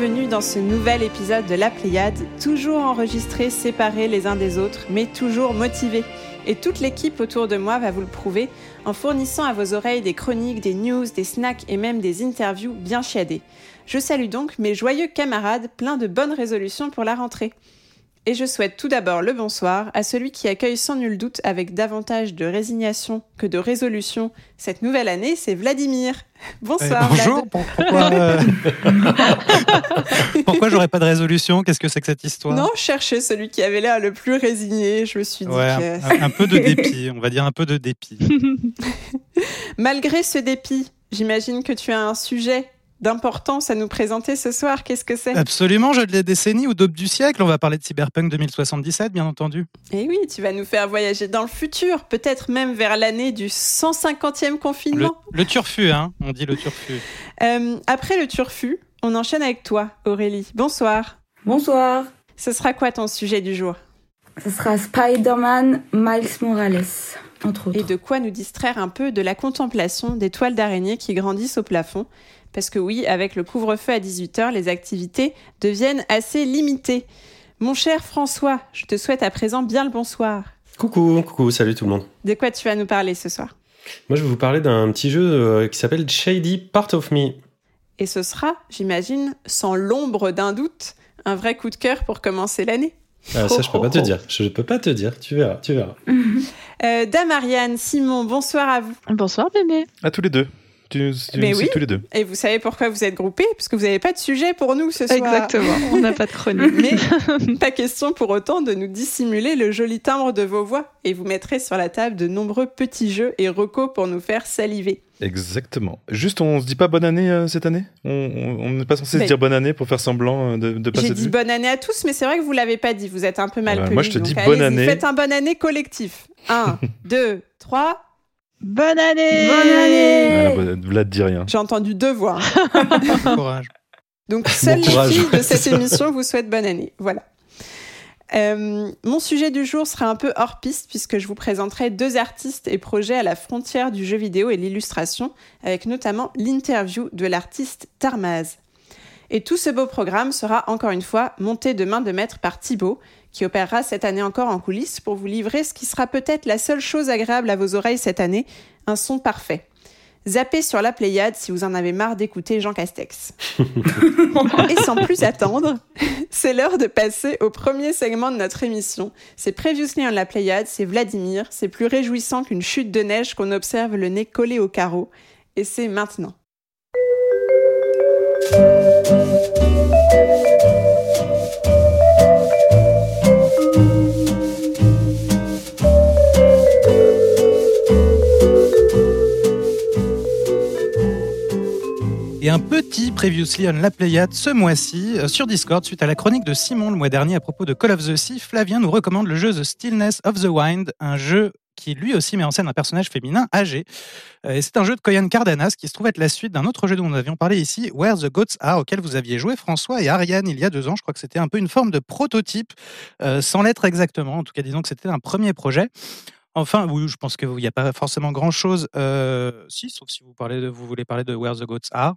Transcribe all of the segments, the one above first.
bienvenue dans ce nouvel épisode de La Pléiade, toujours enregistré séparés les uns des autres, mais toujours motivés. Et toute l'équipe autour de moi va vous le prouver en fournissant à vos oreilles des chroniques, des news, des snacks et même des interviews bien chiadées. Je salue donc mes joyeux camarades pleins de bonnes résolutions pour la rentrée. Et je souhaite tout d'abord le bonsoir à celui qui accueille sans nul doute avec davantage de résignation que de résolution cette nouvelle année, c'est Vladimir. Bonsoir. Eh, bonjour. Pourquoi, euh, pourquoi j'aurais pas de résolution? Qu'est-ce que c'est que cette histoire? Non, chercher celui qui avait l'air le plus résigné. Je me suis dit ouais, un, un peu de dépit, on va dire un peu de dépit. Malgré ce dépit, j'imagine que tu as un sujet d'importance à nous présenter ce soir. Qu'est-ce que c'est? Absolument, jeu de la décennie ou d'aube du siècle. On va parler de Cyberpunk 2077, bien entendu. Et eh oui, tu vas nous faire voyager dans le futur, peut-être même vers l'année du 150e confinement. Le, turfu, hein on dit le turfu. Euh, après le turfu, on enchaîne avec toi, Aurélie. Bonsoir. Bonsoir. Ce sera quoi ton sujet du jour? Ce sera Spider-Man Miles Morales. Entre autres. Et de quoi nous distraire un peu de la contemplation des toiles d'araignée qui grandissent au plafond parce que oui, avec le couvre-feu à 18h, les activités deviennent assez limitées. Mon cher François, je te souhaite à présent bien le bonsoir. Coucou, coucou, salut tout le monde. De quoi tu vas nous parler ce soir? Moi, je vais vous parler d'un petit jeu euh, qui s'appelle Shady Part of Me. Et ce sera, j'imagine, sans l'ombre d'un doute, un vrai coup de cœur pour commencer l'année. Ah, ça, je peux pas te dire. Je peux pas te dire. Tu verras, tu verras. euh, Dame Simon, bonsoir à vous. Bonsoir, bébé. À tous les deux. Tu, Mais oui. tous les deux. Et vous savez pourquoi vous êtes groupés? Parce que vous n'avez pas de sujet pour nous ce soir. Exactement, on n'a pas de chronique. Mais pas question pour autant de nous dissimuler le joli timbre de vos voix. Et vous mettrez sur la table de nombreux petits jeux et recos pour nous faire saliver. Exactement. Juste, on se dit pas bonne année euh, cette année? On n'est pas censé se dire bonne année pour faire semblant euh, de, de passer J'ai dit bonne année à tous, mais c'est vrai que vous l'avez pas dit. Vous êtes un peu mal Moi, je te dis bonne année. Faites un bonne année collectif. Un, deux, trois. Bonne année Bonne année ah, Vlad dit rien. J'ai entendu deux voix. courage. Donc, seule les filles de cette émission vous souhaitent bonne année. Voilà. Euh, mon sujet du jour sera un peu hors piste puisque je vous présenterai deux artistes et projets à la frontière du jeu vidéo et l'illustration, avec notamment l'interview de l'artiste Tarmaz. Et tout ce beau programme sera encore une fois monté de main de maître par Thibaut, qui opérera cette année encore en coulisses pour vous livrer ce qui sera peut-être la seule chose agréable à vos oreilles cette année, un son parfait. Zappez sur la Pléiade si vous en avez marre d'écouter Jean Castex. Et sans plus attendre, c'est l'heure de passer au premier segment de notre émission. C'est Previously on la Pléiade, c'est Vladimir, c'est plus réjouissant qu'une chute de neige qu'on observe le nez collé au carreau. Et c'est maintenant. Et un petit Previously on la Pléiade ce mois-ci euh, sur Discord suite à la chronique de Simon le mois dernier à propos de Call of the Sea. Flavien nous recommande le jeu The Stillness of the Wind, un jeu qui lui aussi met en scène un personnage féminin âgé. Euh, Et c'est un jeu de Koyan Cardanas qui se trouve être la suite d'un autre jeu dont nous avions parlé ici, Where the Goats Are, auquel vous aviez joué François et Ariane il y a deux ans. Je crois que c'était un peu une forme de prototype, euh, sans l'être exactement. En tout cas, disons que c'était un premier projet. Enfin, oui, je pense qu'il n'y a pas forcément grand-chose. Si, sauf si vous, parlez de, vous voulez parler de Where the Goats Are.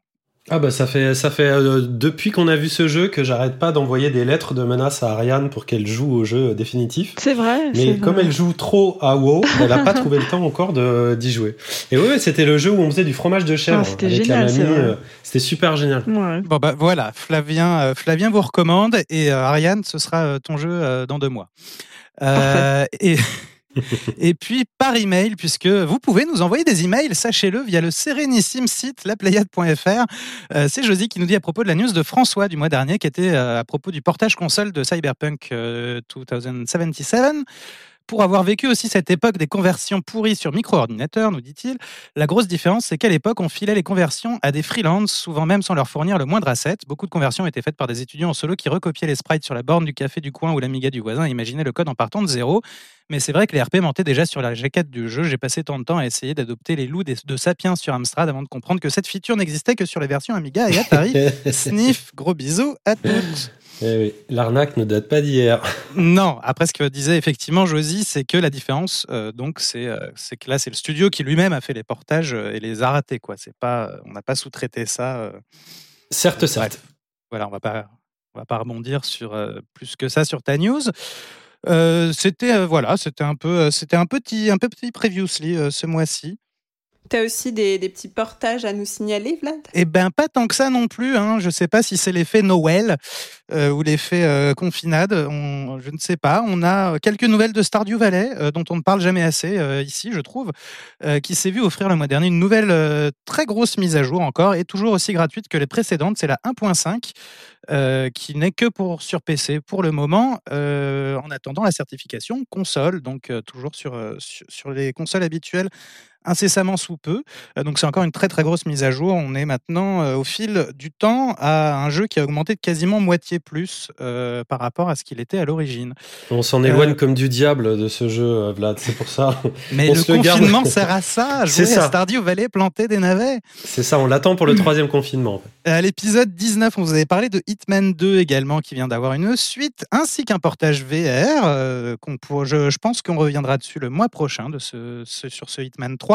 Ah bah ça fait ça fait euh, depuis qu'on a vu ce jeu que j'arrête pas d'envoyer des lettres de menaces à Ariane pour qu'elle joue au jeu définitif. C'est vrai. Mais comme vrai. elle joue trop à WoW, elle a pas trouvé le temps encore de d'y jouer. Et oui, c'était le jeu où on faisait du fromage de chèvre Ah, c'était avec génial, la c'est mamie. vrai. euh, C'était super génial. Ouais. Bon bah voilà, Flavien, euh, Flavien vous recommande et euh, Ariane, ce sera euh, ton jeu euh, dans deux mois. Euh, et et puis par email, puisque vous pouvez nous envoyer des emails, sachez-le, via le sérénissime site laplayade.fr. Euh, c'est Josie qui nous dit à propos de la news de François du mois dernier, qui était euh, à propos du portage console de Cyberpunk euh, 2077. Pour avoir vécu aussi cette époque des conversions pourries sur micro-ordinateur, nous dit-il, la grosse différence, c'est qu'à l'époque, on filait les conversions à des freelances, souvent même sans leur fournir le moindre asset. Beaucoup de conversions étaient faites par des étudiants en solo qui recopiaient les sprites sur la borne du café du coin ou l'Amiga du voisin et imaginaient le code en partant de zéro. Mais c'est vrai que les RP mentaient déjà sur la jaquette du jeu. J'ai passé tant de temps à essayer d'adopter les loups de Sapiens sur Amstrad avant de comprendre que cette feature n'existait que sur les versions Amiga et Atari. Sniff, gros bisous à toutes. Eh oui, l'arnaque ne date pas d'hier. Non, après ce que disait effectivement Josie, c'est que la différence, euh, donc, c'est euh, c'est que là, c'est le studio qui lui-même a fait les portages euh, et les a ratés. Quoi. C'est pas, on n'a pas sous-traité ça. euh. Certes, certes. Voilà, on va pas, on va pas rebondir sur plus que ça sur ta news. c'était voilà, c'était un peu, c'était un petit, un petit previously ce mois-ci. Tu as aussi des, petits portages à nous signaler, Vlad? Eh ben, pas tant que ça non plus. Hein. Je ne sais pas si c'est l'effet Noël euh, ou l'effet euh, confinade. je ne sais pas. On a quelques nouvelles de Stardew Valley, euh, dont on ne parle jamais assez ici, je trouve, qui s'est vu offrir le mois dernier une nouvelle très grosse mise à jour encore et toujours aussi gratuite que les précédentes. C'est la 1.5. qui n'est que pour sur PC pour le moment, en attendant la certification console, donc toujours sur, sur les consoles habituelles incessamment sous peu. Euh, donc c'est encore une très très grosse mise à jour. On est maintenant euh, au fil du temps à un jeu qui a augmenté de quasiment moitié plus euh, par rapport à ce qu'il était à l'origine. On s'en éloigne comme du diable de ce jeu, Vlad, c'est pour ça. Mais le confinement sert à ça. Jouer ça. à Stardew Valley planter des navets. C'est ça, on l'attend pour le troisième confinement. À l'épisode 19, on vous avait parlé de Hitman 2 également, qui vient d'avoir une suite, ainsi qu'un portage VR. je, je, pense qu'on reviendra dessus le mois prochain de ce, sur ce Hitman 3.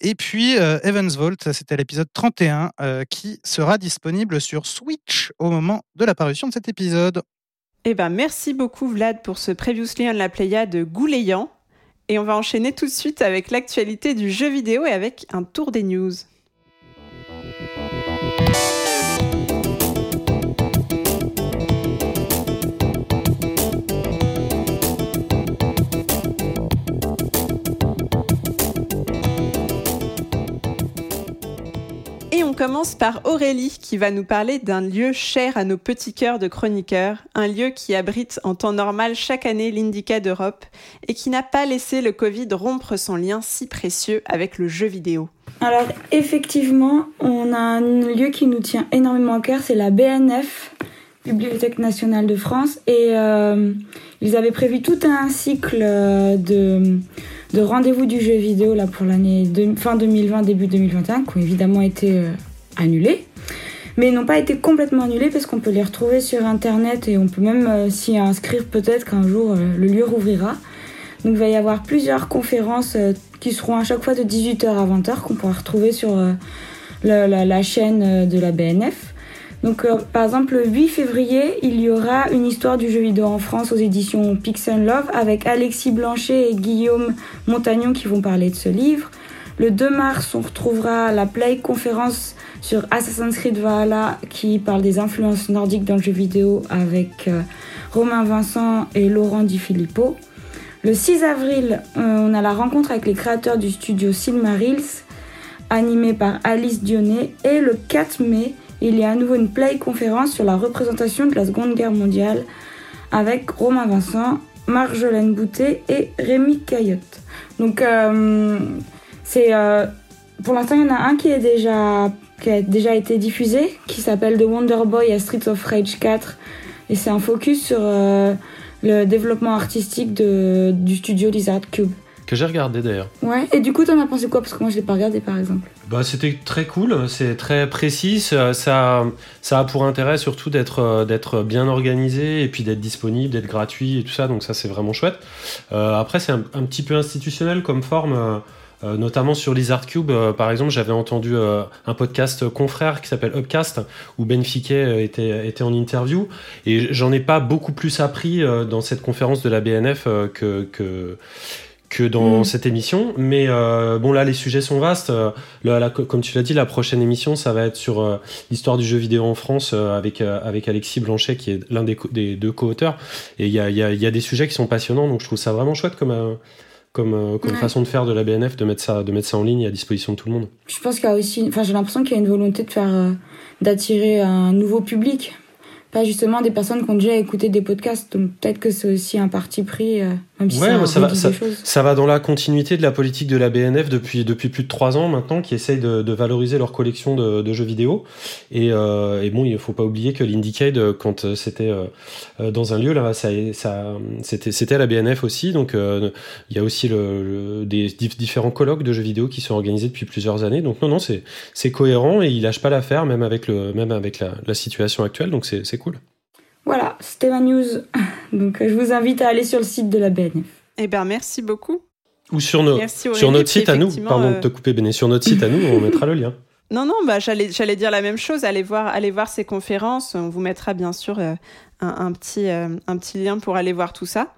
Et puis euh, Evans Vault, c'était l'épisode 31 euh, qui sera disponible sur Switch au moment de l'apparition de cet épisode. Eh ben, merci beaucoup Vlad pour ce Previously on la Playa de Gouléant. Et on va enchaîner tout de suite avec l'actualité du jeu vidéo et avec un tour des news. On commence par Aurélie qui va nous parler d'un lieu cher à nos petits cœurs de chroniqueurs, un lieu qui abrite en temps normal chaque année l'Indica d'Europe et qui n'a pas laissé le Covid rompre son lien si précieux avec le jeu vidéo. Alors effectivement, on a un lieu qui nous tient énormément à cœur, c'est la BNF, Bibliothèque nationale de France, et euh, ils avaient prévu tout un cycle euh, de de rendez-vous du jeu vidéo là pour l'année fin 2020, début 2021, qui ont évidemment été euh, annulés. Mais n'ont pas été complètement annulés parce qu'on peut les retrouver sur internet et on peut même euh, s'y inscrire peut-être qu'un jour le lieu rouvrira. Donc il va y avoir plusieurs conférences qui seront à chaque fois de 18h à 20h qu'on pourra retrouver sur la, chaîne de la BNF. Donc, euh, par exemple, le 8 février, il y aura une histoire du jeu vidéo en France aux éditions Pixel Love avec Alexis Blanchet et Guillaume Montagnon qui vont parler de ce livre. Le 2 mars, on retrouvera la Play conférence sur Assassin's Creed Valhalla qui parle des influences nordiques dans le jeu vidéo avec euh, Romain Vincent et Laurent Di Filippo. Le 6 avril, euh, on a la rencontre avec les créateurs du studio Silmarils, animé par Alice Dionnet. Et le 4 mai, il y a à nouveau une play conférence sur la représentation de la Seconde Guerre mondiale avec Romain Vincent, Marjolaine Boutet et Rémi Caillotte. Donc euh, c'est euh, pour l'instant il y en a un qui est déjà qui a déjà été diffusé qui s'appelle The Wonder Boy à Streets of Rage 4 et c'est un focus sur euh, le développement artistique de, du studio Lizard Cube. Que j'ai regardé d'ailleurs. Ouais, et du coup, t'en as pensé quoi? Parce que moi, je l'ai pas regardé par exemple. Bah, c'était très cool, c'est très précis. Ça, ça a pour intérêt surtout d'être euh, d'être bien organisé et puis d'être disponible, d'être gratuit et tout ça. Donc, ça, c'est vraiment chouette. Euh, après, c'est un, petit peu institutionnel comme forme. Euh, notamment sur Lizard Cube, par exemple, j'avais entendu un podcast confrère qui s'appelle Upcast, où Ben Fiquet était, était en interview, et j'en ai pas beaucoup plus appris dans cette conférence de la BNF que, que, que dans mm. cette émission. Mais euh, bon, là, les sujets sont vastes. Euh, comme tu l'as dit, la prochaine émission, ça va être sur euh, l'histoire du jeu vidéo en France avec, avec Alexis Blanchet, qui est l'un des, des, deux co-auteurs. Et il y a, y, a, y a, des sujets qui sont passionnants, donc je trouve ça vraiment chouette comme, comme, comme façon de faire de la BNF, de mettre, ça, de mettre ça en ligne à disposition de tout le monde. Je pense qu'il y a aussi, enfin, j'ai l'impression qu'il y a une volonté de faire, d'attirer un nouveau public pas justement des personnes qui ont déjà écouté des podcasts. Donc peut-être que c'est aussi un parti pris, même si ça, ça, va, ça, va dans la continuité de la politique de la BNF depuis, depuis plus de trois ans maintenant, qui essaye de, de valoriser leur collection de, de jeux vidéo. Et, euh, et, bon, il faut pas oublier que l'Indicade, quand c'était euh, dans un lieu, là, ça, ça, c'était, c'était à la BNF aussi. Donc il y a aussi le, des différents colloques de jeux vidéo qui sont organisés depuis plusieurs années. Donc non, non, c'est, c'est cohérent et il lâche pas l'affaire, même avec, le, même avec la, la situation actuelle. Donc c'est, c'est voilà, c'était ma news. Donc je vous invite à aller sur le site de la BNF. Eh bien, merci beaucoup. Ou sur, nos, sur notre site à nous, pardon de te euh, couper, Béné, sur notre site à nous, on mettra le lien. Non, non, bah, j'allais, j'allais dire la même chose. Allez voir, allez voir ces conférences. On vous mettra bien sûr euh, un, petit, euh, un petit lien pour aller voir tout ça.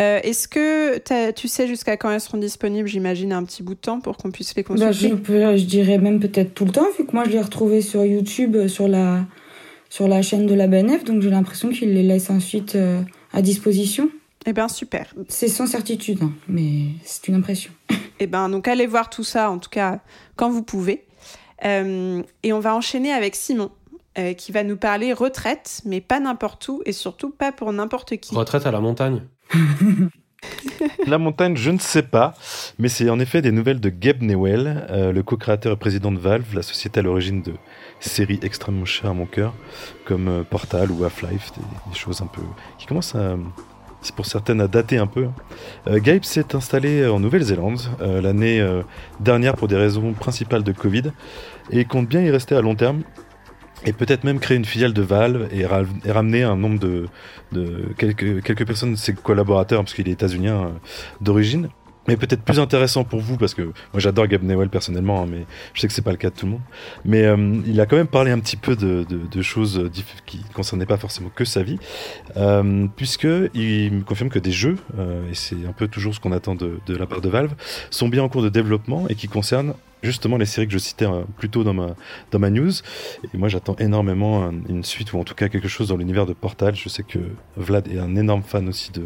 Euh, est-ce que tu sais jusqu'à quand elles seront disponibles J'imagine un petit bout de temps pour qu'on puisse les consulter? Bah, je, je, dirais même peut-être tout le temps, vu que moi je les retrouvées sur YouTube, sur la, sur la chaîne de la BNF, donc j'ai l'impression qu'ils les laissent ensuite à disposition. Eh bien, super. C'est sans certitude, hein, mais c'est une impression. Eh bien, donc allez voir tout ça, en tout cas, quand vous pouvez. Euh, et on va enchaîner avec Simon, euh, qui va nous parler retraite, mais pas n'importe où, et surtout pas pour n'importe qui. Retraite à la montagne La montagne, je ne sais pas, mais c'est en effet des nouvelles de Gabe Newell, euh, le co-créateur et président de Valve, la société à l'origine de séries extrêmement chères à mon cœur, comme Portal ou Half-Life, des, choses un peu qui commencent à c'est pour certaines à dater un peu. Euh, Gabe s'est installé en Nouvelle-Zélande euh, l'année euh, dernière pour des raisons principales de Covid et compte bien y rester à long terme et peut-être même créer une filiale de Valve et, ramener un nombre de, de quelques, quelques personnes de ses collaborateurs parce qu'il est états-unien d'origine mais peut-être plus intéressant pour vous parce que moi j'adore Gabe Newell personnellement, hein, mais je sais que c'est pas le cas de tout le monde. Mais euh, il a quand même parlé un petit peu de, choses qui ne concernaient pas forcément que sa vie, euh, puisque il me confirme que des jeux, euh, et c'est un peu toujours ce qu'on attend de la part de Valve, sont bien en cours de développement et qui concernent justement les séries que je citais euh, plus tôt dans ma, dans ma news. Et moi, j'attends énormément une suite ou en tout cas quelque chose dans l'univers de Portal. Je sais que Vlad est un énorme fan aussi de,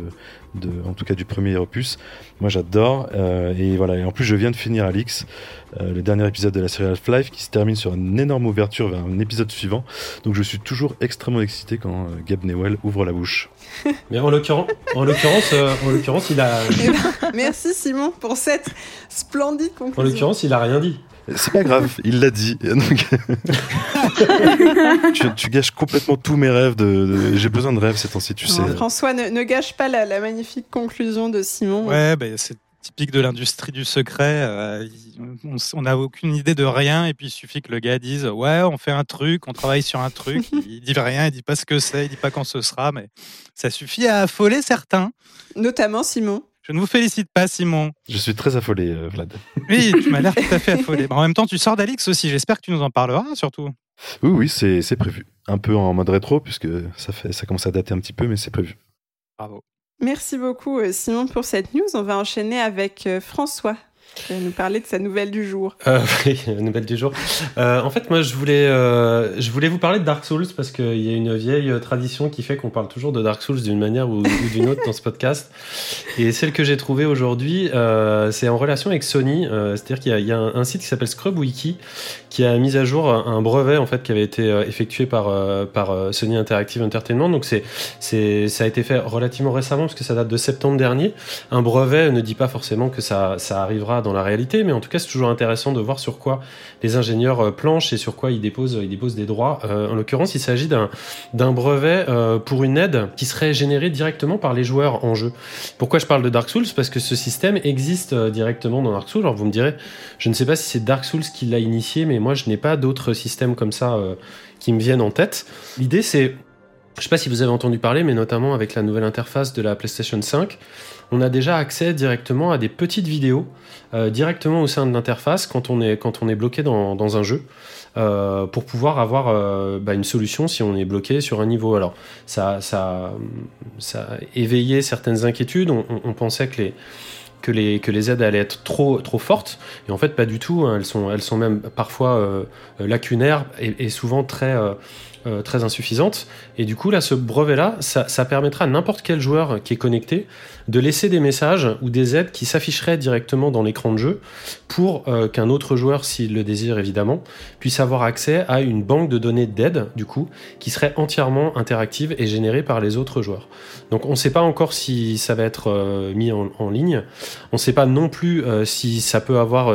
de en tout cas du premier opus. Moi, j'adore. Euh, et voilà. Et en plus, je viens de finir Alix, euh, le dernier épisode de la série Half-Life, qui se termine sur une énorme ouverture vers un épisode suivant. Donc, je suis toujours extrêmement excité quand Gab Newell ouvre la bouche. Mais en l'occurrence, en l'occurrence, en l'occurrence, il a. Eh ben, merci Simon pour cette splendide conclusion. En l'occurrence, il a rien dit. C'est pas grave, il l'a dit. tu, gâches complètement tous mes rêves. De, J'ai besoin de rêves ces temps-ci, tu sais. François, ne, gâche pas la, magnifique conclusion de Simon. Ouais, bah, c'est typique de l'industrie du secret. Euh, on n'a aucune idée de rien et puis il suffit que le gars dise ouais, on fait un truc, on travaille sur un truc. il dit rien, il dit pas ce que c'est, il dit pas quand ce sera, mais ça suffit à affoler certains. Notamment Simon. Je ne vous félicite pas, Simon. Je suis très affolé, euh, Vlad. Oui, tu m'as l'air tout à fait affolé. en même temps, tu sors d'Alix aussi. J'espère que tu nous en parleras, surtout. Oui, oui, c'est prévu. Un peu en mode rétro, puisque ça, fait, ça commence à dater un petit peu, mais c'est prévu. Bravo. Merci beaucoup, euh, Simon, pour cette news. On va enchaîner avec euh, François. Vas nous parler de sa nouvelle du jour. Euh, oui, la nouvelle du jour. Euh, en fait, moi, je voulais, euh, je voulais vous parler de Dark Souls parce qu'il y a une vieille tradition qui fait qu'on parle toujours de Dark Souls d'une manière ou, d'une autre dans ce podcast. Et celle que j'ai trouvée aujourd'hui, c'est en relation avec Sony. C'est-à-dire qu'il y a, un, site qui s'appelle ScrubWiki qui a mis à jour un brevet en fait qui avait été effectué par, par Sony Interactive Entertainment. Donc, c'est, ça a été fait relativement récemment parce que ça date de septembre dernier. Un brevet ne dit pas forcément que ça, ça arrivera dans la réalité, mais en tout cas, c'est toujours intéressant de voir sur quoi les ingénieurs euh, planchent et sur quoi ils déposent, ils déposent des droits. Euh, en l'occurrence, il s'agit d'un brevet euh, pour une aide qui serait générée directement par les joueurs en jeu. Pourquoi je parle de Dark Souls? Parce que ce système existe directement dans Dark Souls. Alors vous me direz, je ne sais pas si c'est Dark Souls qui l'a initié, mais moi je n'ai pas d'autres systèmes comme ça qui me viennent en tête. L'idée c'est je ne sais pas si vous avez entendu parler, mais notamment avec la nouvelle interface de la PlayStation 5, on a déjà accès directement à des petites vidéos euh, directement au sein de l'interface quand on est, bloqué dans, un jeu. Euh, pour pouvoir avoir euh, bah, une solution si on est bloqué sur un niveau. Alors, ça, ça, a éveillé certaines inquiétudes. On, pensait que les, aides allaient être trop, trop fortes. Et en fait, pas du tout. Hein. Elles, sont, même parfois lacunaires et, souvent très, euh, très insuffisante. Et du coup, là, ce brevet-là, ça, ça, permettra à n'importe quel joueur qui est connecté de laisser des messages ou des aides qui s'afficheraient directement dans l'écran de jeu pour euh, qu'un autre joueur, s'il le désire évidemment, puisse avoir accès à une banque de données d'aide, du coup, qui serait entièrement interactive et générée par les autres joueurs. Donc, on ne sait pas encore si ça va être euh, mis en, ligne. On ne sait pas non plus si ça peut avoir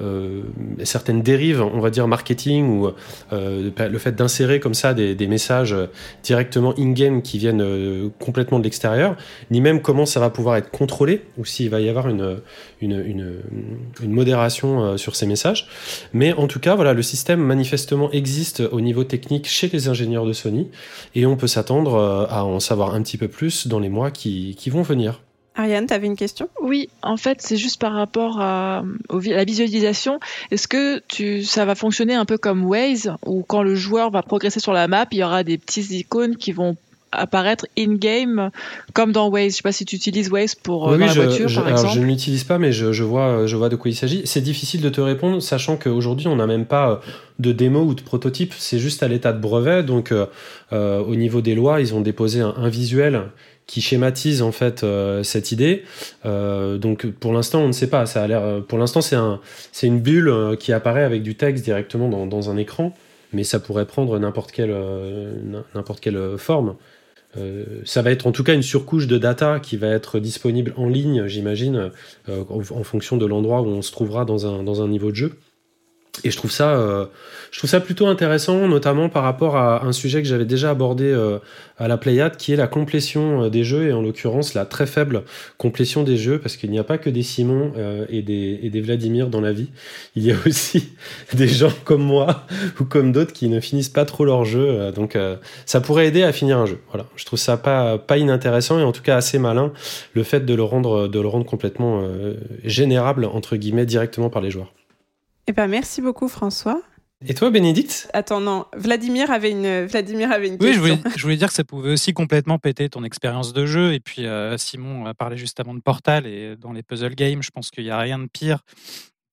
euh, certaines dérives, on va dire marketing ou euh, le fait d'insérer comme ça des, des, messages directement in-game qui viennent euh, complètement de l'extérieur, ni même comment ça va pouvoir être contrôlé ou s'il va y avoir une, une, une, une modération euh, sur ces messages. Mais en tout cas, voilà, le système manifestement existe au niveau technique chez les ingénieurs de Sony et on peut s'attendre euh, à en savoir un petit peu plus dans les mois qui, qui vont venir. Ariane, tu avais une question? Oui, en fait, c'est juste par rapport à, la visualisation. Est-ce que tu, ça va fonctionner un peu comme Waze, où quand le joueur va progresser sur la map, il y aura des petites icônes qui vont apparaître in-game, comme dans Waze? Je sais pas si tu utilises Waze pour euh, la voiture, par exemple. Je ne l'utilise pas, mais je, vois, je vois de quoi il s'agit. C'est difficile de te répondre, sachant qu'aujourd'hui, on n'a même pas euh, de démo ou de prototype. C'est juste à l'état de brevet. Donc, euh, au niveau des lois, ils ont déposé un, visuel qui schématise en fait cette idée. donc pour l'instant on ne sait pas. Ça a l'air. Pour l'instant c'est un, c'est une bulle qui apparaît avec du texte directement dans, dans un écran, mais ça pourrait prendre n'importe quelle n'importe quelle forme. Euh, ça va être en tout cas une surcouche de data qui va être disponible en ligne, j'imagine, euh, en, fonction de l'endroit où on se trouvera dans un, dans un niveau de jeu. Et je trouve ça, euh, je trouve ça plutôt intéressant, notamment par rapport à un sujet que j'avais déjà abordé euh, à la Pléiade, qui est la complétion euh, des jeux, et en l'occurrence la très faible complétion des jeux, parce qu'il n'y a pas que des Simon et, des, et des Vladimir dans la vie. Il y a aussi des gens comme moi ou comme d'autres qui ne finissent pas trop leur jeu. donc ça pourrait aider à finir un jeu. Voilà, je trouve ça pas, pas inintéressant et en tout cas assez malin le fait de le rendre, de le rendre complètement générable entre guillemets directement par les joueurs. Eh ben, merci beaucoup, François. Et toi, Bénédicte? Attends, non. Vladimir avait une, Vladimir avait une oui, question. Oui, je voulais, dire que ça pouvait aussi complètement péter ton expérience de jeu. Et puis, euh, Simon a parlé juste avant de Portal. Et dans les puzzle games, je pense qu'il n'y a rien de pire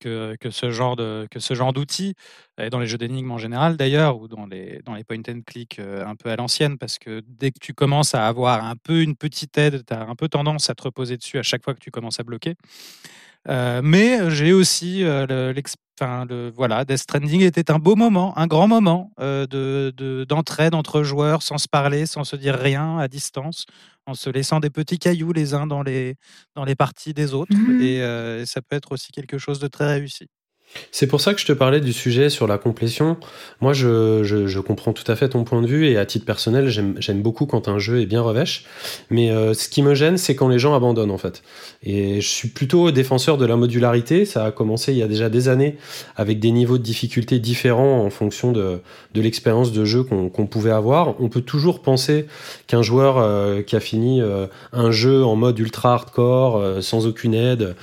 que, que ce genre de que ce genre d'outils et dans les jeux d'énigmes en général d'ailleurs ou dans les dans les point and click euh, un peu à l'ancienne parce que dès que tu commences à avoir un peu une petite aide tu as un peu tendance à te reposer dessus à chaque fois que tu commences à bloquer euh, mais j'ai aussi euh, Enfin, le, voilà, Death Stranding était un beau moment, un grand moment euh, de, d'entraide entre joueurs, sans se parler, sans se dire rien, à distance, en se laissant des petits cailloux les uns dans les, dans les parties des autres. Mmh et ça peut être aussi quelque chose de très réussi. C'est pour ça que je te parlais du sujet sur la complétion. Moi, je, je, comprends tout à fait ton point de vue et à titre personnel, j'aime beaucoup quand un jeu est bien revêche. Mais euh, ce qui me gêne, c'est quand les gens abandonnent en fait. Et je suis plutôt défenseur de la modularité. Ça a commencé il y a déjà des années avec des niveaux de difficulté différents en fonction de, de l'expérience de jeu qu'on pouvait avoir. On peut toujours penser qu'un joueur euh, qui a fini euh, un jeu en mode ultra hardcore, sans aucune aide,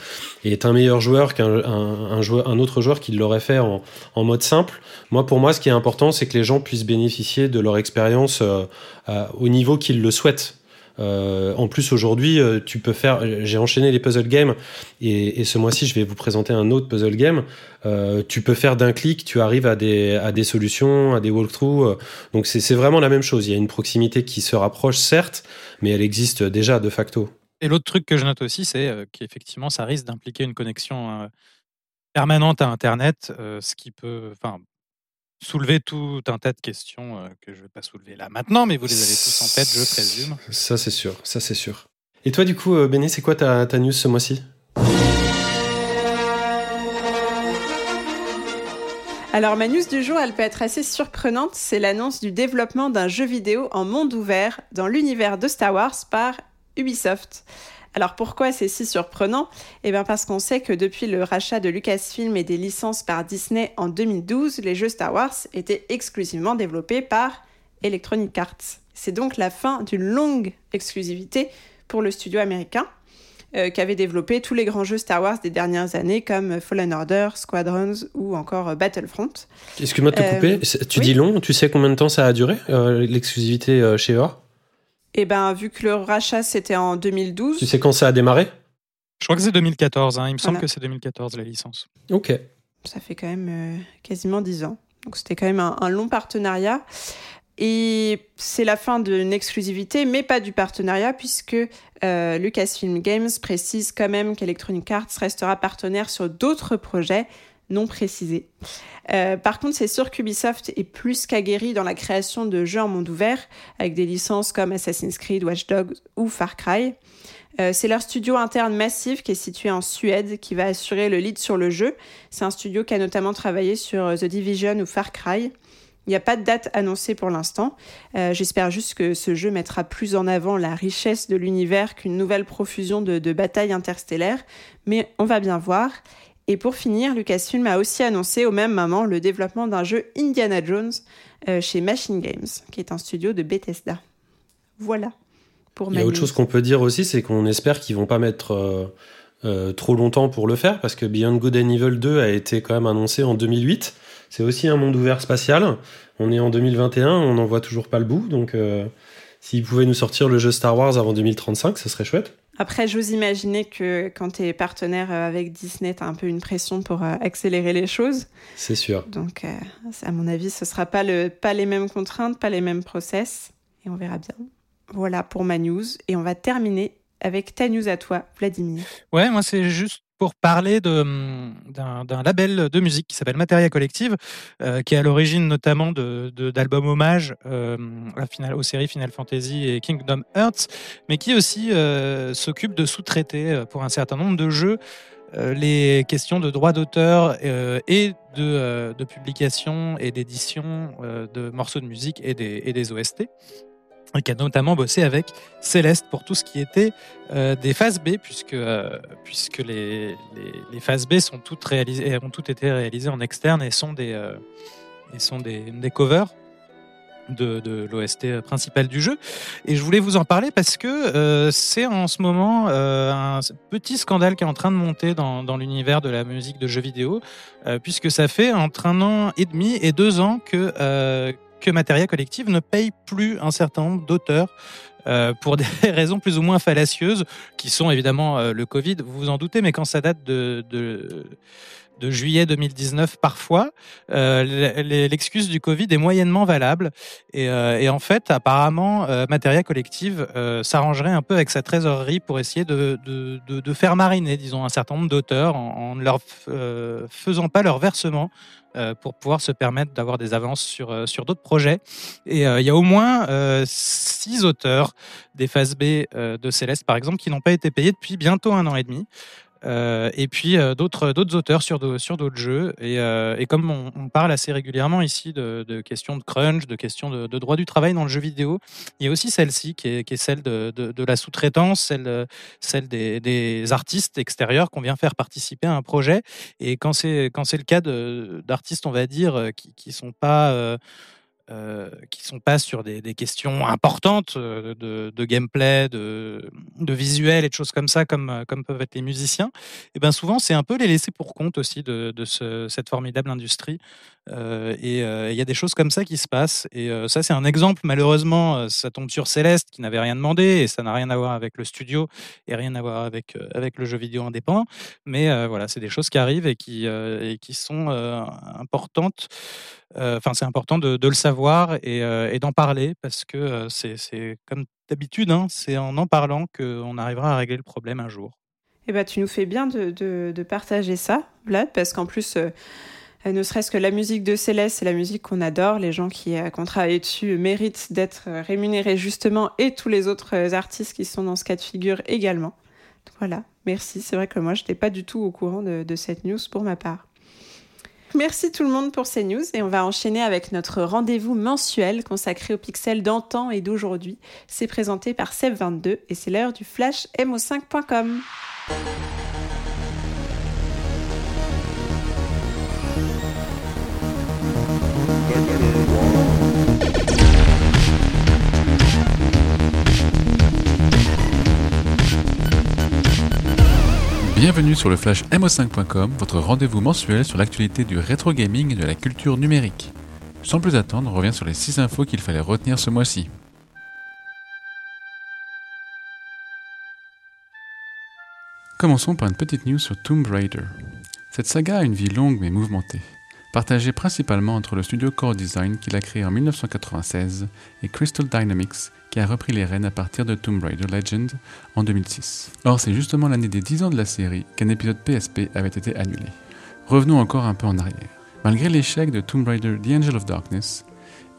est un meilleur joueur qu'un un, un autre joueur qui l'aurait fait en, en, mode simple. Moi, pour moi, ce qui est important, c'est que les gens puissent bénéficier de leur expérience euh, au niveau qu'ils le souhaitent. Euh, en plus, aujourd'hui, euh, tu peux faire. J'ai enchaîné les puzzle games et, et ce mois-ci, je vais vous présenter un autre puzzle game. Euh, tu peux faire d'un clic, tu arrives à des, à des solutions, à des walkthroughs. Donc, c'est vraiment la même chose. Il y a une proximité qui se rapproche, certes, mais elle existe déjà de facto. Et l'autre truc que je note aussi, c'est euh, qu'effectivement, ça risque d'impliquer une connexion euh, permanente à Internet, euh, ce qui peut soulever tout un tas de questions que je ne vais pas soulever là maintenant, mais vous les avez tous en tête, je présume. Ça, c'est sûr. Ça, c'est sûr. Et toi, du coup, Béné, c'est quoi ta, ta news ce mois-ci? Alors ma news du jour, elle peut être assez surprenante. C'est l'annonce du développement d'un jeu vidéo en monde ouvert dans l'univers de Star Wars par Ubisoft. Alors pourquoi c'est si surprenant? Eh bien parce qu'on sait que depuis le rachat de Lucasfilm et des licences par Disney en 2012, les jeux Star Wars étaient exclusivement développés par Electronic Arts. C'est donc la fin d'une longue exclusivité pour le studio américain euh, qui avait développé tous les grands jeux Star Wars des dernières années comme Fallen Order, Squadrons ou encore Battlefront. Excuse-moi de te couper, euh, tu dis long, tu sais combien de temps ça a duré euh, l'exclusivité chez eux et eh ben, vu que le rachat c'était en 2012. Tu sais quand ça a démarré? Je crois que c'est 2014. Hein. Il me semble que c'est 2014 la licence. Ok. Ça fait quand même euh, quasiment 10 ans. Donc c'était quand même un, long partenariat. Et c'est la fin d'une exclusivité, mais pas du partenariat, puisque euh, Lucasfilm Games précise quand même qu'Electronic Arts restera partenaire sur d'autres projets non précisés. Euh, par contre, c'est sûr qu'Ubisoft est plus qu'aguerri dans la création de jeux en monde ouvert, avec des licences comme Assassin's Creed, Watch Dogs ou Far Cry. Euh, c'est leur studio interne massif qui est situé en Suède qui va assurer le lead sur le jeu. C'est un studio qui a notamment travaillé sur euh, The Division ou Far Cry. Il n'y a pas de date annoncée pour l'instant. J'espère juste que ce jeu mettra plus en avant la richesse de l'univers qu'une nouvelle profusion de batailles interstellaires, mais on va bien voir. Et pour finir, Lucasfilm a aussi annoncé au même moment le développement d'un jeu Indiana Jones euh, chez Machine Games, qui est un studio de Bethesda. Voilà. pour Il y a autre chose qu'on peut dire aussi, c'est qu'on espère qu'ils vont pas mettre trop longtemps pour le faire, parce que Beyond Good and Evil 2 a été quand même annoncé en 2008. C'est aussi un monde ouvert spatial. On est en 2021, on n'en voit toujours pas le bout, donc s'ils pouvaient nous sortir le jeu Star Wars avant 2035, ça serait chouette. Après, j'ose imaginer que quand tu es partenaire euh, avec Disney, tu as un peu une pression pour euh, accélérer les choses. C'est sûr. Donc, euh, à mon avis, ce ne sera pas, le, pas les mêmes contraintes, pas les mêmes process. Et on verra bien. Voilà pour ma news. Et on va terminer avec ta news à toi, Vladimir. Ouais, moi, c'est juste pour parler hum, d'un label de musique qui s'appelle Materia Collective, euh, qui est à l'origine notamment d'albums de, hommages euh, aux séries Final Fantasy et Kingdom Hearts, mais qui aussi euh, s'occupe de sous-traiter pour un certain nombre de jeux les questions de droits d'auteur et de, de, publication et d'édition de morceaux de musique et des, et des OST et qui a notamment bossé avec Céleste pour tout ce qui était euh, des phases B, puisque, euh, puisque les, les, phases B sont toutes réalisées, ont toutes été réalisées en externe et sont des, euh, et sont des, des covers de, de l'OST principal du jeu. Et je voulais vous en parler parce que c'est en ce moment un petit scandale qui est en train de monter dans, dans l'univers de la musique de jeux vidéo, puisque ça fait entre un an et demi et deux ans que que Materia Collective ne paye plus un certain nombre d'auteurs euh, pour des raisons plus ou moins fallacieuses, qui sont évidemment euh, le Covid, vous vous en doutez, mais quand ça date de, juillet 2019 parfois, euh, l'excuse du Covid est moyennement valable. Et, en fait, apparemment, Materia Collective s'arrangerait un peu avec sa trésorerie pour essayer de, faire mariner, disons, un certain nombre d'auteurs en, en, ne leur faisant pas leur versement pour pouvoir se permettre d'avoir des avances sur, euh, sur d'autres projets. Et euh, il y a au moins six auteurs des phases B de Céleste, par exemple, qui n'ont pas été payés depuis bientôt un an et demi. Euh, et puis euh, d'autres auteurs sur d'autres jeux. Et, euh, comme on, parle assez régulièrement ici de, questions de crunch, de questions de, de, droit du travail dans le jeu vidéo, il y a aussi celle-ci qui est, celle de, la sous-traitance, celle des, artistes extérieurs qu'on vient faire participer à un projet. Et quand c'est quand c'est le cas d'artistes on va dire qui qui sont pas euh, qui sont pas sur des, questions importantes euh, de, gameplay, de, visuel et de choses comme ça, comme, euh, comme peuvent être les musiciens, et ben souvent c'est un peu les laisser pour compte aussi de, de ce, cette formidable industrie. Euh, et il y a des choses comme ça qui se passent. Et ça c'est un exemple. Malheureusement, ça tombe sur Céleste qui n'avait rien demandé et ça n'a rien à voir avec le studio et rien à voir avec avec le jeu vidéo indépendant. Mais voilà, c'est des choses qui arrivent et qui qui sont importantes. Euh, enfin, c'est important de, le savoir euh, et, d'en parler parce que euh, c'est comme d'habitude, hein, c'est en en parlant qu'on arrivera à régler le problème un jour. Eh ben, tu nous fais bien de, partager ça, Vlad, parce qu'en plus, ne serait-ce que la musique de Céleste, c'est la musique qu'on adore. Les gens qui, ont travaillé dessus méritent d'être rémunérés justement, et tous les autres artistes qui sont dans ce cas de figure également. voilà, merci. C'est vrai que moi, je n'étais pas du tout au courant de cette news pour ma part. Merci tout le monde pour ces news et on va enchaîner avec notre rendez-vous mensuel consacré aux pixels d'antan et d'aujourd'hui. C'est présenté par Seb22 et c'est l'heure du flash mo5.com. Bienvenue sur le flash mo5.com, votre rendez-vous mensuel sur l'actualité du rétro gaming et de la culture numérique. Sans plus attendre, on revient sur les 6 infos qu'il fallait retenir ce mois-ci. Commençons par une petite news sur Tomb Raider. Cette saga a une vie longue mais mouvementée partagé principalement entre le studio Core Design qu'il a créé en 1996 et Crystal Dynamics qui a repris les rênes à partir de Tomb Raider Legend en 2006. Or, c'est justement l'année des 10 ans de la série qu'un épisode PSP avait été annulé. Revenons encore un peu en arrière. Malgré l'échec de Tomb Raider The Angel of Darkness,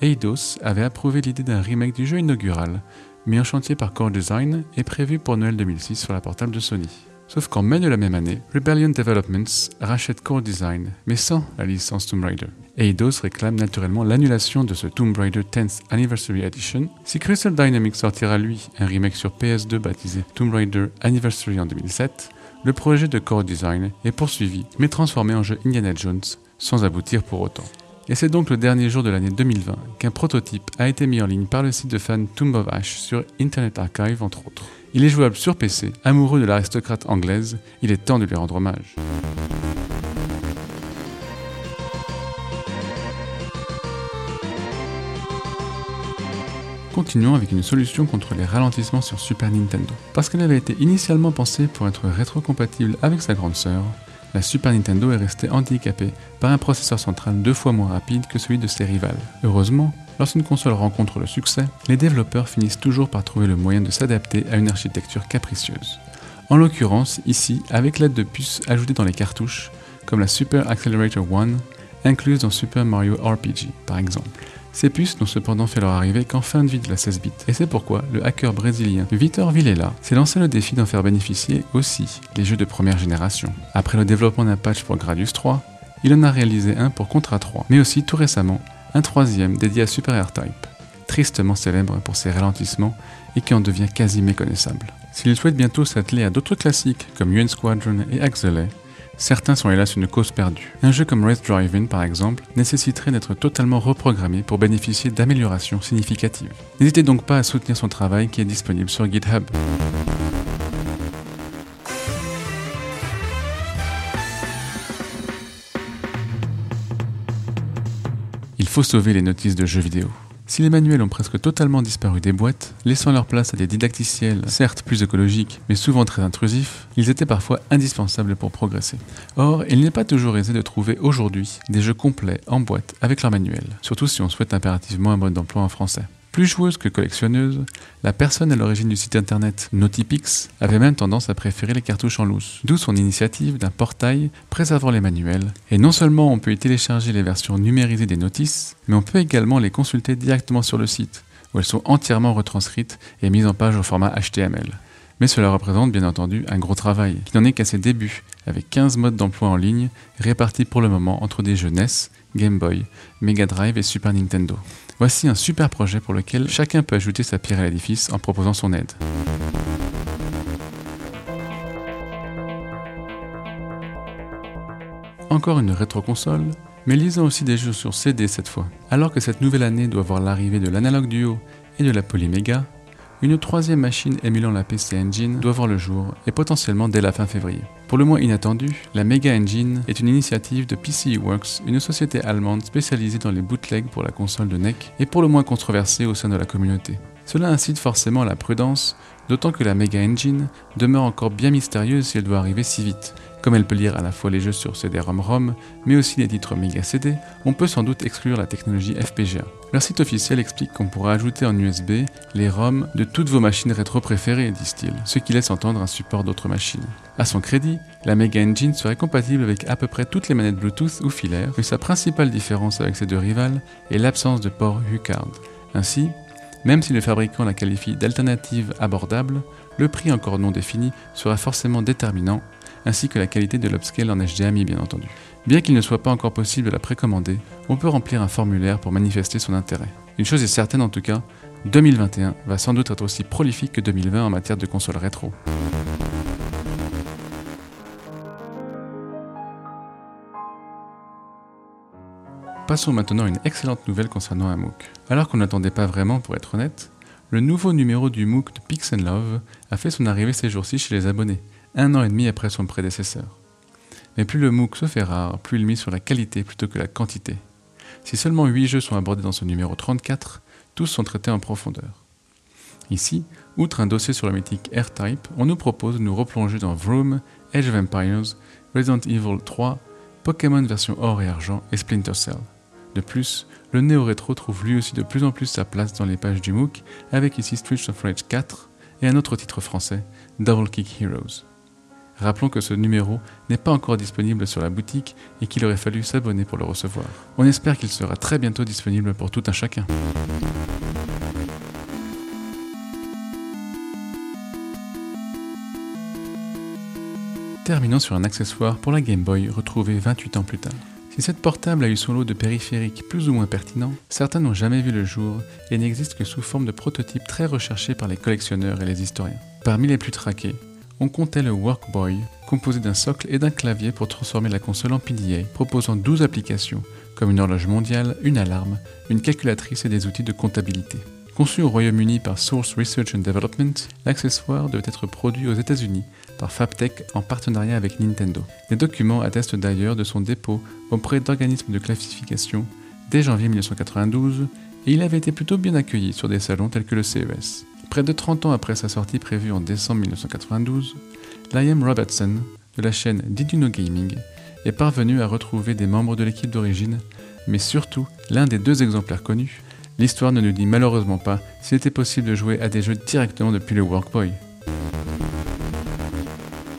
Eidos avait approuvé l'idée d'un remake du jeu inaugural, mis en chantier par Core Design et prévu pour Noël 2006 sur la portable de Sony. Sauf qu'en mai de la même année, Rebellion Developments rachète Core Design, mais sans la licence Tomb Raider. Eidos réclame naturellement l'annulation de ce Tomb Raider 10th Anniversary Edition. Si Crystal Dynamics sortira lui un remake sur PS2 baptisé Tomb Raider Anniversary en 2007, le projet de Core Design est poursuivi mais transformé en jeu Indiana Jones sans aboutir pour autant. Et c'est donc le dernier jour de l'année 2020 qu'un prototype a été mis en ligne par le site de fans Tomb of Ash sur Internet Archive entre autres. Il est jouable sur PC, amoureux de l'aristocrate anglaise, il est temps de lui rendre hommage. Continuons avec une solution contre les ralentissements sur Super Nintendo. Parce qu'elle avait été initialement pensée pour être rétrocompatible avec sa grande sœur, la Super Nintendo est restée handicapée par un processeur central deux fois moins rapide que celui de ses rivales. Heureusement, lorsqu'une console rencontre le succès, les développeurs finissent toujours par trouver le moyen de s'adapter à une architecture capricieuse. En l'occurrence, ici, avec l'aide de puces ajoutées dans les cartouches, comme la Super Accelerator 1, incluse dans Super Mario RPG par exemple. Ces puces n'ont cependant fait leur arrivée qu'en fin de vie de la 16 bits, et c'est pourquoi le hacker brésilien Vitor Villela s'est lancé le défi d'en faire bénéficier aussi les jeux de première génération. Après le développement d'un patch pour Gradius 3, il en a réalisé un pour Contra 3, mais aussi tout récemment un troisième dédié à Super R-Type, tristement célèbre pour ses ralentissements et qui en devient quasi méconnaissable. S'il souhaite bientôt s'atteler à d'autres classiques comme UN Squadron et Axelay, Certains sont hélas une cause perdue. Un jeu comme Race Driving, par exemple, nécessiterait d'être totalement reprogrammé pour bénéficier d'améliorations significatives. N'hésitez donc pas à soutenir son travail qui est disponible sur GitHub. Il faut sauver les notices de jeux vidéo. Si les manuels ont presque totalement disparu des boîtes, laissant leur place à des didacticiels, certes plus écologiques, mais souvent très intrusifs, ils étaient parfois indispensables pour progresser. Or, il n'est pas toujours aisé de trouver aujourd'hui des jeux complets en boîte avec leur manuel, surtout si on souhaite impérativement un mode d'emploi en français. Plus joueuse que collectionneuse, la personne à l'origine du site internet Notipix avait même tendance à préférer les cartouches en loose, d'où son initiative d'un portail préservant les manuels. Et non seulement on peut y télécharger les versions numérisées des notices, mais on peut également les consulter directement sur le site, où elles sont entièrement retranscrites et mises en page au format HTML. Mais cela représente bien entendu un gros travail, qui n'en est qu'à ses débuts, avec 15 modes d'emploi en ligne, répartis pour le moment entre des jeux Game Boy, Mega Drive et Super Nintendo. Voici un super projet pour lequel chacun peut ajouter sa pierre à l'édifice en proposant son aide. Encore une rétro-console, mais lisant aussi des jeux sur CD cette fois. Alors que cette nouvelle année doit voir l'arrivée de l'Analog Duo et de la Polymega, une troisième machine émulant la PC Engine doit voir le jour, et potentiellement dès la fin février. Pour le moins inattendu, la Mega Engine est une initiative de PCE Works, une société allemande spécialisée dans les bootlegs pour la console de NEC, et pour le moins controversée au sein de la communauté. Cela incite forcément à la prudence, d'autant que la Mega Engine demeure encore bien mystérieuse si elle doit arriver si vite, comme elle peut lire à la fois les jeux sur CD-ROM-ROM, mais aussi les titres Mega CD, on peut sans doute exclure la technologie FPGA. Leur site officiel explique qu'on pourra ajouter en USB les ROM de toutes vos machines rétro préférées, disent-ils, ce qui laisse entendre un support d'autres machines. À son crédit, la Mega Engine serait compatible avec à peu près toutes les manettes Bluetooth ou filaires, mais sa principale différence avec ses deux rivales est l'absence de port HUCard. Ainsi, même si le fabricant la qualifie d'alternative abordable, le prix encore non défini sera forcément déterminant ainsi que la qualité de l'upscale en HDMI bien entendu. Bien qu'il ne soit pas encore possible de la précommander, on peut remplir un formulaire pour manifester son intérêt. Une chose est certaine en tout cas, 2021 va sans doute être aussi prolifique que 2020 en matière de consoles rétro. Passons maintenant à une excellente nouvelle concernant un MOOC. Alors qu'on n'attendait pas vraiment pour être honnête, le nouveau numéro du MOOC de Pix Love a fait son arrivée ces jours-ci chez les abonnés, un an et demi après son prédécesseur. Mais plus le MOOC se fait rare, plus il mise sur la qualité plutôt que la quantité. Si seulement 8 jeux sont abordés dans ce numéro 34, tous sont traités en profondeur. Ici, outre un dossier sur la mythique R-Type, on nous propose de nous replonger dans Vroom, Age of Empires, Resident Evil 3, Pokémon version or et argent et Splinter Cell. De plus, le néo-rétro trouve lui aussi de plus en plus sa place dans les pages du MOOC, avec ici Streets of Rage 4 et un autre titre français, Double Kick Heroes. Rappelons que ce numéro n'est pas encore disponible sur la boutique et qu'il aurait fallu s'abonner pour le recevoir. On espère qu'il sera très bientôt disponible pour tout un chacun. Terminons sur un accessoire pour la Game Boy retrouvé 28 ans plus tard. Si cette portable a eu son lot de périphériques plus ou moins pertinents, certains n'ont jamais vu le jour et n'existent que sous forme de prototypes très recherchés par les collectionneurs et les historiens. Parmi les plus traqués, on comptait le Workboy, composé d'un socle et d'un clavier pour transformer la console en PDA, proposant 12 applications, comme une horloge mondiale, une alarme, une calculatrice et des outils de comptabilité. Conçu au Royaume-Uni par Source Research and Development, l'accessoire devait être produit aux États-Unis par Fabtech en partenariat avec Nintendo. Les documents attestent d'ailleurs de son dépôt auprès d'organismes de classification dès janvier 1992 et il avait été plutôt bien accueilli sur des salons tels que le CES. Près de 30 ans après sa sortie prévue en décembre 1992, Liam Robertson, de la chaîne Did Gaming, est parvenu à retrouver des membres de l'équipe d'origine, mais surtout l'un des deux exemplaires connus, L'histoire ne nous dit malheureusement pas s'il était possible de jouer à des jeux directement depuis le Workboy.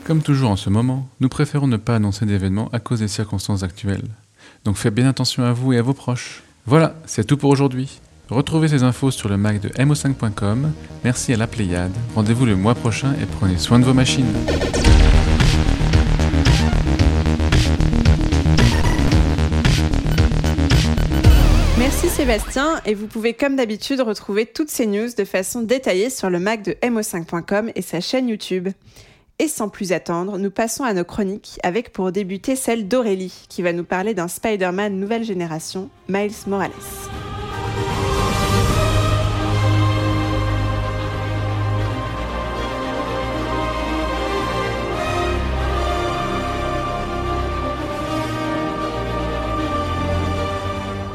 Comme toujours en ce moment, nous préférons ne pas annoncer d'événements à cause des circonstances actuelles. Donc faites bien attention à vous et à vos proches. Voilà, c'est tout pour aujourd'hui. Retrouvez ces infos sur le Mac de mo5.com. Merci à la Pléiade. Rendez-vous le mois prochain et prenez soin de vos machines. Sébastien et vous pouvez comme d'habitude retrouver toutes ces news de façon détaillée sur le Mac de mo5.com et sa chaîne YouTube. Et sans plus attendre, nous passons à nos chroniques avec pour débuter celle d'Aurélie qui va nous parler d'un Spider-Man nouvelle génération, Miles Morales.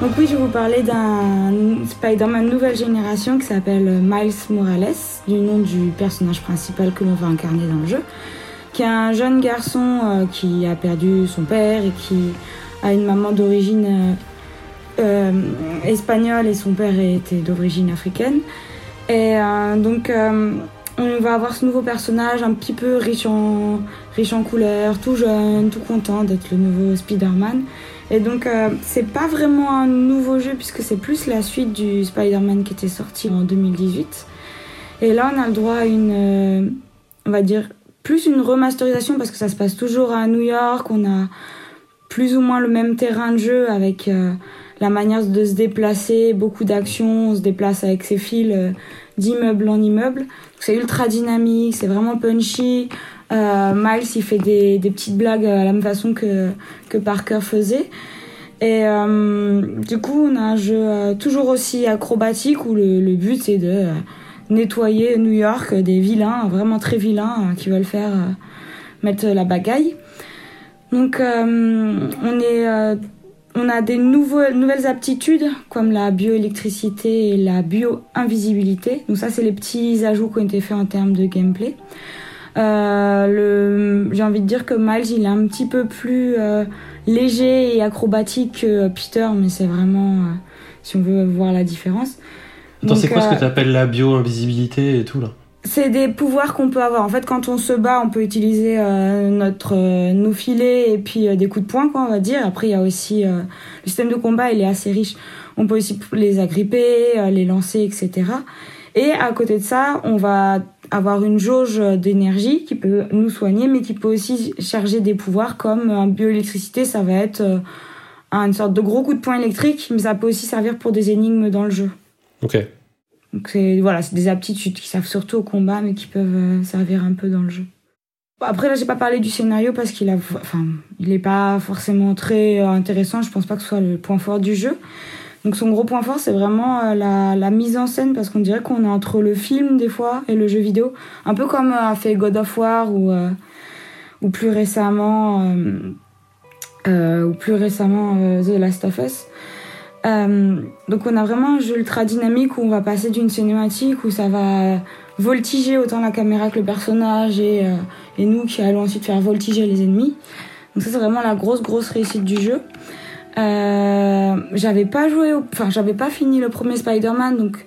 Donc oui, je vais vous parler d'un Spider-Man nouvelle génération qui s'appelle Miles Morales, du nom du personnage principal que l'on va incarner dans le jeu, qui est un jeune garçon euh, qui a perdu son père et qui a une maman d'origine euh, euh, espagnole et son père était d'origine africaine. Et donc on va avoir ce nouveau personnage un petit peu riche en couleurs, tout jeune, tout content d'être le nouveau Spider-Man. Et donc, euh, c'est pas vraiment un nouveau jeu puisque c'est plus la suite du Spider-Man qui était sorti en 2018. Et là, on a le droit à une, euh, on va dire, plus une remasterisation parce que ça se passe toujours à New York. On a plus ou moins le même terrain de jeu avec euh, la manière de se déplacer, beaucoup d'actions. On se déplace avec ses fils d'immeuble en immeuble. C'est ultra dynamique, c'est vraiment punchy. Euh, Miles, il fait des, petites blagues à la même façon que, Parker faisait. Et euh, du coup, on a un jeu euh, toujours aussi acrobatique où le, but c'est de nettoyer New York des vilains, vraiment très vilains, qui veulent faire mettre la bagaille. Donc, on est on a des nouvelles aptitudes comme la bioélectricité et la bio-invisibilité. Donc ça, c'est les petits ajouts qui ont été faits en termes de gameplay. Euh, J'ai envie de dire que Miles, il est un petit peu plus euh, léger et acrobatique que Peter, mais c'est vraiment, euh, si on veut voir la différence. Attends, c'est quoi ce que euh, tu appelles la bio-invisibilité et tout là? C'est des pouvoirs qu'on peut avoir. En fait, quand on se bat, on peut utiliser notre nos filets et puis des coups de poing, quoi, on va dire. Après, il y a aussi le système de combat, il est assez riche. On peut aussi les agripper, les lancer, etc. Et à côté de ça, on va avoir une jauge d'énergie qui peut nous soigner, mais qui peut aussi charger des pouvoirs comme en bioélectricité, ça va être euh, une sorte de gros coup de poing électrique, mais ça peut aussi servir pour des énigmes dans le jeu. Ok. Donc c'est voilà, c'est des aptitudes qui servent surtout au combat, mais qui peuvent euh, servir un peu dans le jeu. Après là, j'ai pas parlé du scénario parce qu'il a, enfin, il est pas forcément très euh, intéressant. Je pense pas que ce soit le point fort du jeu. Donc son gros point fort, c'est vraiment euh, la, mise en scène, parce qu'on dirait qu'on est entre le film des fois et le jeu vidéo, un peu comme euh, a fait God of War ou, euh, plus récemment, ou plus récemment The Last of Us. donc on a vraiment un jeu ultra dynamique où on va passer d'une cinématique où ça va voltiger autant la caméra que le personnage et, et nous qui allons ensuite faire voltiger les ennemis. Donc ça c'est vraiment la grosse grosse réussite du jeu. Euh, j'avais pas joué, enfin j'avais pas fini le premier Spider-Man, donc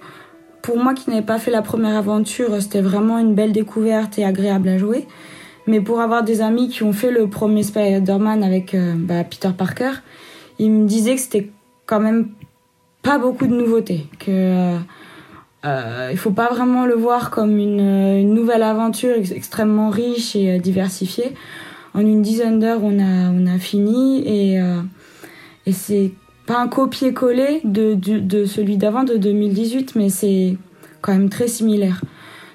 pour moi qui n'avais pas fait la première aventure, c'était vraiment une belle découverte et agréable à jouer. Mais pour avoir des amis qui ont fait le premier Spider-Man avec euh, bah, Peter Parker, ils me disaient que c'était quand même pas beaucoup de nouveautés, que euh, il faut pas vraiment le voir comme une, une nouvelle aventure extrêmement riche et diversifiée. En une dizaine d'heures, on a on a fini et et c'est pas un copier-coller de, celui d'avant, de 2018, mais c'est quand même très similaire.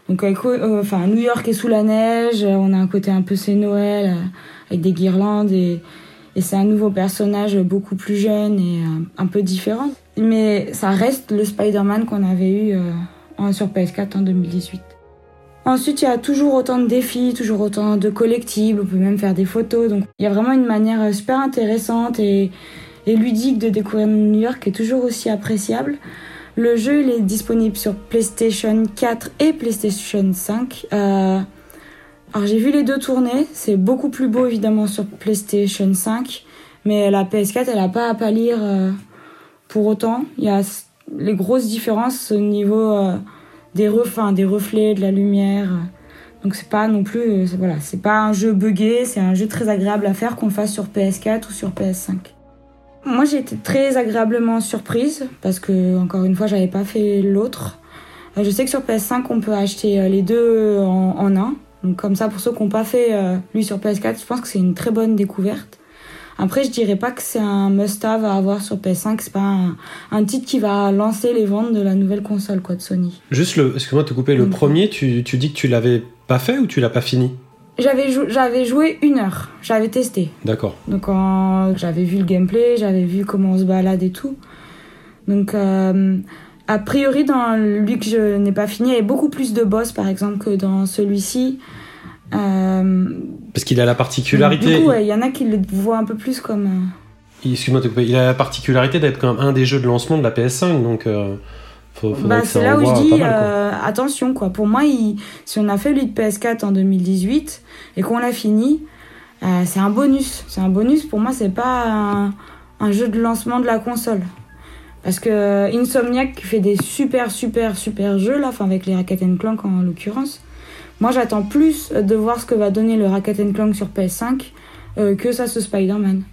Donc, euh, enfin, New York est sous la neige, on a un côté un peu c'est Noël, euh, avec des guirlandes et, Et c'est un nouveau personnage beaucoup plus jeune et un peu différent. Mais ça reste le Spider-Man qu'on avait eu sur PS4 en 2018. Ensuite, il y a toujours autant de défis, toujours autant de collectibles, on peut même faire des photos. Donc, il y a vraiment une manière super intéressante et, ludique de découvrir New York est toujours aussi appréciable. Le jeu, il est disponible sur PlayStation 4 et PlayStation 5. Euh, alors, j'ai vu les deux tourner. C'est beaucoup plus beau, évidemment, sur PlayStation 5. Mais la PS4, elle n'a pas à pâlir euh, pour autant. Il y a les grosses différences au niveau euh, des, des reflets, de la lumière. Donc c'est pas non plus, voilà, c'est pas un jeu buggé, c'est un jeu très agréable à faire qu'on fasse sur PS4 ou sur PS5. Moi j'ai été très agréablement surprise parce que encore une fois j'avais pas fait l'autre. Euh, je sais que sur PS5 on peut acheter les deux en, un. Donc comme ça pour ceux qui n'ont pas fait lui sur PS4, je pense que c'est une très bonne découverte. Après, je dirais pas que c'est un must-have à avoir sur PS5. C'est pas un, titre qui va lancer les ventes de la nouvelle console quoi de Sony. Juste le, excuse-moi de te couper, le premier, tu, tu dis que tu l'avais pas fait ou tu l'as pas fini? J'avais j'avais joué une heure, j'avais testé. D'accord. Donc j'avais vu le gameplay, j'avais vu comment on se balade et tout. Donc euh, a priori dans lui que je n'ai pas fini, il y avait beaucoup plus de boss par exemple que dans celui-ci. Euh, Parce qu'il a la particularité. Du coup, il y en a qui le voient un peu plus comme. Euh, excuse-moi, il a la particularité d'être quand même un des jeux de lancement de la PS5, donc. Euh, bah, c'est là où je dis attention quoi. Pour moi, si on a fait lui de PS4 en 2018 et qu'on l'a fini, c'est un bonus. C'est un bonus. Pour moi, c'est pas un, jeu de lancement de la console. Parce que Insomniac fait des super super super jeux là, enfin avec les Racket Clank en l'occurrence. Moi, j'attends plus de voir ce que va donner le Racket Clank sur PS5 euh, que ça ce Spider-Man.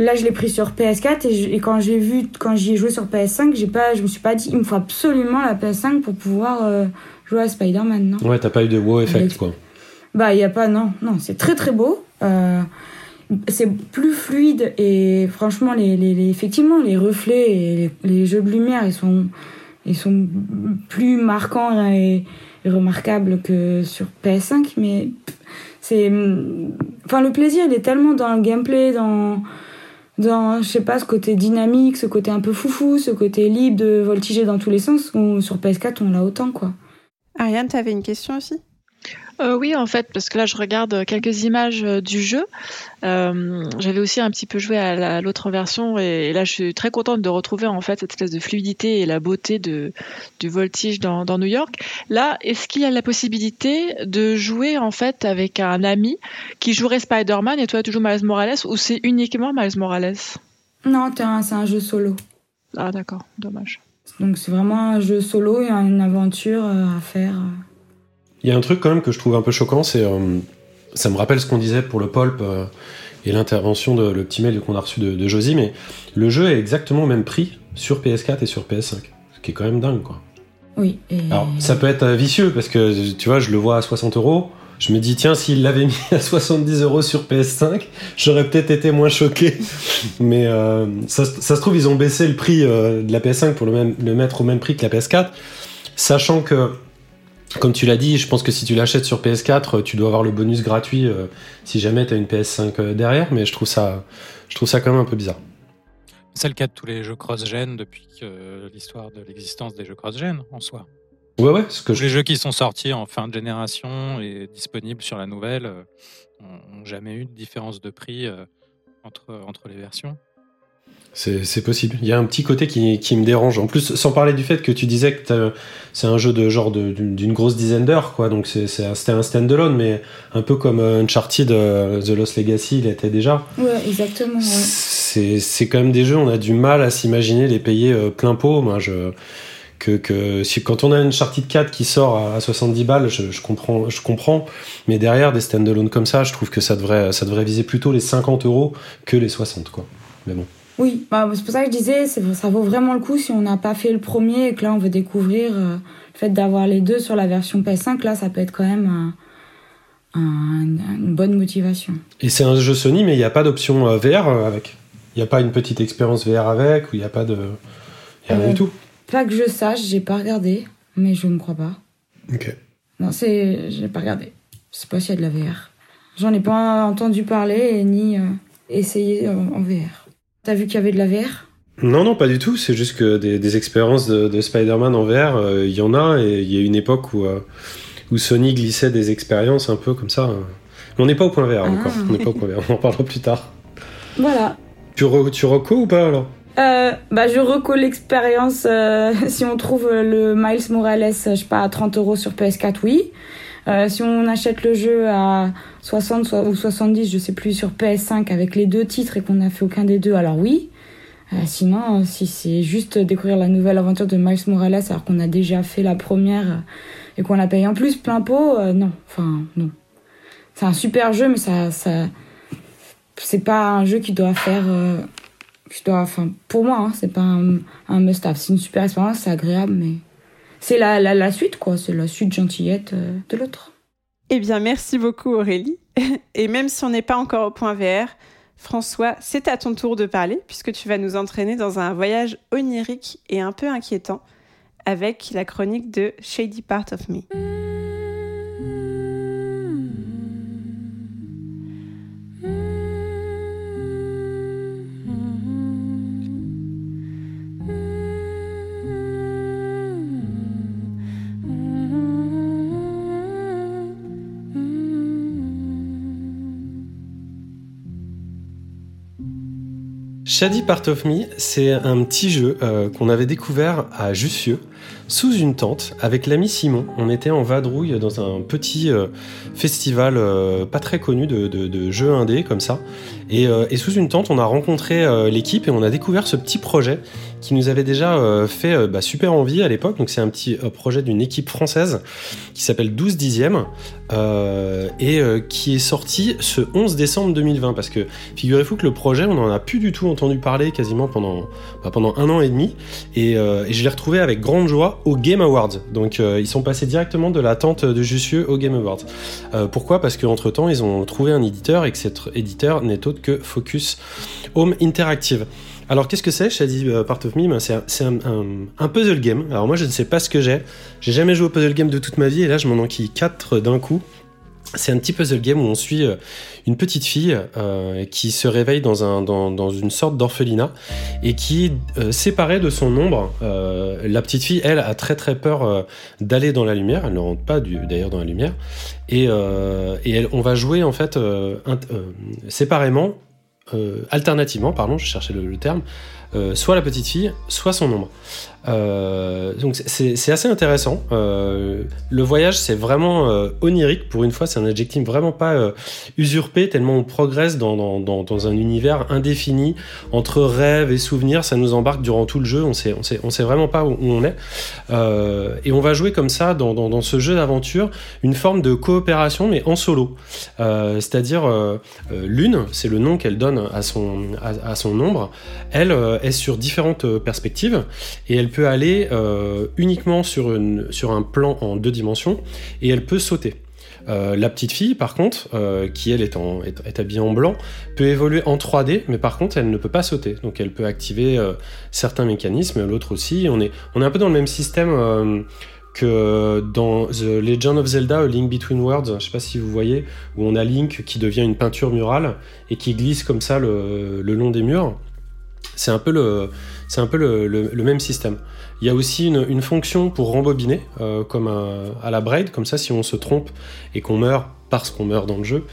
Là, je l'ai pris sur PS4 et, quand j'ai vu, quand j'y ai joué sur PS5, j'ai pas, je me suis pas dit, il me faut absolument la PS5 pour pouvoir euh, jouer à Spider-Man, non Ouais, t'as pas eu de wow effect, quoi. Bah, il y a pas, non, non, c'est très très beau. Euh, c'est plus fluide et franchement, les, les, effectivement, les reflets et les, jeux de lumière, ils sont, ils sont plus marquants et remarquable que sur PS5, mais c'est. Enfin, le plaisir, il est tellement dans le gameplay, dans. Dans, je sais pas, ce côté dynamique, ce côté un peu foufou, ce côté libre de voltiger dans tous les sens, où sur PS4, on l'a autant, quoi. Ariane, tu avais une question aussi? Euh, oui, en fait, parce que là, je regarde quelques images euh, du jeu. Euh, j'avais aussi un petit peu joué à l'autre version et, là, je suis très contente de retrouver en fait cette espèce de fluidité et la beauté de, du voltige dans, New York. Là, est-ce qu'il y a la possibilité de jouer en fait avec un ami qui jouerait Spider-Man et toi, tu joues Miles Morales ou c'est uniquement Miles Morales? Non, c'est un jeu solo. Ah, d'accord, dommage. Donc, c'est vraiment un jeu solo et une aventure à faire. Il y a un truc quand même que je trouve un peu choquant, c'est euh, ça me rappelle ce qu'on disait pour le pulp euh, et l'intervention de le petit mail qu'on a reçu de, de Josie, mais le jeu est exactement au même prix sur PS4 et sur PS5, ce qui est quand même dingue quoi. Oui. Alors ça peut être vicieux parce que tu vois, je le vois à 60 euros. Je me dis, tiens, s'il l'avait mis à 70 euros sur PS5, j'aurais peut-être été moins choqué. Mais euh, ça, ça, se trouve, ils ont baissé le prix de la PS5 pour le, même, le mettre au même prix que la PS4, sachant que comme tu l'as dit, je pense que si tu l'achètes sur PS4, tu dois avoir le bonus gratuit euh, si jamais tu as une PS5 euh, derrière, mais je trouve ça, je trouve ça quand même un peu bizarre. C'est le cas de tous les jeux cross-gen depuis l'histoire de l'existence des jeux cross-gen en soi. Ouais, ouais. Ce que Les jeux qui sont sortis en fin de génération et disponibles sur la nouvelle n'ont euh, jamais eu de différence de prix entre, entre les versions. C'est possible. Il y a un petit côté qui, qui, me dérange. En plus, sans parler du fait que tu disais que c'est un jeu de genre d'une grosse dizaine d'heures, quoi. Donc c'était un stand-alone, mais un peu comme euh, Uncharted, euh, The Lost Legacy, il était déjà. Ouais, exactement. Ouais. C'est quand même des jeux, on a du mal à s'imaginer les payer euh, plein pot. Moi, je que, que si, quand on a une Uncharted 4 qui sort à 70 balles, je, je, comprends, je comprends. Mais derrière des stand-alone comme ça, je trouve que ça devrait, ça devrait viser plutôt les 50 euros que les 60, quoi. Mais bon. Oui, bah, c'est pour ça que je disais, ça vaut vraiment le coup si on n'a pas fait le premier et que là on veut découvrir euh, le fait d'avoir les deux sur la version PS5, là ça peut être quand même une bonne motivation. Et c'est un jeu Sony, mais il n'y a pas d'option euh, VR euh, avec Il n'y a pas une petite expérience VR avec Ou il n'y a pas de. Il rien du tout Pas que je sache, j'ai pas regardé, mais je ne crois pas. Ok. Non, c'est. J'ai pas regardé. Je sais pas s'il y a de la VR. J'en ai pas entendu parler et ni. essayer en, VR. T'as vu qu'il y avait de la VR Non, non, pas du tout. C'est juste que des, expériences de, Spider-Man en VR, il y en a. Et il y a une époque où, où Sony glissait des expériences un peu comme ça. On n'est pas au point VR encore. Ah. On n'est pas au point VR. On en parlera plus tard. Voilà. Tu, tu reco ou pas alors? Euh, bah, je reco l'expérience. Euh, si on trouve le Miles Morales, je sais pas, à 30 euros sur PS4, oui. Euh, si on achète le jeu à 60 ou 70, je sais plus, sur PS5 avec les deux titres et qu'on n'a fait aucun des deux, alors oui. sinon, si c'est juste découvrir la nouvelle aventure de Miles Morales alors qu'on a déjà fait la première et qu'on la paye en plus plein pot, non. Enfin, non. C'est un super jeu, mais ça, ça c'est pas un jeu qui doit faire je dois, enfin, pour moi, hein, c'est pas un, un must-have. C'est une super expérience, c'est agréable, mais c'est la, la, la, suite, quoi. C'est la suite gentillette euh, de l'autre. Eh bien, merci beaucoup, Aurélie. Et même si on n'est pas encore au point VR, François, c'est à ton tour de parler, puisque tu vas nous entraîner dans un voyage onirique et un peu inquiétant avec la chronique de Shady Part of Me. Shady Part of Me, c'est un petit jeu euh, qu'on avait découvert à Jussieu, sous une tente, avec l'ami Simon. On était en vadrouille dans un petit euh, festival euh, pas très connu de, jeux indés comme ça. Et, sous une tente, on a rencontré l'équipe et on a découvert ce petit projet qui nous avait déjà fait bah, super envie à l'époque. Donc c'est un petit projet d'une équipe française qui s'appelle 12 dixièmes et qui est sorti ce 11 décembre 2020. Parce que figurez-vous que le projet, on n'en a plus du tout entendu parler quasiment pendant, bah, pendant un an et demi. Et, euh, je l'ai retrouvé avec grande joie au Game Awards. Donc euh, ils sont passés directement de la tente de Jussieu au Game Awards. Euh, pourquoi? Parce qu'entre temps, ils ont trouvé un éditeur et que cet éditeur n'est autre que Focus Home Interactive. Alors qu'est-ce que c'est Shady Part of Me? Ben, C'est un, un, puzzle game. Alors moi je ne sais pas ce que j'ai. J'ai jamais joué au puzzle game de toute ma vie et là je m'en enquille 4 d'un coup. C'est un petit puzzle game où on suit euh, une petite fille euh, qui se réveille dans, un, dans, dans une sorte d'orphelinat et qui euh, séparée de son ombre. la petite fille, elle, a très très peur d'aller dans la lumière. Elle ne rentre pas d'ailleurs dans la lumière. Et, et on va jouer en fait séparément, alternativement, pardon, je cherchais le terme, soit la petite fille, soit son ombre. Euh, donc c'est assez intéressant. Euh, le voyage, c'est vraiment euh, onirique. Pour une fois, c'est un adjectif vraiment pas euh, usurpé, tellement on progresse dans, dans, un univers indéfini entre rêves et souvenirs. Ça nous embarque durant tout le jeu. On sait, on sait, on sait vraiment pas où, on est. Euh, et on va jouer comme ça dans, dans ce jeu d'aventure une forme de coopération, mais en solo. C'est-à-dire l'une, c'est le nom qu'elle donne à son à son ombre. Elle est sur différentes perspectives et elle peut aller euh, uniquement sur, une, un plan en deux dimensions et elle peut sauter. Euh, la petite fille, par contre, euh, qui elle est, en, habillée en blanc, peut évoluer en 3D, mais par contre, elle ne peut pas sauter. Donc, elle peut activer certains mécanismes, l'autre aussi. On est, un peu dans le même système que dans The Legend of Zelda, Link Between Worlds, je ne sais pas si vous voyez, où on a Link qui devient une peinture murale et qui glisse comme ça le long des murs. C'est un peu le, c'est un peu le, même système. Il y a aussi une, fonction pour rembobiner, euh, comme à, la braid, comme ça si on se trompe et qu'on meurt parce qu'on meurt dans le jeu,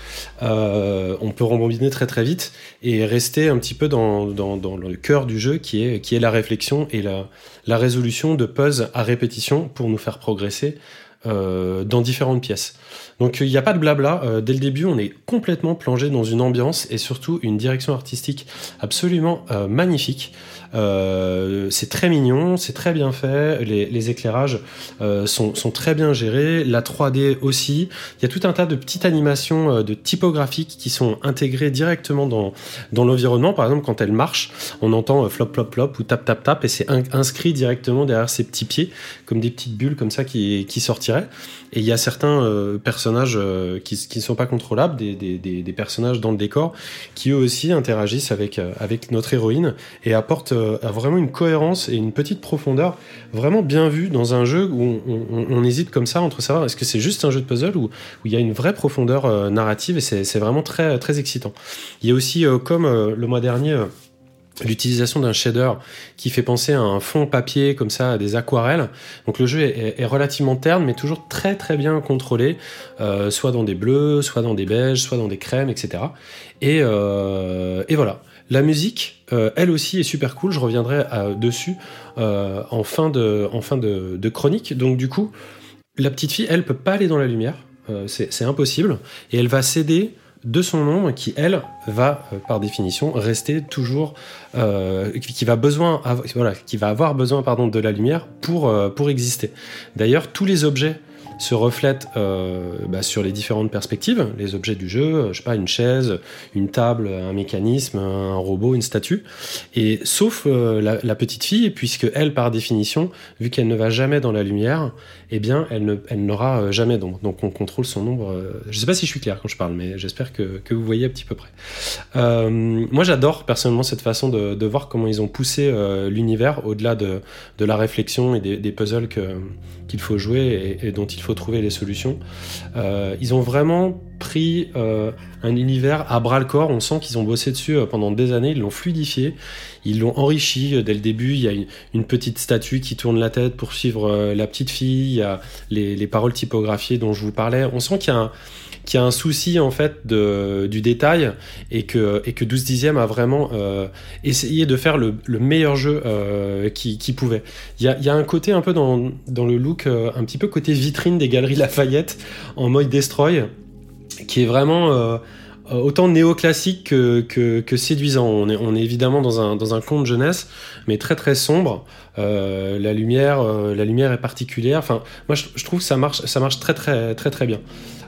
euh, on peut rembobiner très très vite et rester un petit peu dans, le cœur du jeu qui est, qui est la réflexion et la, résolution de puzzles à répétition pour nous faire progresser euh, dans différentes pièces. Donc il n'y a pas de blabla. Euh, dès le début, on est complètement plongé dans une ambiance et surtout une direction artistique absolument euh, magnifique. Euh, c'est très mignon, c'est très bien fait, les, éclairages euh, sont, sont, très bien gérés, la 3D aussi. Il y a tout un tas de petites animations euh, de typographiques qui sont intégrées directement dans, dans l'environnement. Par exemple, quand elle marche, on entend flop, flop, flop ou tap, tap, tap et c'est inscrit directement derrière ses petits pieds, comme des petites bulles comme ça qui, qui partirait. Et il y a certains euh, personnages euh, qui ne sont pas contrôlables, des, des, des, personnages dans le décor, qui eux aussi interagissent avec, euh, avec notre héroïne et apportent vraiment une cohérence et une petite profondeur vraiment bien vue dans un jeu où on, hésite comme ça entre savoir est-ce que c'est juste un jeu de puzzle ou il y a une vraie profondeur narrative et c'est vraiment très, très excitant. Il y a aussi, comme le mois dernier, l'utilisation d'un shader qui fait penser à un fond papier comme ça, à des aquarelles. Donc le jeu est, relativement terne, mais toujours très très bien contrôlé, euh, soit dans des bleus, soit dans des beiges, soit dans des crèmes, etc. Et, euh, et voilà. La musique, euh, elle aussi, est super cool. Je reviendrai dessus en fin, de, en de, chronique. Donc du coup, la petite fille, elle peut pas aller dans la lumière. c'est impossible. Et elle va céder de son ombre qui, elle, va, euh, par définition, rester toujours, euh, qui, va avoir besoin pardon, de la lumière pour, euh, pour exister. D'ailleurs, tous les objets se reflètent euh, bah, sur les différentes perspectives, les objets du jeu, euh, je sais pas, une chaise, une table, un mécanisme, un robot, une statue, et sauf euh, la, petite fille, puisque elle, par définition, vu qu'elle ne va jamais dans la lumière, eh bien, elle, ne, elle n'aura jamais d'ombre. Donc, on contrôle son ombre. je sais pas si je suis clair quand je parle, mais j'espère que, que vous voyez un petit peu près. moi, j'adore personnellement cette façon de, de, voir comment ils ont poussé l'univers au-delà de, de, la réflexion et des, des puzzles qu'il faut jouer et, et, dont il faut trouver les solutions. Euh, ils ont vraiment pris euh, un univers à bras le corps. On sent qu'ils ont bossé dessus euh, pendant des années. Ils l'ont fluidifié, ils l'ont enrichi. Dès le début, il y a une, petite statue qui tourne la tête pour suivre la petite fille. Il y a les, les paroles typographiées dont je vous parlais. On sent qu'il y a un souci en fait du détail et que, et que 12 dixièmes a vraiment euh, essayé de faire le, le meilleur jeu euh, qu'il qui pouvait. Il y a, un côté un peu dans, dans le look, euh, un petit peu côté vitrine des galeries Lafayette en mode Destroy, qui est vraiment euh, autant néoclassique que, séduisant. On est, évidemment dans un, dans un conte jeunesse, mais très très sombre. Euh, la lumière, euh, la lumière est particulière. Enfin, moi je, je, trouve que ça marche, ça marche très très très très bien.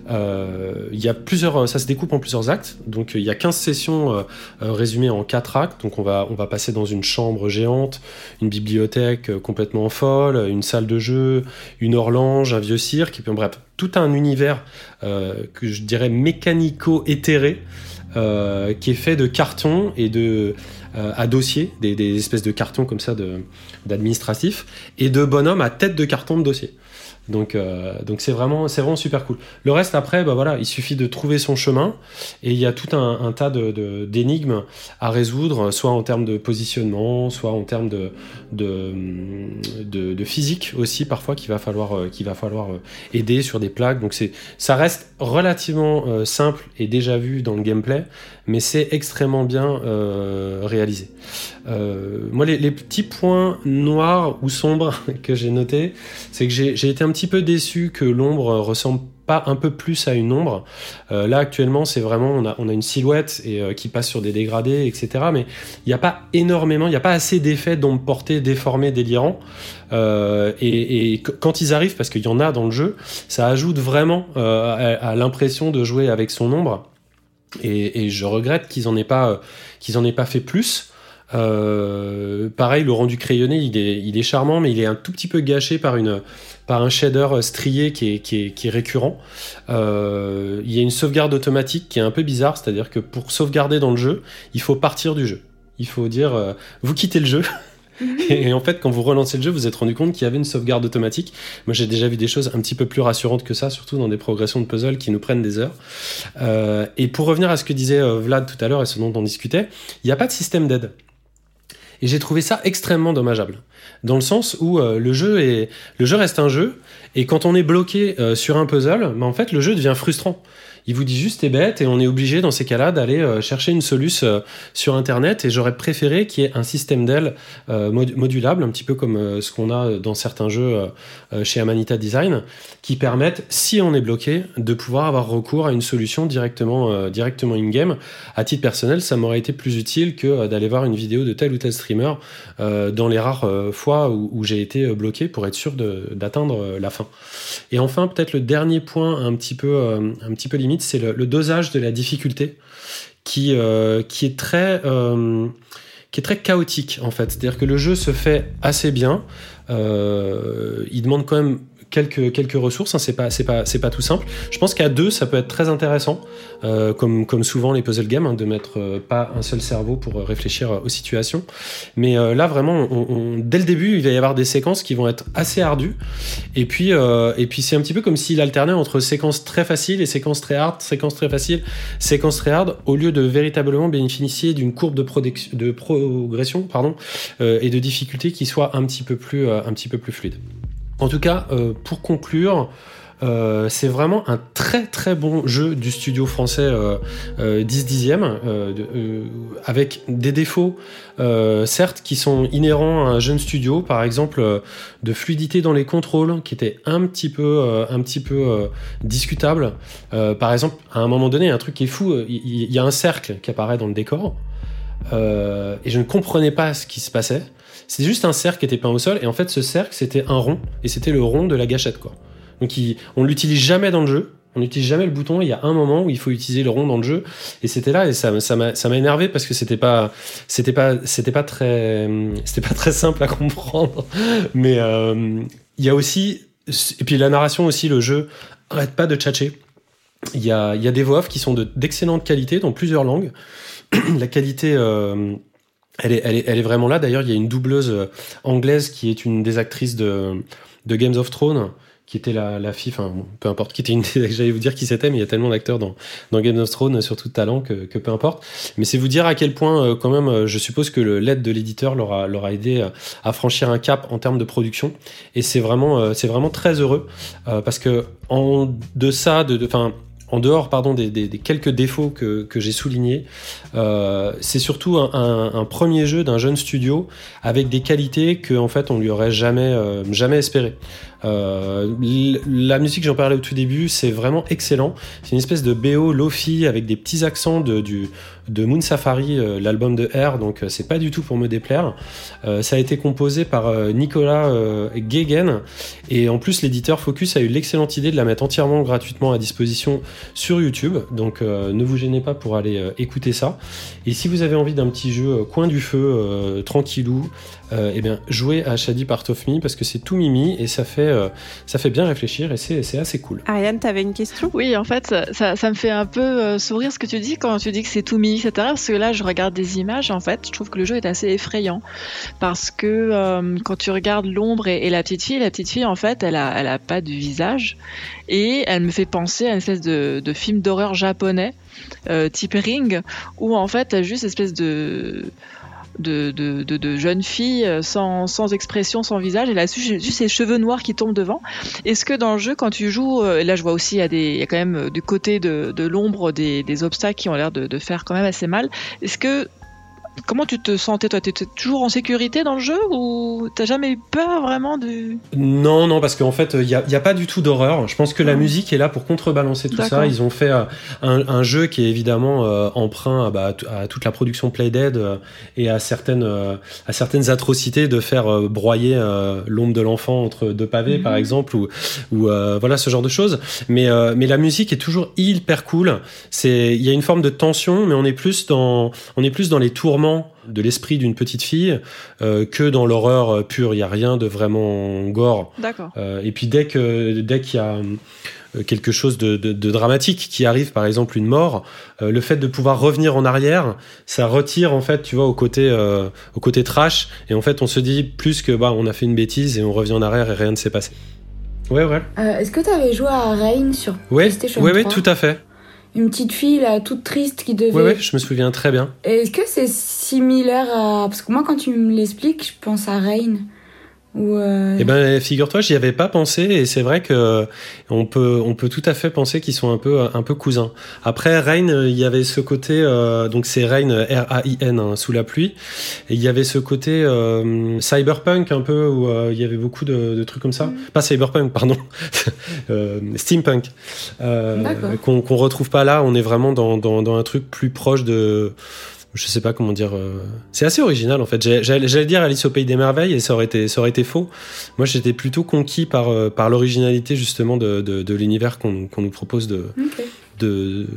Euh, il y a plusieurs, ça se découpe en plusieurs actes. Donc il y a 15 sessions euh, euh, résumées en 4 actes. Donc on va, on va passer dans une chambre géante, une bibliothèque complètement folle, une salle de jeu, une horloge, un vieux cirque, et puis bref, tout un univers que je dirais mécanico-éthéré. qui est fait de cartons et de à dossier, des, des, espèces de cartons comme ça d'administratifs, et de bonhommes à tête de carton de dossier. Donc, euh, donc c'est vraiment, c'est super cool. Le reste après, bah voilà, il suffit de trouver son chemin et il y a tout un, tas de, d'énigmes à résoudre, soit en termes de positionnement, soit en termes de, de, physique aussi parfois qu'il va falloir, euh, qu'il va falloir euh, aider sur des plaques. Donc c'est, ça reste relativement simple et déjà vu dans le gameplay, mais c'est extrêmement bien euh, réalisé. Euh, moi, les, les, petits points noirs ou sombres que j'ai notés, c'est que j'ai été un petit peu déçu que l'ombre ressemble pas un peu plus à une ombre. Euh, là, actuellement, c'est vraiment, on a, on a une silhouette et, euh, qui passe sur des dégradés, etc. Mais il n'y a pas énormément, il n'y a pas assez d'effets d'ombre portée, déformée, délirant. Euh, et, et, quand ils arrivent, parce qu'il y en a dans le jeu, ça ajoute vraiment euh, à l'impression de jouer avec son ombre. Et, je regrette qu'ils en aient pas, euh, qu'ils en aient pas fait plus. Euh, pareil, le rendu crayonné, il est, il est charmant, mais il est un tout petit peu gâché par une, par un shader strié qui est, qui est, qui est récurrent. Euh, il y a une sauvegarde automatique qui est un peu bizarre, c'est-à-dire que pour sauvegarder dans le jeu, il faut partir du jeu. Il faut dire, euh, vous quittez le jeu. et en fait, quand vous relancez le jeu, vous vous êtes rendu compte qu'il y avait une sauvegarde automatique. Moi, j'ai déjà vu des choses un petit peu plus rassurantes que ça, surtout dans des progressions de puzzle qui nous prennent des heures. Euh, et pour revenir à ce que disait euh, Vlad tout à l'heure et ce dont on discutait, il n'y a pas de système d'aide. Et j'ai trouvé ça extrêmement dommageable. Dans le sens où euh, le, jeu est, le jeu reste un jeu, et quand on est bloqué sur un puzzle, bah, en fait, le jeu devient frustrant il vous dit juste t'es bête et on est obligé dans ces cas-là d'aller euh, chercher une solution euh, sur internet et j'aurais préféré qu'il y ait un système d'aile euh, modulable un petit peu comme ce qu'on a dans certains jeux chez Amanita Design qui permettent si on est bloqué de pouvoir avoir recours à une solution directement directement in-game. À titre personnel ça m'aurait été plus utile que d'aller voir une vidéo de tel ou tel streamer dans les rares fois où, j'ai été bloqué pour être sûr d'atteindre la fin. Et enfin peut-être le dernier point un petit peu un petit peu c'est le, dosage de la difficulté qui, euh, qui, est très, euh, qui est très chaotique en fait. C'est-à-dire que le jeu se fait assez bien. Euh, il demande quand même quelques, quelques ressources. Hein, c'est pas, c'est pas, c'est pas tout simple. Je pense qu'à deux, ça peut être très intéressant, euh, comme, comme souvent les puzzle games, hein, de mettre euh, pas un seul cerveau pour euh, réfléchir aux situations. Mais là, vraiment, dès le début, il va y avoir des séquences qui vont être assez ardues. Et puis, et puis c'est un petit peu comme s'il alternait entre séquences très faciles et séquences très hard, séquences très faciles, séquences très hard, au lieu de véritablement bénéficier d'une courbe de, de progression pardon, et de difficulté qui soit un petit peu plus, un petit peu plus fluide. En tout cas, euh, pour conclure, euh, c'est vraiment un très très bon jeu du studio français euh, 10 dixième, avec des défauts certes qui sont inhérents à un jeune studio, par exemple de fluidité dans les contrôles qui était un petit peu un petit peu discutable. par exemple, à un moment donné, un truc qui est fou, il y, a un cercle qui apparaît dans le décor et je ne comprenais pas ce qui se passait. C'est juste un cercle qui était peint au sol, et en fait, ce cercle, c'était un rond, et c'était le rond de la gâchette, quoi. Donc, on l'utilise jamais dans le jeu. On n'utilise jamais le bouton. Il y a un moment où il faut utiliser le rond dans le jeu, et c'était là, et ça, m'a, énervé parce que c'était pas, c'était pas, c'était pas très, c'était pas très simple à comprendre. Mais euh, il y a aussi, et puis la narration aussi, le jeu arrête pas de tchatcher. Il y a, des voix qui sont d'excellente qualité dans plusieurs langues. la qualité euh, elle est, elle, est, elle est vraiment là. D'ailleurs, il y a une doubleuse euh, anglaise qui est une des actrices de, de Games of Thrones, qui était la, la fille, enfin, peu importe, qui était une j'allais vous dire qui c'était, mais il y a tellement d'acteurs dans, dans Games of Thrones, surtout de talent, que, que peu importe. Mais c'est vous dire à quel point, euh, quand même, euh, je suppose que l'aide de l'éditeur leur a, aidé à franchir un cap en termes de production. Et c'est vraiment, c'est vraiment très heureux, parce que en deçà de, enfin, en dehors pardon, des, quelques défauts que, que j'ai soulignés, euh, c'est surtout un, un, premier jeu d'un jeune studio avec des qualités que en fait on lui aurait jamais euh, jamais espéré. Euh, la musique, j'en parlais au tout début, c'est vraiment excellent. C'est une espèce de BO Lofi avec des petits accents de, Moon Safari, euh, l'album de R, donc euh, c'est pas du tout pour me déplaire. ça a été composé par Nicolas Gegen et en plus l'éditeur Focus a eu l'excellente idée de la mettre entièrement gratuitement à disposition sur YouTube, donc ne vous gênez pas pour aller écouter ça. Et si vous avez envie d'un petit jeu coin du feu, tranquillou, euh, eh bien, jouez à Shady Part of Me parce que c'est tout mimi et ça fait, euh, ça fait bien réfléchir et c'est assez cool. Ariane, tu avais une question? Oui, en fait, ça, ça, me fait un peu euh, sourire ce que tu dis quand tu dis que c'est tout mimi, etc. Parce que là, je regarde des images, en fait, je trouve que le jeu est assez effrayant parce que quand tu regardes l'ombre et, la petite fille, la petite fille, en fait, elle a, elle a pas de visage et elle me fait penser à une espèce de, de film d'horreur japonais. type Ring, où en fait, t'as juste une espèce de de, de, de, jeunes filles euh, sans, sans, expression, sans visage. Là j'ai juste ces cheveux noirs qui tombent devant. Est-ce que dans le jeu, quand tu joues, euh, et là je vois aussi, il y a, des, a quand même euh, du côté de, l'ombre des, des, obstacles qui ont l'air de, de, faire quand même assez mal. Est-ce que Comment tu te sentais toi? T'étais toujours en sécurité dans le jeu ou t'as jamais eu peur vraiment de? Non, non, parce qu'en fait, il n'y a, a, pas du tout d'horreur. Je pense que la musique est là pour contrebalancer tout ça. Ils ont fait euh, un, un, jeu qui est évidemment euh, emprunt à, bah, à, toute la production Playdead euh, et à certaines, à certaines atrocités de faire broyer l'ombre de l'enfant entre deux pavés, par mhm. exemple, ou, ou voilà ce genre de choses. Mais, mais la musique est toujours hyper cool. Il y a une forme de tension, mais on est plus dans, on est plus dans les tourments de l'esprit d'une petite fille euh, que dans l'horreur pure. Il n'y a rien de vraiment gore. D'accord. Euh, et puis dès que dès qu'il y a euh, quelque chose de, dramatique qui arrive, par exemple une mort, le fait de pouvoir revenir en arrière, ça retire en fait, tu vois, au côté au côté trash. Et en fait, on se dit plus que bah on a fait une bêtise et on revient en arrière et rien ne s'est passé. Ouais, ouais. Est-ce que tu avais joué à Rain sur PlayStation ouais, 3 Oui, tout à fait une petite fille là toute triste qui devait. Oui, ouais, je me souviens très bien. Est-ce que c'est similaire à parce que moi quand tu me l'expliques, je pense à Rain. Euh, eh ben, figure-toi, j'y avais pas pensé et c'est vrai que on peut, on peut tout à fait penser qu'ils sont un peu, un peu cousins. Après, Rain, il y avait ce côté, euh, donc c'est Rain, R-A-I-N, hein, sous la pluie, et il y avait ce côté euh, cyberpunk un peu où il y avait beaucoup de, trucs comme ça. Mm. Pas cyberpunk, pardon, steampunk, qu'on retrouve pas là. On est vraiment dans, dans, dans un truc plus proche de je sais pas comment dire. Euh, c'est assez original en fait. J'allais dire Alice au pays des merveilles et ça aurait été, ça aurait été faux. Moi, j'étais plutôt conquis par euh, par l'originalité justement de, de, de l'univers qu'on qu'on nous propose de. De,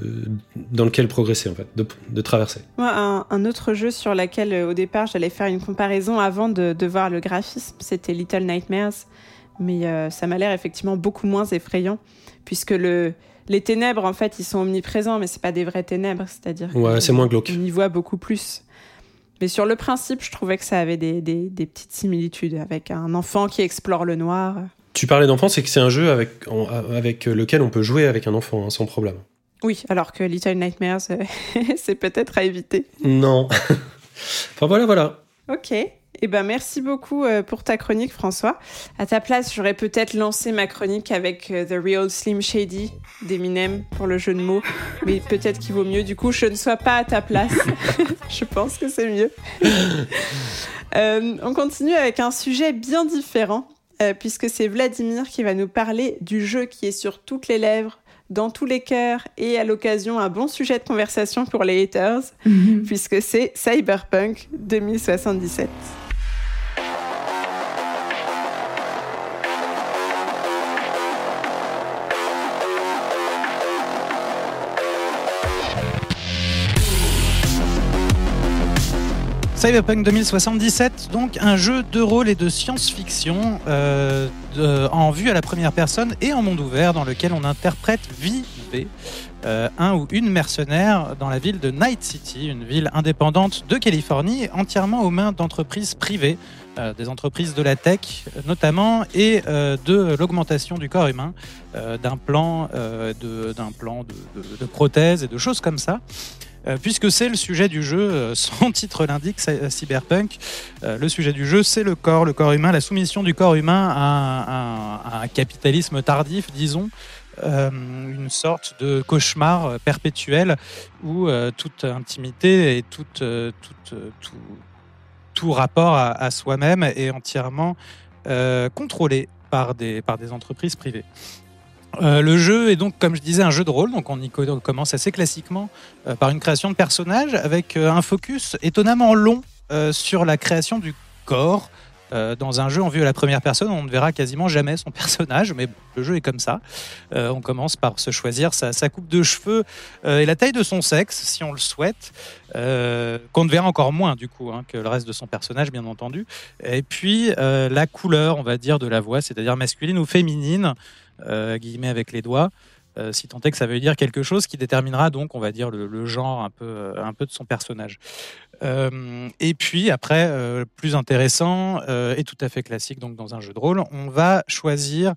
dans lequel progresser en fait, de, traverser. Moi, un, un, autre jeu sur lequel euh, au départ j'allais faire une comparaison avant de, de voir le graphisme, c'était Little Nightmares mais ça m'a l'air effectivement beaucoup moins effrayant, puisque le, les ténèbres, en fait, ils sont omniprésents, mais c'est pas des vraies ténèbres, c'est-à-dire ouais, c'est moins glauque. On y voit beaucoup plus. Mais sur le principe, je trouvais que ça avait des, des, des petites similitudes avec un enfant qui explore le noir. Tu parlais d'enfant, c'est que c'est un jeu avec, avec lequel on peut jouer avec un enfant hein, sans problème. Oui, alors que Little Nightmares, c'est peut-être à éviter. Non. enfin voilà, voilà. Ok. Eh ben, merci beaucoup euh, pour ta chronique, François. À ta place, j'aurais peut-être lancé ma chronique avec euh, The Real Slim Shady d'Eminem pour le jeu de mots. Mais peut-être qu'il vaut mieux, du coup, je ne sois pas à ta place. je pense que c'est mieux. Euh, on continue avec un sujet bien différent, puisque c'est Vladimir qui va nous parler du jeu qui est sur toutes les lèvres dans tous les cœurs et à l'occasion un bon sujet de conversation pour les haters, mhm. puisque c'est Cyberpunk 2077. Cyberpunk 2077, donc un jeu de rôle et de science-fiction euh, en vue à la première personne et en monde ouvert dans lequel on interprète V, euh, un ou une mercenaire dans la ville de Night City, une ville indépendante de Californie, entièrement aux mains d'entreprises privées, euh, des entreprises de la tech notamment, et de l'augmentation du corps humain, d'un plan, d'un plan de, de prothèses et de choses comme ça. Euh, puisque c'est le sujet du jeu, euh, son titre l'indique, euh, Cyberpunk. le sujet du jeu, c'est le corps, le corps humain, la soumission du corps humain à un, capitalisme tardif, disons. une sorte de cauchemar perpétuel où toute intimité et toute, tout, rapport à, à soi-même est entièrement contrôlé par des, par des entreprises privées. Euh, le jeu est donc, comme je disais, un jeu de rôle. Donc, on y commence assez classiquement euh, par une création de personnage avec euh, un focus étonnamment long sur la création du corps. dans un jeu en vue à la première personne, on ne verra quasiment jamais son personnage, mais le jeu est comme ça. on commence par se choisir sa, coupe de cheveux et la taille de son sexe, si on le souhaite, qu'on ne verra encore moins du coup hein, que le reste de son personnage, bien entendu. Et puis la couleur, on va dire, de la voix, c'est-à-dire masculine ou féminine. Euh, avec les doigts, euh, si tant est que ça veut dire quelque chose qui déterminera donc, on va dire, le, genre un peu, euh, un peu de son personnage. et puis après, plus intéressant et tout à fait classique donc dans un jeu de rôle, on va choisir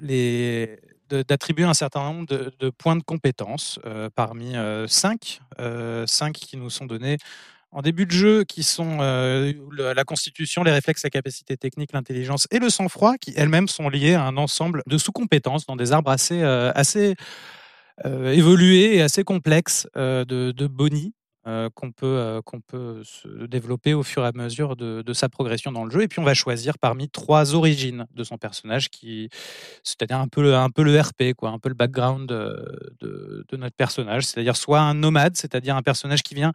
les d'attribuer un certain nombre de, points de compétences parmi cinq, cinq qui nous sont donnés en début de jeu qui sont euh, la constitution, les réflexes, la capacité technique, l'intelligence et le sang-froid qui elles-mêmes sont liées à un ensemble de sous-compétences dans des arbres assez, euh, assez euh, évolués et assez complexes de, de boni euh, qu'on peut, euh, peut se développer au fur et à mesure de, sa progression dans le jeu. Et puis on va choisir parmi trois origines de son personnage, qui, c'est-à-dire un peu, un peu le RP, quoi, un peu le background euh, de, notre personnage. C'est-à-dire soit un nomade, c'est-à-dire un personnage qui vient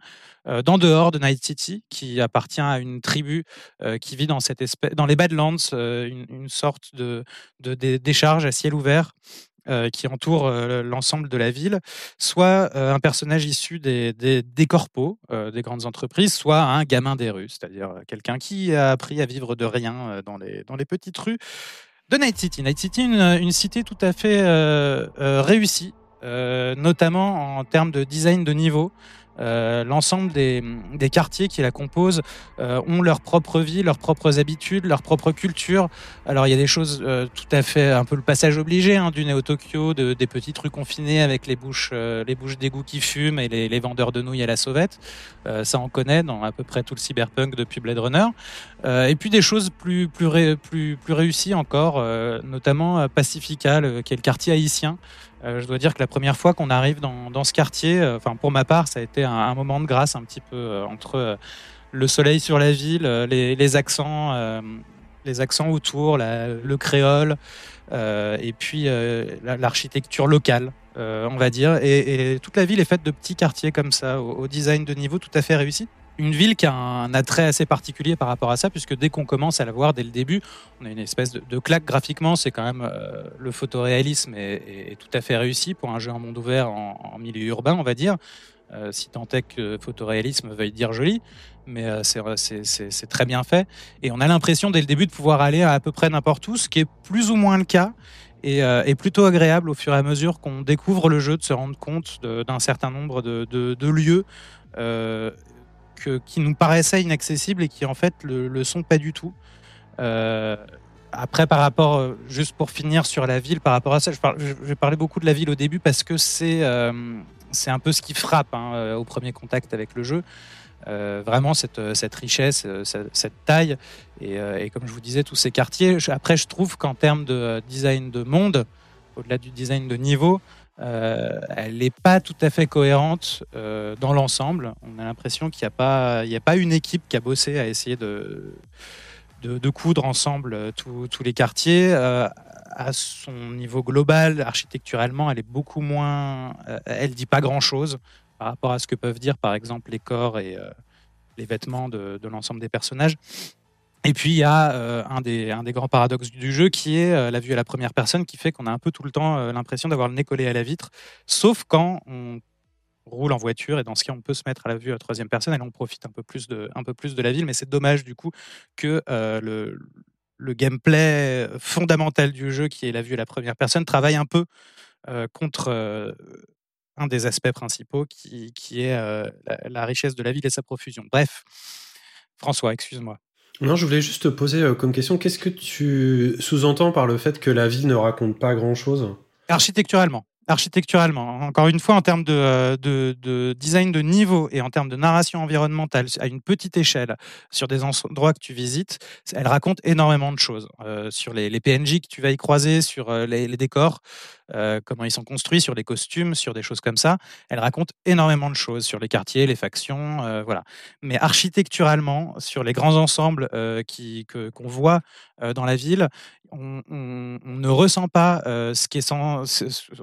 d'en dehors de Night City, qui appartient à une tribu qui vit dans, cette espèce, dans les Badlands, une, une sorte de, de décharge à ciel ouvert euh, qui entoure euh, l'ensemble de la ville, soit euh, un personnage issu des, des, des corpos, des grandes entreprises, soit un gamin des rues, c'est-à-dire quelqu'un qui a appris à vivre de rien dans les, dans les petites rues de Night City. Night City, une, une cité tout à fait réussie, notamment en termes de design de niveau. Euh, l'ensemble des, quartiers qui la composent euh, ont leur propre vie, leurs propres habitudes, leur propre culture. Alors il y a des choses euh, tout à fait un peu le passage obligé hein, du Néo Tokyo, de, des petites rues confinées avec les bouches, les bouches d'égout qui fument et les, vendeurs de nouilles à la sauvette. ça on connaît dans à peu près tout le cyberpunk depuis Blade Runner. et puis des choses plus réussies encore, notamment Pacifica, qui est le quartier haïtien. Euh, je dois dire que la première fois qu'on arrive dans, dans ce quartier, euh, enfin pour ma part, ça a été un, moment de grâce un petit peu euh, entre le soleil sur la ville, les, accents, les accents autour, le créole, et puis l'architecture locale. on va dire, et, toute la ville est faite de petits quartiers comme ça, au, design de niveau tout à fait réussi. Une ville qui a un attrait assez particulier par rapport à ça, puisque dès qu'on commence à la voir dès le début, on a une espèce de, claque graphiquement. C'est quand même euh, le photoréalisme est, tout à fait réussi pour un jeu en monde ouvert en, milieu urbain, on va dire. Euh, si tant est que photoréalisme veuille dire joli, mais euh, c'est très bien fait. Et on a l'impression dès le début de pouvoir aller à, peu près n'importe où, ce qui est plus ou moins le cas. Et, est plutôt agréable au fur et à mesure qu'on découvre le jeu de se rendre compte d'un certain nombre de lieux qui nous paraissaient inaccessibles et qui en fait le, le sont pas du tout. Euh, après, par rapport, euh, juste pour finir sur la ville, par rapport à ça, je, je vais parler beaucoup de la ville au début parce que c'est euh, un peu ce qui frappe hein, au premier contact avec le jeu. vraiment cette, cette richesse, cette, taille, et, comme je vous disais, tous ces quartiers. Après, je trouve qu'en termes de design de monde, au-delà du design de niveau, euh, elle n'est pas tout à fait cohérente euh, dans l'ensemble. On a l'impression qu'il n'y a, pas, une équipe qui a bossé à essayer de, de, coudre ensemble euh, tous les quartiers. à son niveau global, architecturellement, elle est beaucoup moins. elle dit pas grand-chose par rapport à ce que peuvent dire, par exemple, les corps et les vêtements de, de l'ensemble des personnages. Et puis il y a euh, un, des, grands paradoxes du jeu qui est euh, la vue à la première personne qui fait qu'on a un peu tout le temps euh, l'impression d'avoir le nez collé à la vitre, sauf quand on roule en voiture et dans ce cas on peut se mettre à la vue à la troisième personne et on profite un peu plus de, la ville, mais c'est dommage du coup que le, gameplay fondamental du jeu qui est la vue à la première personne travaille un peu contre un des aspects principaux qui est la richesse de la ville et sa profusion. Bref, François, excuse-moi. Non, je voulais juste te poser euh, comme question, qu'est-ce que tu sous-entends par le fait que la ville ne raconte pas grand-chose? Architecturalement. Architecturalement, encore une fois, en termes de, euh, de, design de niveau et en termes de narration environnementale, à une petite échelle, sur des endroits que tu visites, elle raconte énormément de choses. Euh, sur les, PNJ que tu vas y croiser, sur les décors, euh, comment ils sont construits, sur les costumes, sur des choses comme ça. Elle raconte énormément de choses sur les quartiers, les factions, euh, voilà. Mais architecturalement, sur les grands ensembles euh, qui, qu'on voit dans la ville, on, ne ressent pas ce qui on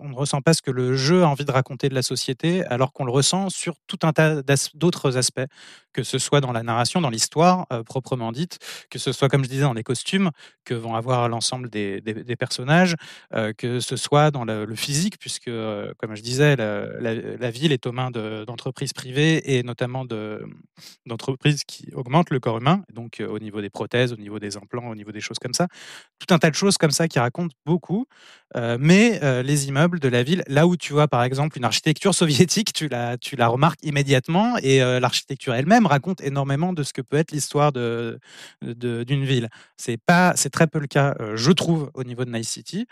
ne ressent pas ce que le jeu a envie de raconter de la société, alors qu'on le ressent sur tout un tas d'autres aspects, que ce soit dans la narration, dans l'histoire proprement dite, que ce soit comme je disais dans les costumes que vont avoir l'ensemble des, des, personnages, que ce soit dans le, physique, puisque, euh, comme je disais, la, ville est aux mains d'entreprises privées et notamment d'entreprises qui augmentent le corps humain, donc euh, au niveau des prothèses, au niveau des implants, au niveau des choses comme ça. Tout un tas de choses comme ça qui racontent beaucoup. Euh, mais les immeubles de la ville, là où tu vois par exemple une architecture soviétique, tu la, tu la remarques immédiatement et l'architecture elle-même raconte énormément de ce que peut être l'histoire d'une de, d'une ville. C'est c'est très peu le cas, je trouve, au niveau de Nice City.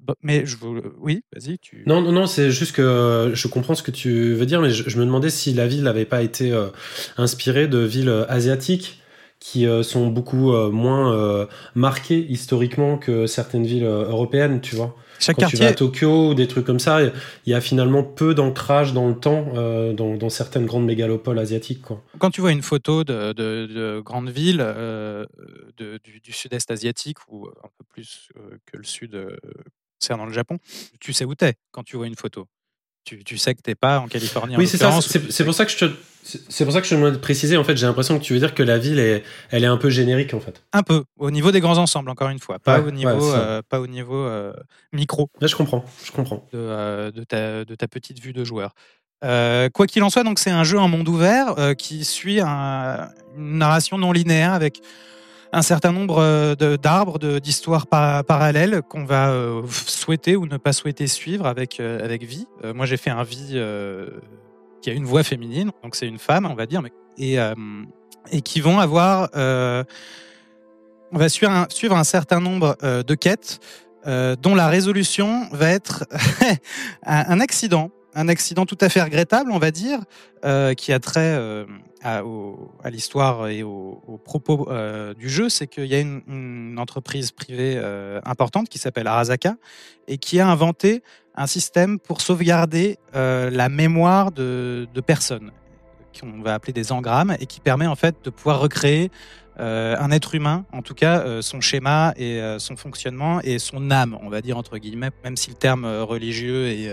Bah, mais je vous... oui, vas-y. Tu... Non, non, non, c'est juste que je comprends ce que tu veux dire, mais je, me demandais si la ville n'avait pas été euh, inspirée de villes euh, asiatiques qui euh, sont beaucoup moins marquées historiquement que certaines villes européennes, tu vois. Chaque Quand quartier... tu vas à Tokyo ou des trucs comme ça, il y a finalement peu d'ancrage dans le temps dans, dans, certaines grandes mégalopoles asiatiques. Quoi. Quand tu vois une photo de, de, de grandes villes du, du sud-est asiatique ou un peu plus que le sud dans le Japon, tu sais où t'es quand tu vois une photo. Tu, tu sais que t'es pas en Californie. Oui, c'est ça. C'est pour ça que je te, c'est pour ça que je te préciser. En fait, j'ai l'impression que tu veux dire que la ville est, elle est un peu générique en fait. Un peu au niveau des grands ensembles, encore une fois, pas au niveau, euh, pas au niveau euh, micro. Là, je comprends, je comprends. De, euh, de, ta, de ta petite vue de joueur. quoi qu'il en soit, donc c'est un jeu en monde ouvert qui suit un, une narration non linéaire avec un certain nombre euh, d'arbres, d'histoires parallèles qu'on va euh, souhaiter ou ne pas souhaiter suivre avec, euh, avec Vie. moi, j'ai fait un Vie qui a une voix féminine, donc c'est une femme, on va dire, et, et qui vont avoir. on va suivre un, suivre un certain nombre de quêtes dont la résolution va être un accident un accident tout à fait regrettable, on va dire, euh, qui a trait euh, à, l'histoire et aux au propos euh, du jeu, c'est qu'il y a une, entreprise privée importante qui s'appelle Arasaka et qui a inventé un système pour sauvegarder la mémoire de, de personnes, qu'on va appeler des engrammes, et qui permet en fait de pouvoir recréer un être humain, en tout cas son schéma et son fonctionnement et son âme, on va dire entre guillemets, même si le terme religieux est,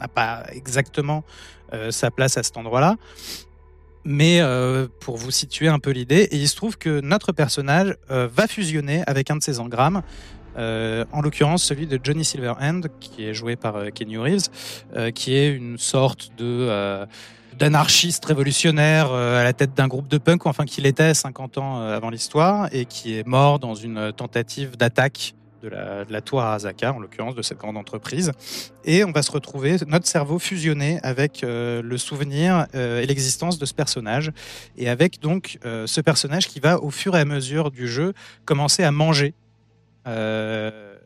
n'a pas exactement euh, sa place à cet endroit-là. Mais pour vous situer un peu l'idée, il se trouve que notre personnage va fusionner avec un de ces engrammes, en l'occurrence celui de Johnny Silverhand, qui est joué par Kenny Reeves, qui est une sorte de d'anarchiste révolutionnaire à la tête d'un groupe de punk, enfin qu'il était 50 ans avant l'histoire, et qui est mort dans une tentative d'attaque de la, tour à Azaka, en l'occurrence de cette grande entreprise. Et on va se retrouver, notre cerveau fusionné avec euh, le souvenir euh, et l'existence de ce personnage. Et avec donc euh, ce personnage qui va, au fur et à mesure du jeu, commencer à manger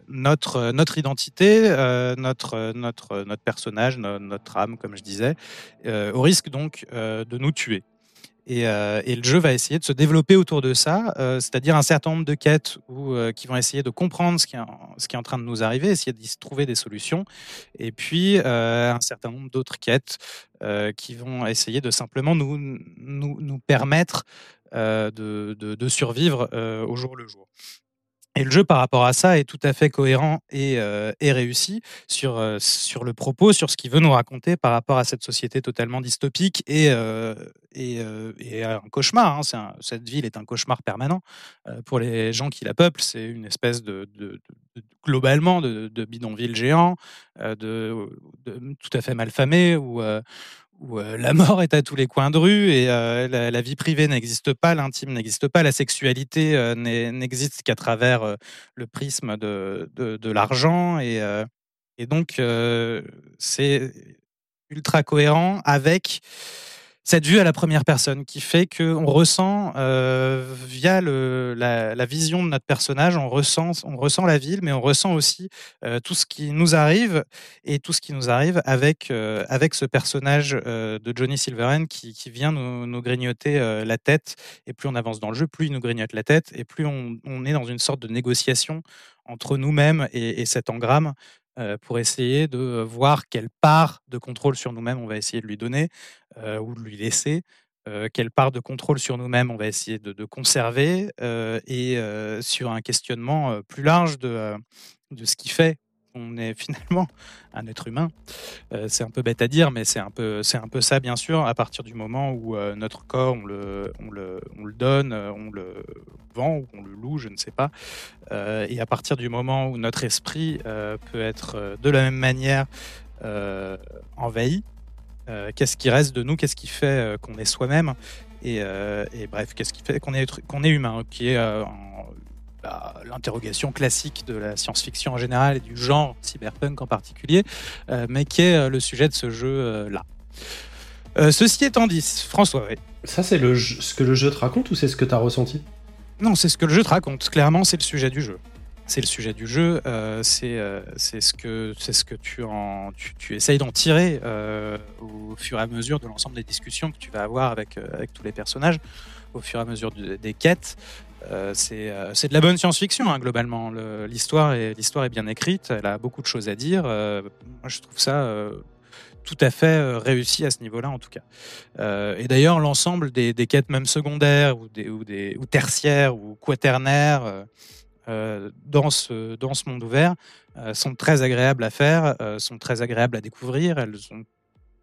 notre, notre identité, notre, notre, notre personnage, notre âme, comme je disais, au risque donc de nous tuer. Euh, et, le jeu va essayer de se développer autour de ça, euh, c'est-à-dire un certain nombre de quêtes où, euh, qui vont essayer de comprendre ce qui, est, en train de nous arriver, essayer d'y trouver des solutions, et puis un certain nombre d'autres quêtes qui vont essayer de simplement nous, nous, nous permettre de, de, de, survivre au jour le jour. Et le jeu, par rapport à ça, est tout à fait cohérent et, euh, réussi sur, euh, sur le propos, sur ce qu'il veut nous raconter par rapport à cette société totalement dystopique et, euh, et, un cauchemar. Hein. cette ville est un cauchemar permanent pour les gens qui la peuplent. C'est une espèce de, globalement de, bidonville géant, de, tout à fait malfamé, où, où euh, la mort est à tous les coins de rue et euh, la, vie privée n'existe pas, l'intime n'existe pas, la sexualité euh, n'existe qu'à travers le prisme de, l'argent. Et donc, c'est ultra cohérent avec cette vue à la première personne qui fait qu'on ressent, euh, via la, vision de notre personnage, on ressent, on ressent la ville, mais on ressent aussi euh, tout ce qui nous arrive et tout ce qui nous arrive avec, euh, avec ce personnage de Johnny Silverhand qui, vient nous, grignoter la tête. Et plus on avance dans le jeu, plus il nous grignote la tête et plus on, est dans une sorte de négociation entre nous-mêmes et, et, cet engramme pour essayer de voir quelle part de contrôle sur nous-mêmes on va essayer de lui donner ou de lui laisser, quelle part de contrôle sur nous-mêmes on va essayer de, conserver, et sur un questionnement plus large de, de ce qui fait on est finalement un être humain. Euh, c'est un peu bête à dire, mais c'est un peu, un peu ça, bien sûr, à partir du moment où euh, notre corps, on le, on le, on le donne, euh, on le vend ou on le loue, je ne sais pas. et à partir du moment où notre esprit peut être de la même manière envahi, qu'est-ce qui reste de nous? Qu'est-ce qui fait qu'on est soi-même? Et, et, bref, qu'est-ce qui fait qu'on est, qu'on est humain Qui est l'interrogation classique de la science-fiction en général et du genre cyberpunk en particulier, euh, mais qui est euh, le sujet de ce jeu-là. Euh, ceci étant dit, François, Ça, c'est le ce que le jeu te raconte ou c'est ce que tu as ressenti? Non, c'est ce que le jeu te raconte. Clairement, c'est le sujet du jeu. C'est le sujet du jeu, c'est ce que, ce que tu, en, tu, tu essayes d'en tirer au fur et à mesure de l'ensemble des discussions que tu vas avoir avec, avec tous les personnages, au fur et à mesure des quêtes. Euh, euh, c'est de la bonne science-fiction, hein, globalement. L'histoire est, est, bien écrite, elle a beaucoup de choses à dire. Euh, moi, je trouve ça tout à fait réussi à ce niveau-là, en tout cas. et d'ailleurs, l'ensemble des, quêtes, même secondaires ou, tertiaires ou quaternaires, dans, ce, dans ce monde ouvert, sont très agréables à faire, sont très agréables à découvrir. Elles ont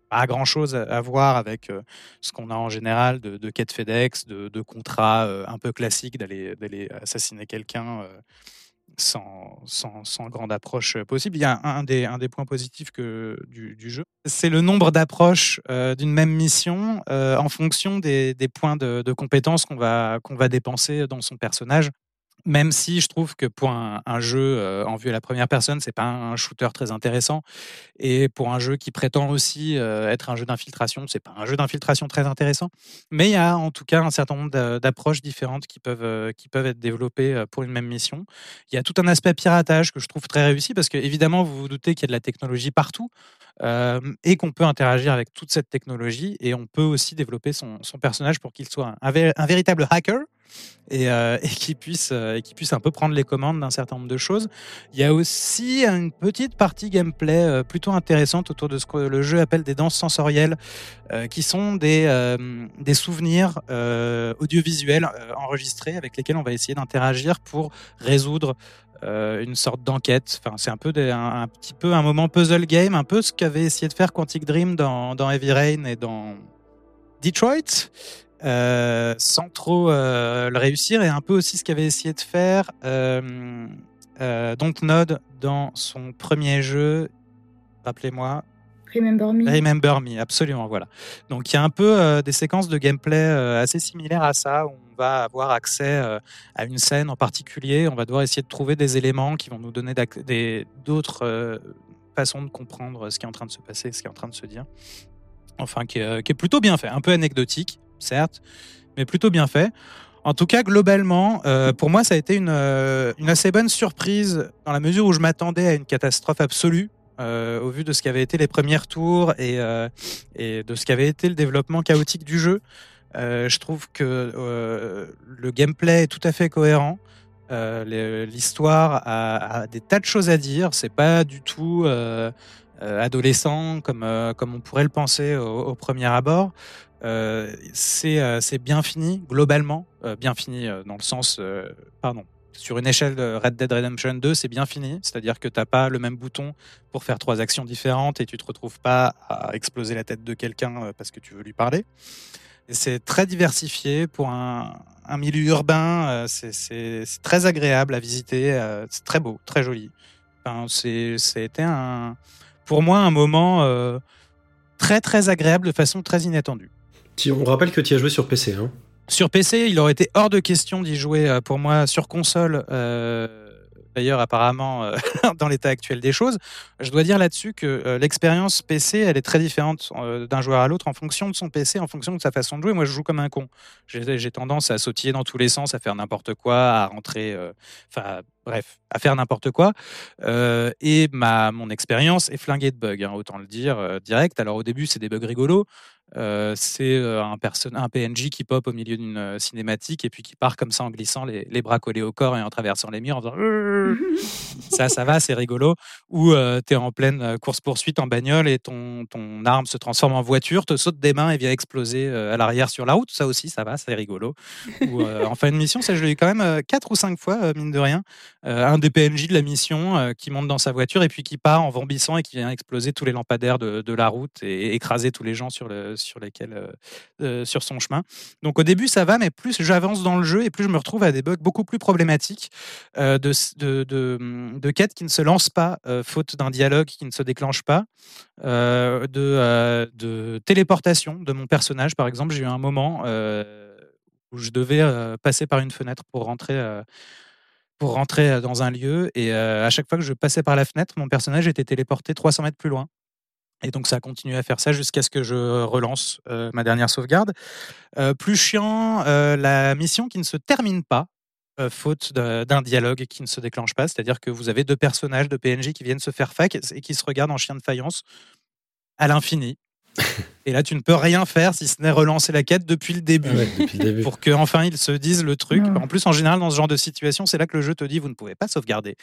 pas grand chose à voir avec euh, ce qu'on a en général de, quête FedEx, de, contrats euh, un peu classiques d'aller assassiner quelqu'un euh, sans, grande approche possible. Il y a un, des, points positifs que, du, jeu, c'est le nombre d'approches d'une même mission en fonction des, points de, compétences qu'on va dépenser dans son personnage même si je trouve que pour un, jeu euh, en vue à la première personne, c'est pas un shooter très intéressant. Et pour un jeu qui prétend aussi euh, être un jeu d'infiltration, c'est pas un jeu d'infiltration très intéressant. Mais il y a en tout cas un certain nombre d'approches différentes qui peuvent, euh, qui peuvent être développées pour une même mission. Il y a tout un aspect piratage que je trouve très réussi parce que évidemment, vous vous doutez qu'il y a de la technologie partout et qu'on peut interagir avec toute cette technologie et on peut aussi développer son, personnage pour qu'il soit un, véritable hacker et, euh, et qui puisse euh, puisse un peu prendre les commandes d'un certain nombre de choses. Il y a aussi une petite partie gameplay euh, plutôt intéressante autour de ce que le jeu appelle des danses sensorielles, qui sont des souvenirs audiovisuels enregistrés avec lesquels on va essayer d'interagir pour résoudre une sorte d'enquête. Enfin, c'est un peu un, petit peu un moment puzzle game, un peu ce qu'avait essayé de faire Quantic Dream dans, dans Heavy Rain et dans Detroit. sans trop le réussir et un peu aussi ce qu'avait essayé de faire Dontnod dans son premier jeu rappelez-moi Remember Me. Remember Me, absolument, voilà. Donc il y a un peu euh, des séquences de gameplay euh, assez similaires à ça, où va avoir accès euh, à une scène en particulier, on va devoir essayer de trouver des éléments qui vont nous donner d'autres façons de comprendre ce qui est en train de se passer, ce qui est en train de se dire. Enfin, qui est, plutôt bien fait, un peu anecdotique, certes, mais plutôt bien fait. En tout cas, globalement, pour moi, ça a été une, assez bonne surprise dans la mesure où je m'attendais à une catastrophe absolue. Euh, au vu de ce qu'avaient été les premières tours et, euh, et de ce qu'avait été le développement chaotique du jeu. Euh, je trouve que le gameplay est tout à fait cohérent. L'histoire a, des tas de choses à dire. C'est pas du tout adolescent comme, comme on pourrait le penser au, premier abord. c'est bien fini globalement, bien fini dans le sens, pardon, sur une échelle de Red Dead Redemption 2, c'est bien fini. C'est-à-dire que tu n'as pas le même bouton pour faire trois actions différentes et tu te retrouves pas à exploser la tête de quelqu'un euh, parce que tu veux lui parler. C'est très diversifié pour un, milieu urbain. Euh, c'est très agréable à visiter. Euh, c'est très beau, très joli. Enfin, C'était un, pour moi un moment très très agréable de façon très inattendue. On rappelle que tu as joué sur PC. Hein sur PC, il aurait été hors de question d'y jouer euh, pour moi sur console. Euh, d'ailleurs, apparemment, euh, dans l'état actuel des choses. Je dois dire là-dessus que l'expérience PC, elle est très différente d'un joueur à l'autre en fonction de son PC, en fonction de sa façon de jouer. Moi, je joue comme un con. J'ai tendance à sautiller dans tous les sens, à faire n'importe quoi, à rentrer. Enfin, bref, à faire n'importe quoi. et ma, mon expérience est flinguée de bugs, hein, autant le dire direct. Alors, au début, c'est des bugs rigolos. Euh, c'est euh, un, un, PNJ qui pop au milieu d'une euh, cinématique et puis qui part comme ça en glissant les, les, bras collés au corps et en traversant les murs en faisant ça, ça va, c'est rigolo. Ou tu es en pleine course-poursuite en bagnole et ton, ton arme se transforme en voiture, te saute des mains et vient exploser à l'arrière sur la route. Ça aussi, ça va, c'est rigolo. Ou en fin de mission, ça je l'ai eu quand même quatre ou cinq fois, mine de rien. un des PNJ de la mission qui monte dans sa voiture et puis qui part en vombissant et qui vient exploser tous les lampadaires de, de la route et écraser tous les gens sur le sur lesquels, euh, euh, sur son chemin. Donc au début ça va, mais plus j'avance dans le jeu et plus je me retrouve à des bugs beaucoup plus problématiques euh, de, de, de, de, quêtes qui ne se lancent pas, faute d'un dialogue qui ne se déclenche pas, de, de téléportation de mon personnage par exemple. J'ai eu un moment où je devais passer par une fenêtre pour rentrer pour rentrer dans un lieu. Et à chaque fois que je passais par la fenêtre, mon personnage était téléporté 300 mètres plus loin. Et donc ça a continué à faire ça jusqu'à ce que je relance euh, ma dernière sauvegarde. Euh, plus chiant, euh, la mission qui ne se termine pas, faute d'un dialogue qui ne se déclenche pas. C'est-à-dire que vous avez deux personnages de PNJ qui viennent se faire fac et qui se regardent en chien de faïence à l'infini. Et là, tu ne peux rien faire si ce n'est relancer la quête depuis le début, pour qu'enfin ils se disent le truc. En plus, en général, dans ce genre de situation, c'est là que le jeu te dit vous ne pouvez pas sauvegarder.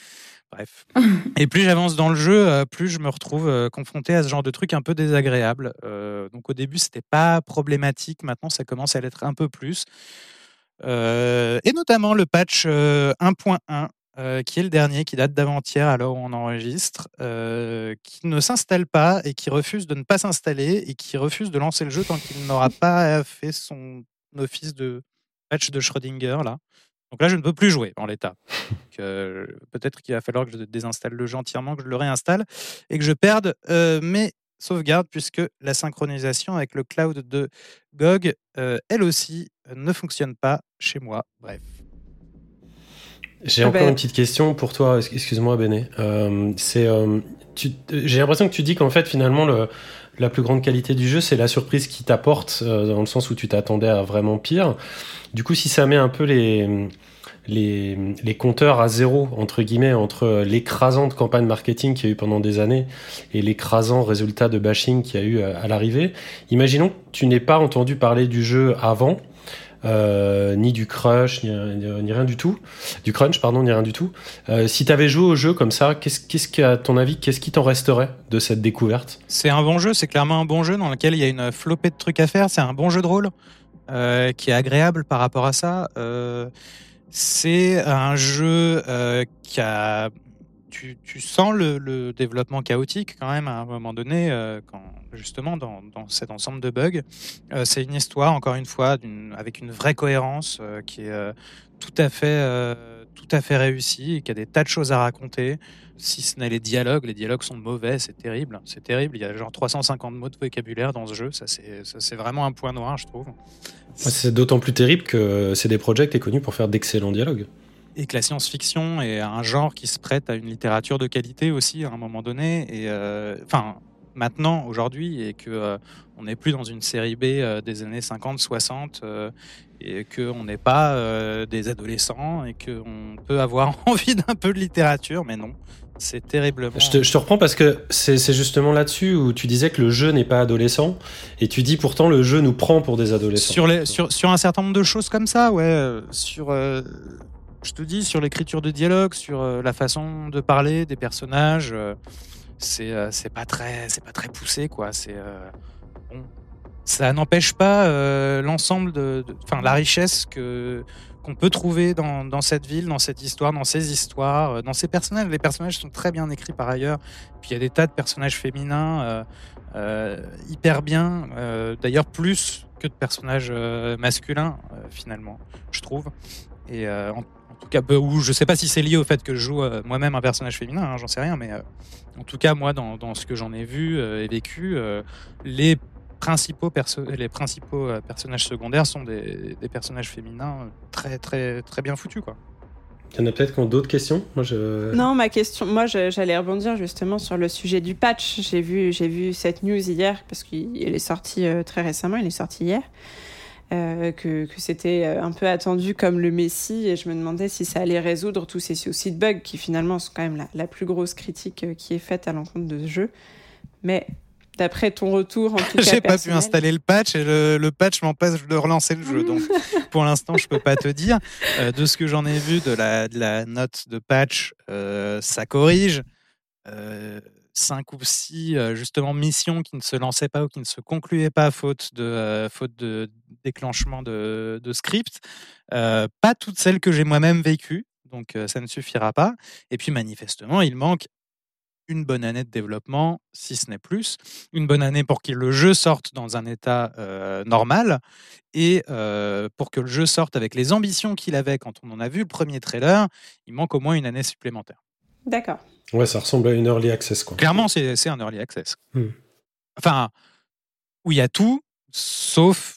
Bref. Et plus j'avance dans le jeu, euh, plus je me retrouve euh, confronté à ce genre de truc un peu désagréable. Euh, donc au début, c'était pas problématique. Maintenant, ça commence à l'être un peu plus. et notamment le patch 1.1 euh, qui est le dernier, qui date d'avant-hier, alors où on enregistre, euh, qui ne s'installe pas et qui refuse de ne pas s'installer et qui refuse de lancer le jeu tant qu'il n'aura pas fait son office de patch de Schrödinger là. Donc là, je ne peux plus jouer en l'état. Euh, peut-être qu'il va falloir que je désinstalle le jeu entièrement, que je le réinstalle et que je perde mes sauvegardes puisque la synchronisation avec le cloud de GOG, elle aussi, ne fonctionne pas chez moi. Bref. J'ai ah encore ben. une petite question pour toi, excuse-moi Béné. Euh, c'est, euh, j'ai l'impression que tu dis qu'en fait finalement le, la plus grande qualité du jeu c'est la surprise qui t'apporte euh, dans le sens où tu t'attendais à vraiment pire. Du coup si ça met un peu les, les, les compteurs à zéro entre guillemets entre l'écrasante campagne marketing qu'il y a eu pendant des années et l'écrasant résultat de bashing qu'il y a eu à l'arrivée, imaginons que tu n'aies pas entendu parler du jeu avant euh, ni du crush, ni, rien du tout, du crunch, pardon, ni rien du tout. Euh, si tu avais joué au jeu comme ça, qu'est-ce, qu'est-ce ton avis, qu'est-ce qui t'en resterait de cette découverte? C'est un bon jeu, c'est clairement un bon jeu dans lequel il y a une flopée de trucs à faire. C'est un bon jeu de rôle euh, qui est agréable par rapport à ça. c'est un jeu qui a tu, sens le, développement chaotique quand même à un moment donné, euh, justement dans, cet ensemble de bugs. Euh, c'est une histoire, encore une fois, avec une vraie cohérence euh, qui est tout à fait, tout à fait réussie et qui a des tas de choses à raconter. Si ce n'est les dialogues, les dialogues sont mauvais, c'est terrible. C'est terrible. Il y a genre 350 mots de vocabulaire dans ce jeu. Ça, c'est vraiment un point noir, je trouve. C'est d'autant plus terrible que projets qui est connu pour faire d'excellents dialogues et que la science-fiction est un genre qui se prête à une littérature de qualité aussi à un moment donné. Et euh, enfin, maintenant, aujourd'hui, et que euh, on n'est plus dans une série B euh, des années 50, 60, et qu'on n'est pas des adolescents, et qu'on peut avoir envie d'un peu de littérature, mais non. C'est terriblement. Je te, je te, reprends parce que c'est justement là-dessus où tu disais que le jeu n'est pas adolescent et tu dis pourtant le jeu nous prend pour des adolescents. Sur, les, sur, sur un certain nombre de choses comme ça, ouais. Sur, je te dis, sur l'écriture de dialogue, sur euh, la façon de parler des personnages, euh, c'est euh, c'est pas très pas très poussé quoi. C'est bon. ça n'empêche pas l'ensemble de, enfin la richesse que qu'on peut trouver dans, dans, cette ville, dans cette histoire, dans ces histoires, dans ces personnages. Les personnages sont très bien écrits par ailleurs. Puis il y a des tas de personnages féminins hyper bien, d'ailleurs plus que de personnages masculins finalement, je trouve. Et tout cas, ou je sais pas si c'est lié au fait que je joue euh, moi-même un personnage féminin, hein, j'en sais rien, mais euh, en tout cas, moi, dans, dans ce que j'en ai vu euh, et vécu, les principaux, les principaux personnages secondaires sont des, des, personnages féminins très, très, très bien foutus, quoi. Il y en a peut-être qui ont d'autres questions? Moi, je... Non, ma question, moi j'allais rebondir justement sur le sujet du patch. J'ai vu, j'ai vu cette news hier parce qu'il est sorti très récemment, il est sorti hier. Euh, que, que c'était euh, un peu attendu comme le Messi et je me demandais si ça allait résoudre tous ces soucis de bugs qui finalement sont quand même la, la plus grosse critique euh, qui est faite à l'encontre de ce jeu. Mais d'après ton retour en tout cas j'ai pas pu installer le patch et le, le patch m'empêche de relancer le jeu. Donc pour l'instant je peux pas te dire. De ce que j'en ai vu de la, de la note de patch ça corrige. Cinq ou six justement missions qui ne se lançaient pas ou qui ne se concluaient pas faute de faute de déclenchement de, de script. pas toutes celles que j'ai moi-même vécues, donc ça ne suffira pas. Et puis manifestement, il manque une bonne année de développement, si ce n'est plus, une bonne année pour que le jeu sorte dans un état normal et pour que le jeu sorte avec les ambitions qu'il avait quand on en a vu le premier trailer, il manque au moins une année supplémentaire. D'accord. Ouais, ça ressemble à une early access. Quoi. Clairement, c'est un early access. Hmm. Enfin, où il y a tout, sauf.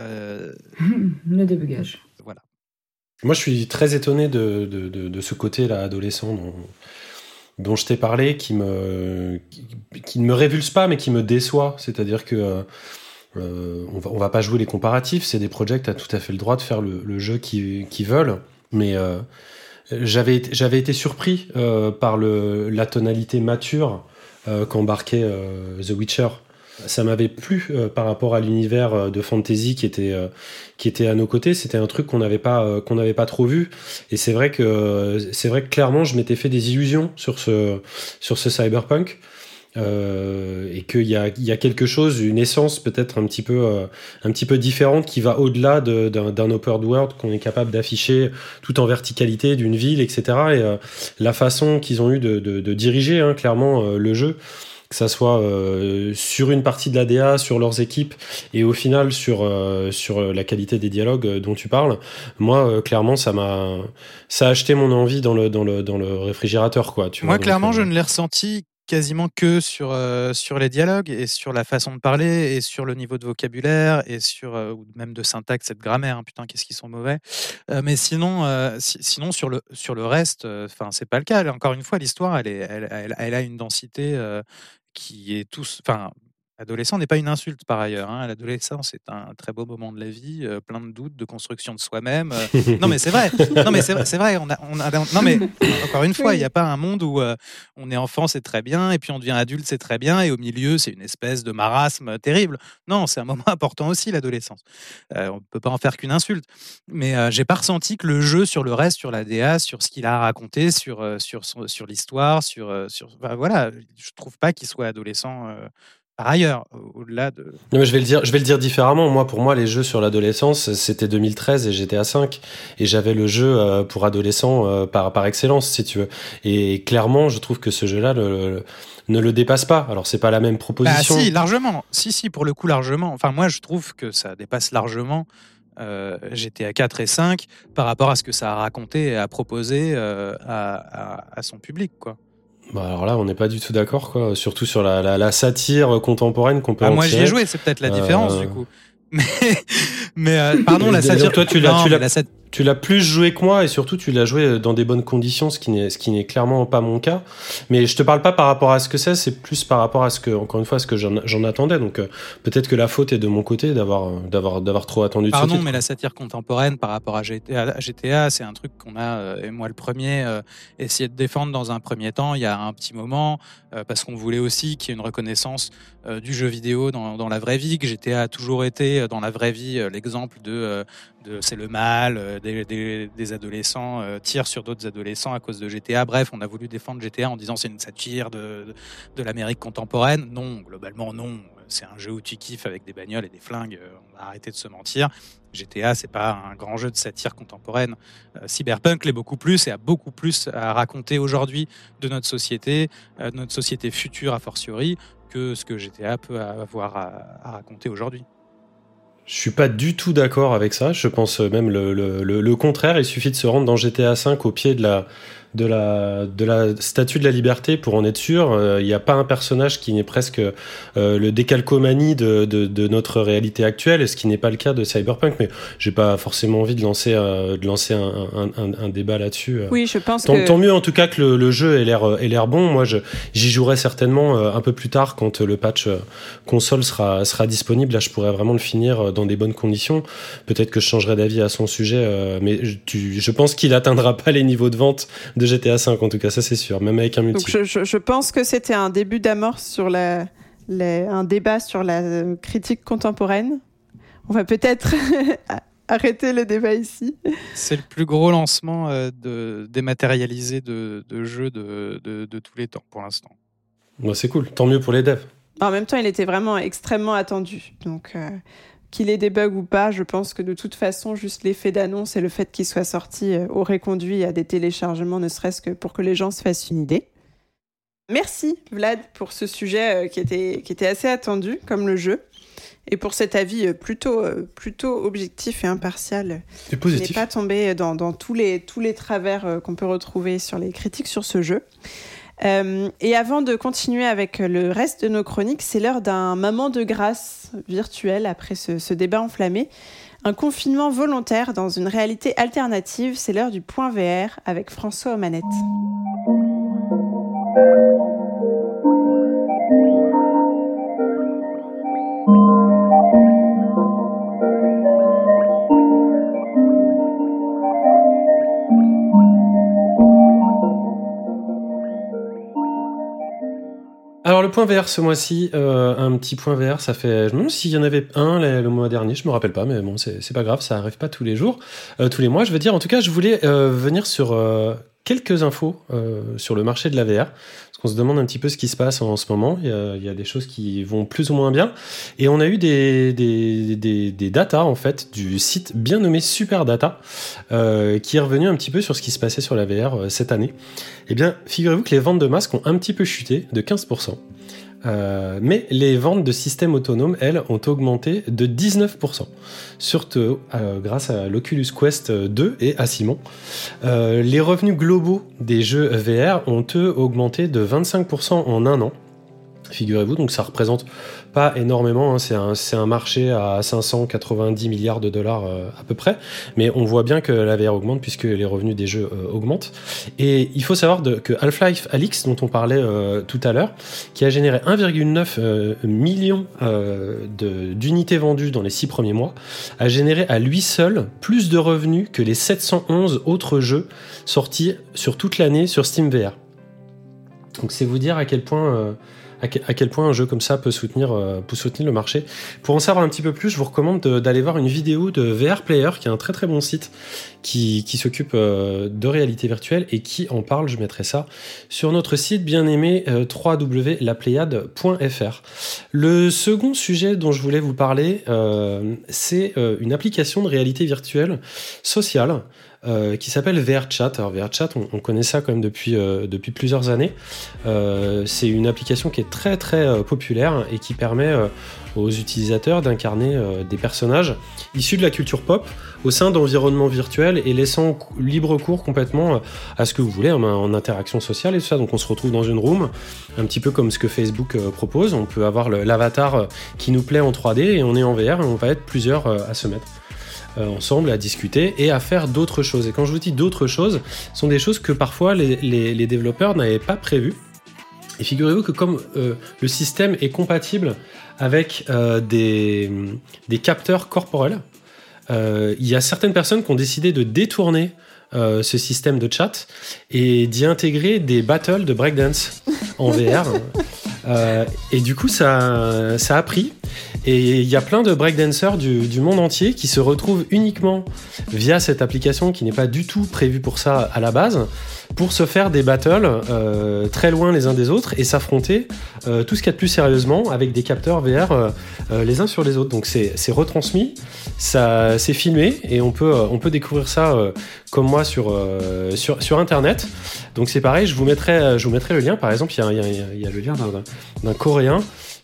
Euh... Le débugage. Voilà. Moi, je suis très étonné de, de, de, ce côté-là, adolescent, dont, dont je t'ai parlé, qui, me, qui, ne me révulse pas, mais qui me déçoit. C'est-à-dire que. Euh, euh, on, va, on va pas jouer les comparatifs, c'est des projets, tu as tout à fait le droit de faire le, le jeu qu'ils veulent, mais euh, j'avais j'avais été surpris euh, par le, la tonalité mature euh, qu'embarquait euh, The Witcher. Ça m'avait plu par rapport à l'univers de fantasy qui était qui était à nos côtés. C'était un truc qu'on n'avait pas qu'on n'avait pas trop vu. Et c'est vrai que c'est vrai que clairement je m'étais fait des illusions sur ce sur ce cyberpunk. Euh, et qu'il y a, il y a quelque chose, une essence peut-être un petit peu, euh, un petit peu différente qui va au-delà d'un open world qu'on est capable d'afficher tout en verticalité d'une ville, etc. Et euh, la façon qu'ils ont eu de, de, de diriger hein, clairement le jeu, que ça soit sur une partie de la DA, sur leurs équipes et au final sur sur la qualité des dialogues dont tu parles. Moi, clairement, ça m'a ça a acheté mon envie dans le dans le dans le réfrigérateur quoi. Tu Moi, clairement, je ne l'ai ressenti quasiment que sur, euh, sur les dialogues et sur la façon de parler et sur le niveau de vocabulaire et sur euh, ou même de syntaxe et de grammaire. Hein, putain, qu'est-ce qu'ils sont mauvais. Euh, mais sinon, sinon sur le sur le reste, enfin c'est pas le cas. Encore une fois, l'histoire, elle, est, elle, elle, elle, a une densité qui est tous, enfin Adolescent n'est pas une insulte par ailleurs. Hein. L'adolescence est un très beau moment de la vie, euh, plein de doutes, de construction de soi-même. Euh. non mais c'est vrai. Non mais c'est vrai. On a, on a, non mais encore une fois, il n'y a pas un monde où euh, on est enfant, c'est très bien, et puis on devient adulte, c'est très bien, et au milieu, c'est une espèce de marasme terrible. Non, c'est un moment important aussi l'adolescence. on ne peut pas en faire qu'une insulte. Mais j'ai pas ressenti que le jeu sur le reste, sur la DA, sur ce qu'il a raconté, sur sur sur l'histoire, sur sur voilà, je trouve pas qu'il soit adolescent par ailleurs, au-delà de. Non, mais je vais le dire, je vais le dire différemment. Moi, pour moi, les jeux sur l'adolescence, c'était 2013 et j'étais à 5 et j'avais le jeu euh, pour adolescents euh, par par excellence, si tu veux. Et clairement, je trouve que ce jeu-là ne le dépasse pas. Alors, c'est pas la même proposition. Bah, si, largement. Si, si, pour le coup, largement. Enfin, moi, je trouve que ça dépasse largement. Euh, GTA 4 et 5 par rapport à ce que ça a raconté et a proposé euh, à, à, son public, quoi. Bah alors là, on n'est pas du tout d'accord, quoi. Surtout sur la, la, satire contemporaine qu'on peut. Ah, moi, j'y ai joué, c'est peut-être la différence, euh, du coup. Mais, mais pardon, la satire. Toi, tu l'as, tu l'as, tu l'as plus joué que moi et surtout tu l'as joué dans des bonnes conditions, ce qui n'est ce qui n'est clairement pas mon cas. Mais je te parle pas par rapport à ce que c'est, c'est plus par rapport à ce que encore une fois ce que j'en attendais. Donc euh, peut-être que la faute est de mon côté d'avoir d'avoir d'avoir trop attendu. Pardon, mais la satire contemporaine par rapport à GTA, GTA c'est un truc qu'on a euh, et moi le premier euh, essayé de défendre dans un premier temps il y a un petit moment parce qu'on voulait aussi qu'il y ait une reconnaissance du jeu vidéo dans, dans la vraie vie. Que GTA a toujours été dans la vraie vie l'exemple de c'est le mal, euh, des, adolescents euh, tirent sur d'autres adolescents à cause de GTA. Bref, on a voulu défendre GTA en disant c'est une satire de, l'Amérique contemporaine. Non, globalement non. C'est un jeu où tu kiffes avec des bagnoles et des flingues. Euh, on va arrêter de se mentir. GTA, c'est pas un grand jeu de satire contemporaine. Cyberpunk l'est beaucoup plus et a beaucoup plus à raconter aujourd'hui de notre société, de notre société future a fortiori, que ce que GTA peut avoir à raconter aujourd'hui. Je suis pas du tout d'accord avec ça. Je pense même le, le, le, contraire. Il suffit de se rendre dans GTA V au pied de la, de la, de la statue de la liberté pour en être sûr. Il n'y a pas un personnage qui n'est presque euh, le décalcomanie de, de, de, notre réalité actuelle, ce qui n'est pas le cas de Cyberpunk. Mais j'ai pas forcément envie de lancer, euh, de lancer un, un, un, débat là-dessus. Oui, je pense tant, que... tant mieux en tout cas que le, le jeu ait l'air, bon. Moi, j'y jouerai certainement euh, un peu plus tard quand le patch console sera, sera disponible. Là, je pourrais vraiment le finir dans des bonnes conditions. Peut-être que je changerai d'avis à son sujet, mais tu, je pense qu'il atteindra pas les niveaux de vente de GTA 5 en tout cas, ça c'est sûr, même avec un multi. Donc je, pense que c'était un début d'amorce sur la, un débat sur la critique contemporaine. On va peut-être arrêter le débat ici. C'est le plus gros lancement euh, de, dématérialisé de, de jeux de, de, tous les temps pour l'instant. c'est cool, tant mieux pour les devs. En même temps, il était vraiment extrêmement attendu. Donc, euh, qu'il ait des bugs ou pas, je pense que de toute façon, juste l'effet d'annonce et le fait qu'il soit sorti euh, aurait conduit à des téléchargements, ne serait-ce que pour que les gens se fassent une idée. Merci Vlad pour ce sujet euh, qui, était, qui était assez attendu, comme le jeu, et pour cet avis euh, plutôt, plutôt objectif et impartial. C'est positif. n'est pas tombé dans, dans, tous, les, tous les travers qu'on peut retrouver sur les critiques sur ce jeu. Euh, et avant de continuer avec le reste de nos chroniques, c'est l'heure d'un moment de grâce virtuel après ce, ce, débat enflammé. Un confinement volontaire dans une réalité alternative, c'est l'heure du point VR avec François aux manettes. Alors le point VR ce mois-ci, euh, un petit point VR, ça fait. Je me demande s'il y en avait un le, mois dernier, je me rappelle pas, mais bon, c'est pas grave, ça arrive pas tous les jours, euh, tous les mois. Je veux dire, en tout cas, je voulais euh, venir sur quelques infos sur le marché de la VR qu'on se demande un petit peu ce qui se passe en ce moment. Il y, a, des choses qui vont plus ou moins bien. Et on a eu des, datas, en fait, du site bien nommé Super Data, euh, qui est revenu un petit peu sur ce qui se passait sur la VR euh, cette année. Eh bien, figurez-vous que les ventes de masques ont un petit peu chuté de 15%. Euh, mais les ventes de systèmes autonomes, elles, ont augmenté de 19%, surtout euh, grâce à l'Oculus Quest 2 et à Simon. Euh, les revenus globaux des jeux VR ont, eux, augmenté de 25% en un an. Figurez-vous, donc ça représente pas énormément, hein. c'est un, un, marché à 590 milliards de dollars euh, à peu près, mais on voit bien que la VR augmente puisque les revenus des jeux euh, augmentent. Et il faut savoir que Half-Life Alix, dont on parlait euh, tout à l'heure, qui a généré 1,9 million d'unités vendues dans les six premiers mois, a généré à lui seul plus de revenus que les 711 autres jeux sortis sur toute l'année sur Steam VR. Donc c'est vous dire à quel point à, quel point un jeu comme ça peut soutenir, peut soutenir le marché. Pour en savoir un petit peu plus, je vous recommande d'aller voir une vidéo de VR Player, qui est un très très bon site qui, s'occupe de réalité virtuelle et qui en parle. Je mettrai ça sur notre site bien aimé www.lapléiade.fr. Le second sujet dont je voulais vous parler, c'est une application de réalité virtuelle sociale euh, qui s'appelle VRChat. Alors VRChat, on, on, connaît ça quand même depuis, euh, depuis plusieurs années. Euh, c'est une application qui est très très euh, populaire et qui permet euh, aux utilisateurs d'incarner des personnages issus de la culture pop au sein d'environnements virtuels et laissant libre cours complètement à ce que vous voulez en, interaction sociale et tout ça. Donc on se retrouve dans une room, un petit peu comme ce que Facebook propose. On peut avoir l'avatar qui nous plaît en 3D et on est en VR et on va être plusieurs à se mettre. Euh, ensemble à discuter et à faire d'autres choses. Et quand je vous dis d'autres choses, ce sont des choses que parfois les, les, développeurs n'avaient pas prévues. Et figurez-vous que comme euh, le système est compatible avec euh, des, des, capteurs corporels, il y a certaines personnes qui ont décidé de détourner ce système de chat et d'y intégrer des battles de breakdance en VR. et du coup, ça, ça a pris. Et il y a plein de breakdancers du, du monde entier qui se retrouvent uniquement via cette application qui n'est pas du tout prévue pour ça à la base, pour se faire des battles euh, très loin les uns des autres et s'affronter euh, tout ce qu'il y a de plus sérieusement avec des capteurs VR euh, euh, les uns sur les autres. Donc c'est retransmis, ça c'est filmé et on peut, on peut découvrir ça euh, comme moi sur, sur, sur Internet. Donc c'est pareil, je vous, mettrai, je vous mettrai le lien. Par exemple, il y a, y, a, y a, le lien d'un Coréen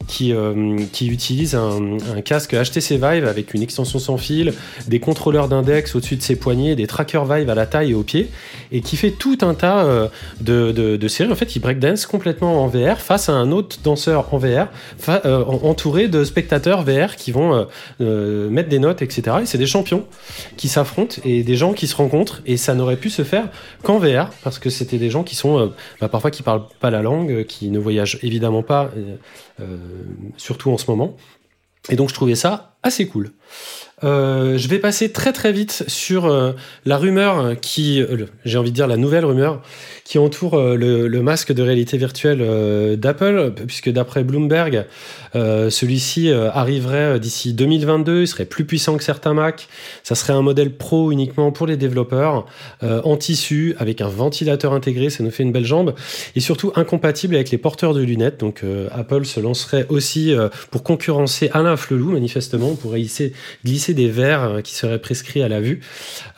qui, euh, qui utilise un, casque HTC Vive avec une extension sans fil, des contrôleurs d'index au-dessus de ses poignets, des trackers Vive à la taille et aux pieds, et qui fait tout un tas euh, de, séries. En fait, il breakdance complètement en VR face à un autre danseur en VR, euh, entouré de spectateurs VR qui vont mettre des notes, etc. Et c'est des champions qui s'affrontent et des gens qui se rencontrent, et ça n'aurait pu se faire qu'en VR, parce que c'était des gens qui sont bah, parfois qui parlent pas la langue, qui ne voyagent évidemment pas. Surtout en ce moment. Et donc je trouvais ça assez cool. Euh, je vais passer très très vite sur euh, la rumeur qui, euh, j'ai envie de dire la nouvelle rumeur qui entoure euh, le, le, masque de réalité virtuelle euh, d'Apple, puisque d'après Bloomberg, celui-ci arriverait d'ici 2022, il serait plus puissant que certains Mac, ça serait un modèle pro uniquement pour les développeurs, en tissu, avec un ventilateur intégré, ça nous fait une belle jambe, et surtout incompatible avec les porteurs de lunettes, donc Apple se lancerait aussi pour concurrencer Alain Flelou, manifestement, pour glisser, des verres qui seraient prescrits à la vue.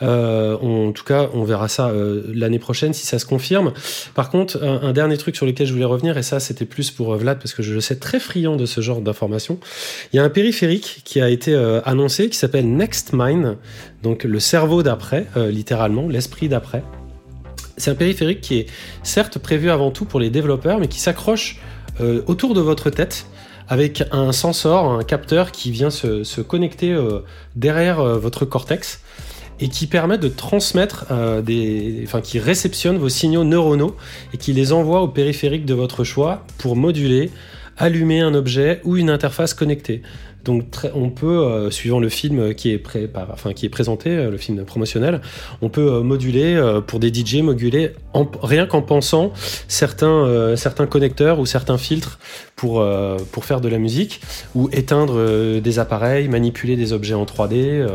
en tout cas, on verra ça l'année prochaine si ça se confirme. Par contre, un, dernier truc sur lequel je voulais revenir, et ça c'était plus pour euh, Vlad parce que je le sais très friand de ce genre d'informations. Il y a un périphérique qui a été euh, annoncé qui s'appelle Next Mind, donc le cerveau d'après, euh, littéralement, l'esprit d'après. C'est un périphérique qui est certes prévu avant tout pour les développeurs, mais qui s'accroche autour de votre tête avec un sensor, un capteur qui vient se, connecter derrière votre cortex et qui permet de transmettre euh, des, enfin qui réceptionne vos signaux neuronaux et qui les envoie au périphérique de votre choix pour moduler, allumer un objet ou une interface connectée. Donc on peut, euh, suivant le film qui est, présenté, euh, le film promotionnel, on peut euh, moduler euh, pour des DJ, moduler en, rien qu'en pensant euh, certains connecteurs ou certains filtres pour, euh, pour faire de la musique ou éteindre des appareils, manipuler des objets en 3D.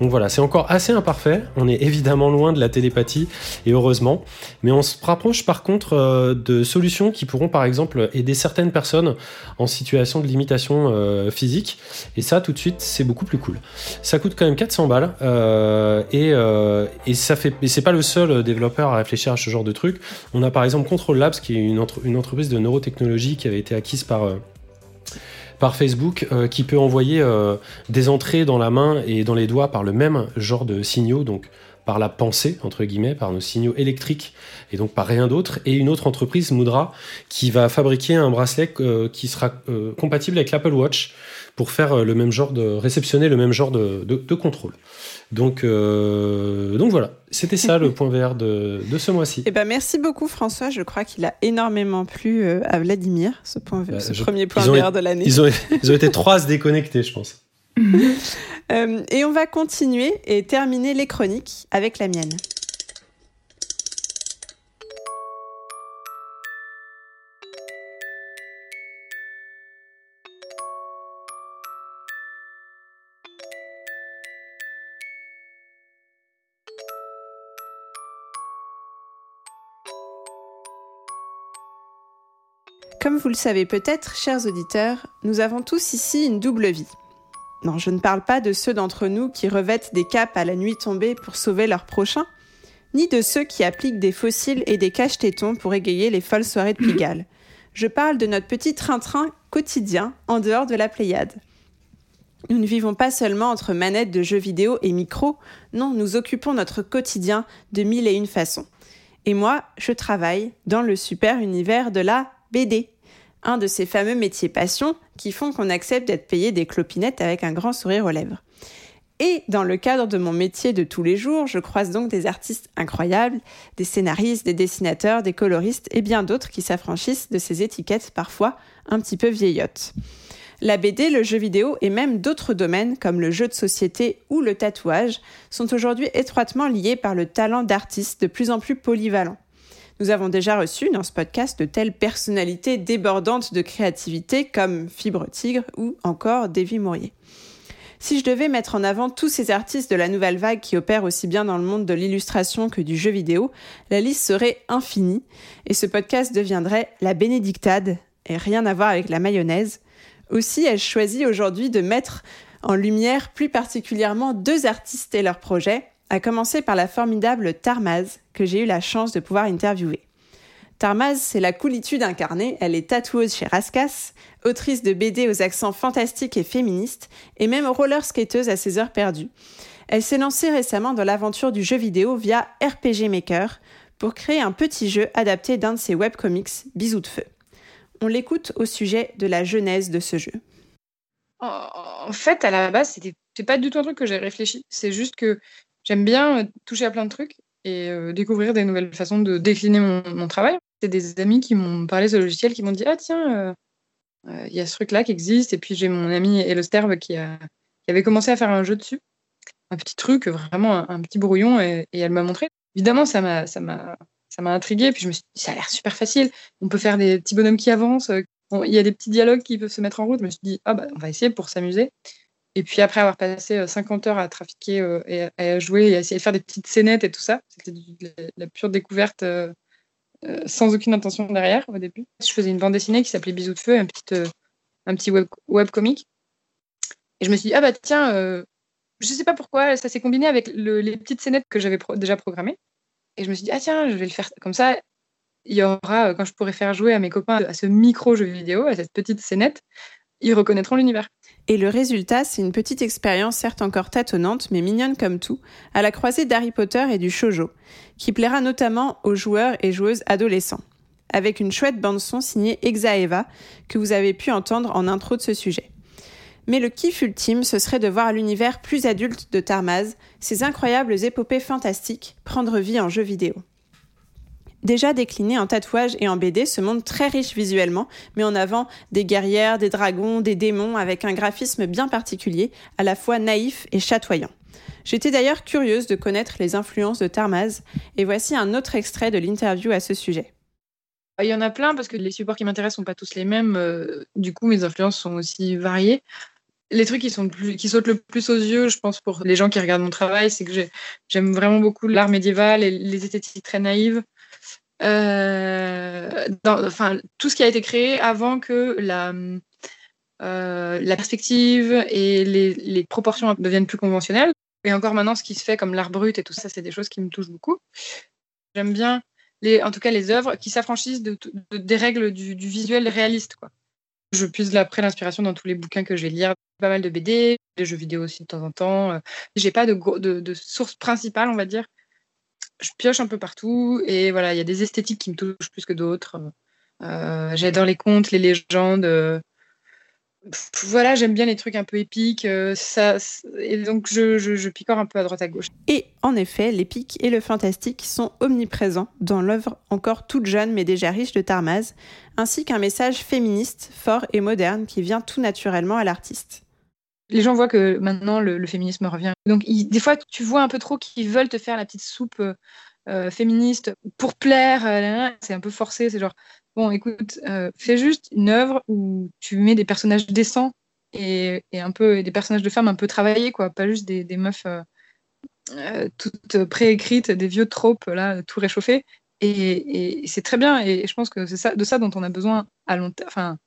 donc voilà, c'est encore assez imparfait. On est évidemment loin de la télépathie et heureusement, mais on se rapproche par contre de solutions qui pourront par exemple aider certaines personnes en situation de limitation physique et ça, tout de suite, c'est beaucoup plus cool. Ça coûte quand même 400 balles. Euh, et, euh, et ça fait. C'est pas le seul développeur à réfléchir à ce genre de truc. On a par exemple Control Labs, qui est une, une entreprise de neurotechnologie qui avait été acquise par. Euh, par Facebook euh, qui peut envoyer euh, des entrées dans la main et dans les doigts par le même genre de signaux, donc par la pensée, entre guillemets, par nos signaux électriques et donc par rien d'autre. Et une autre entreprise, Moudra, qui va fabriquer un bracelet euh, qui sera euh, compatible avec l'Apple Watch pour faire euh, le même genre de réceptionner le même genre de, de, de contrôle. Donc, euh, donc voilà, c'était ça le point vert de, de ce mois-ci. Eh ben merci beaucoup François, je crois qu'il a énormément plu à Vladimir, ce, point vert, bah, ce je, premier point vert de l'année. Ils ont, ils ont été trois à se déconnecter, je pense. Euh, et on va continuer et terminer les chroniques avec la mienne. Comme vous le savez peut-être, chers auditeurs, nous avons tous ici une double vie. Non, je ne parle pas de ceux d'entre nous qui revêtent des capes à la nuit tombée pour sauver leur prochain, ni de ceux qui appliquent des fossiles et des caches-tétons pour égayer les folles soirées de Pigalle. Je parle de notre petit train-train quotidien en dehors de la Pléiade. Nous ne vivons pas seulement entre manettes de jeux vidéo et micros, non, nous occupons notre quotidien de mille et une façons. Et moi, je travaille dans le super univers de la BD, un de ces fameux métiers passion qui font qu'on accepte d'être payé des clopinettes avec un grand sourire aux lèvres. Et dans le cadre de mon métier de tous les jours, je croise donc des artistes incroyables, des scénaristes, des dessinateurs, des coloristes et bien d'autres qui s'affranchissent de ces étiquettes parfois un petit peu vieillottes. La BD, le jeu vidéo et même d'autres domaines comme le jeu de société ou le tatouage sont aujourd'hui étroitement liés par le talent d'artistes de plus en plus polyvalents. Nous avons déjà reçu dans ce podcast de telles personnalités débordantes de créativité comme Fibre Tigre ou encore Davy Mourier. Si je devais mettre en avant tous ces artistes de la nouvelle vague qui opèrent aussi bien dans le monde de l'illustration que du jeu vidéo, la liste serait infinie et ce podcast deviendrait la bénédictade et rien à voir avec la mayonnaise. Aussi ai-je choisi aujourd'hui de mettre en lumière plus particulièrement deux artistes et leurs projets, à commencer par la formidable Tarmaz, que j'ai eu la chance de pouvoir interviewer. Tarmaz, c'est la coolitude incarnée, elle est tatoueuse chez Raskas, autrice de BD aux accents fantastiques et féministes, et même roller skateuse à ses heures perdues. Elle s'est lancée récemment dans l'aventure du jeu vidéo via RPG Maker pour créer un petit jeu adapté d'un de ses webcomics, Bisous de feu. On l'écoute au sujet de la genèse de ce jeu. En fait, à la base, c'était pas du tout un truc que j'ai réfléchi. C'est juste que J'aime bien euh, toucher à plein de trucs et euh, découvrir des nouvelles façons de décliner mon, travail. C'est des amis qui m'ont parlé de ce logiciel, qui m'ont dit Ah, tiens, euh, il y a ce truc-là qui existe. Et puis j'ai mon ami Elosterve qui, qui avait commencé à faire un jeu dessus. Un petit truc, vraiment un, petit brouillon, et, elle m'a montré. Évidemment, ça m'a, ça m'a, ça m'a intrigué. Puis je me suis dit, ça a l'air super facile. On peut faire des petits bonhommes qui avancent. Il y a des petits dialogues qui peuvent se mettre en route. Je me suis dit, ah bah, on va essayer pour s'amuser. Et puis après avoir passé 50 euh, heures à trafiquer euh, et à jouer et à essayer de faire des petites scénettes et tout ça, c'était la, pure découverte euh, sans aucune intention derrière au début. Je faisais une bande dessinée qui s'appelait Bisous de feu, un petit, un petit web, web comic. Et je me suis dit, ah bah tiens, je sais pas pourquoi, ça s'est combiné avec les petites scénettes que j'avais déjà programmées. Et je me suis dit, ah tiens, je vais le faire comme ça. Il y aura, quand je pourrai faire jouer à mes copains à ce micro-jeu vidéo, à cette petite scénette, ils reconnaîtront l'univers. Et le résultat, c'est une petite expérience certes encore tâtonnante, mais mignonne comme tout, à la croisée d'Harry Potter et du shojo, qui plaira notamment aux joueurs et joueuses adolescents, avec une chouette bande-son signée Exaeva, que vous avez pu entendre en intro de ce sujet. Mais le kiff ultime, ce serait de voir l'univers plus adulte de Tarmaz, ses incroyables épopées fantastiques, prendre vie en jeu vidéo. Déjà décliné en tatouage et en BD, ce monde très riche visuellement met en avant des guerrières, des dragons, des démons avec un graphisme bien particulier, à la fois naïf et chatoyant. J'étais d'ailleurs curieuse de connaître les influences de Tarmaz, et voici un autre extrait de l'interview à ce sujet. Il y en a plein parce que les supports qui m'intéressent sont pas tous les mêmes. Euh, du coup, mes influences sont aussi variées. Les trucs qui, qui sautent le plus aux yeux, je pense, pour les gens qui regardent mon travail, c'est que j'aime vraiment beaucoup l'art médiéval et les esthétiques très naïves. Euh, enfin, tout ce qui a été créé avant que la, euh, perspective et les, proportions deviennent plus conventionnelles. Et encore maintenant, ce qui se fait comme l'art brut et tout ça, c'est des choses qui me touchent beaucoup. J'aime bien, les, en tout cas, les œuvres qui s'affranchissent de, des règles du, visuel réaliste. Je puise après l'inspiration dans tous les bouquins que je vais lire. Pas mal de BD, des jeux vidéo aussi de temps en temps. J'ai pas de source principale, on va dire je pioche un peu partout et voilà, il y a des esthétiques qui me touchent plus que d'autres. Euh, j'adore les contes, les légendes. Voilà, j'aime bien les trucs un peu épiques. Euh, ça, et donc, je, je, picore un peu à droite à gauche. Et en effet, l'épique et le fantastique sont omniprésents dans l'œuvre encore toute jeune mais déjà riche de Tarmaz, ainsi qu'un message féministe fort et moderne qui vient tout naturellement à l'artiste les gens voient que maintenant le, féminisme revient. Donc des fois, tu vois un peu trop qu'ils veulent te faire la petite soupe euh, euh, féministe pour plaire. Euh, c'est un peu forcé. C'est genre, bon, écoute, fais juste une œuvre où tu mets des personnages décents et, un peu des personnages de femmes un peu travaillés, quoi. Pas juste des, meufs toutes préécrites, des vieux tropes là, tout réchauffés. Et, c'est très bien. Et je pense que c'est ça, de ça dont on a besoin à long, enfin,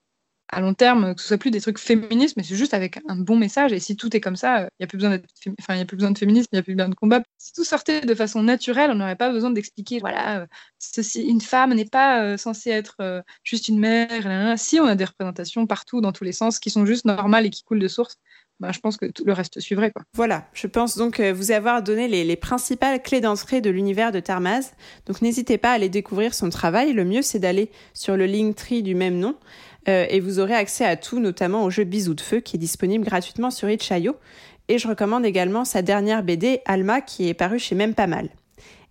à long terme, que ce soit plus des trucs féministes, mais c'est juste avec un bon message. Et si tout est comme ça, il n'y a plus besoin enfin, il a plus besoin de féminisme, il n'y a plus besoin de combat. Si tout sortait de façon naturelle, on n'aurait pas besoin d'expliquer, voilà, euh, ceci, une femme n'est pas euh, censée être euh, juste une mère. Si on a des représentations partout, dans tous les sens, qui sont juste normales et qui coulent de source, ben, je pense que tout le reste suivrait. Quoi. Voilà, je pense donc vous avoir donné les, les principales clés d'entrée de l'univers de Tarmaz. Donc n'hésitez pas à aller découvrir son travail. Le mieux, c'est d'aller sur le Linktree du même nom. Euh, et vous aurez accès à tout, notamment au jeu Bisous de Feu qui est disponible gratuitement sur itch.io. Et je recommande également sa dernière BD, Alma, qui est parue chez Même Pas Mal.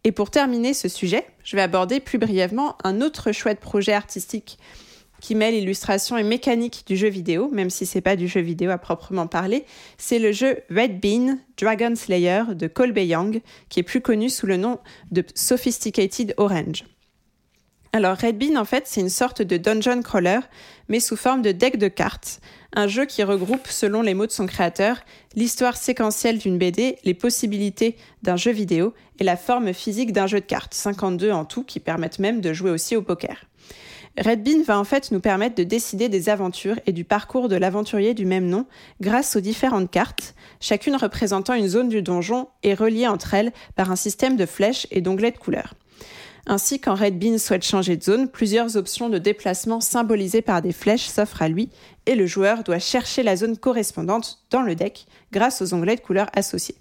Et pour terminer ce sujet, je vais aborder plus brièvement un autre chouette projet artistique qui mêle illustration et mécanique du jeu vidéo, même si c'est pas du jeu vidéo à proprement parler. C'est le jeu Red Bean Dragon Slayer de Colby Young, qui est plus connu sous le nom de Sophisticated Orange. Alors Red Bean, en fait, c'est une sorte de dungeon crawler, mais sous forme de deck de cartes. Un jeu qui regroupe, selon les mots de son créateur, l'histoire séquentielle d'une BD, les possibilités d'un jeu vidéo et la forme physique d'un jeu de cartes, 52 en tout, qui permettent même de jouer aussi au poker. Red Bean va en fait nous permettre de décider des aventures et du parcours de l'aventurier du même nom grâce aux différentes cartes, chacune représentant une zone du donjon et reliée entre elles par un système de flèches et d'onglets de couleurs. Ainsi, quand Red Bean souhaite changer de zone, plusieurs options de déplacement symbolisées par des flèches s'offrent à lui et le joueur doit chercher la zone correspondante dans le deck grâce aux onglets de couleurs associés.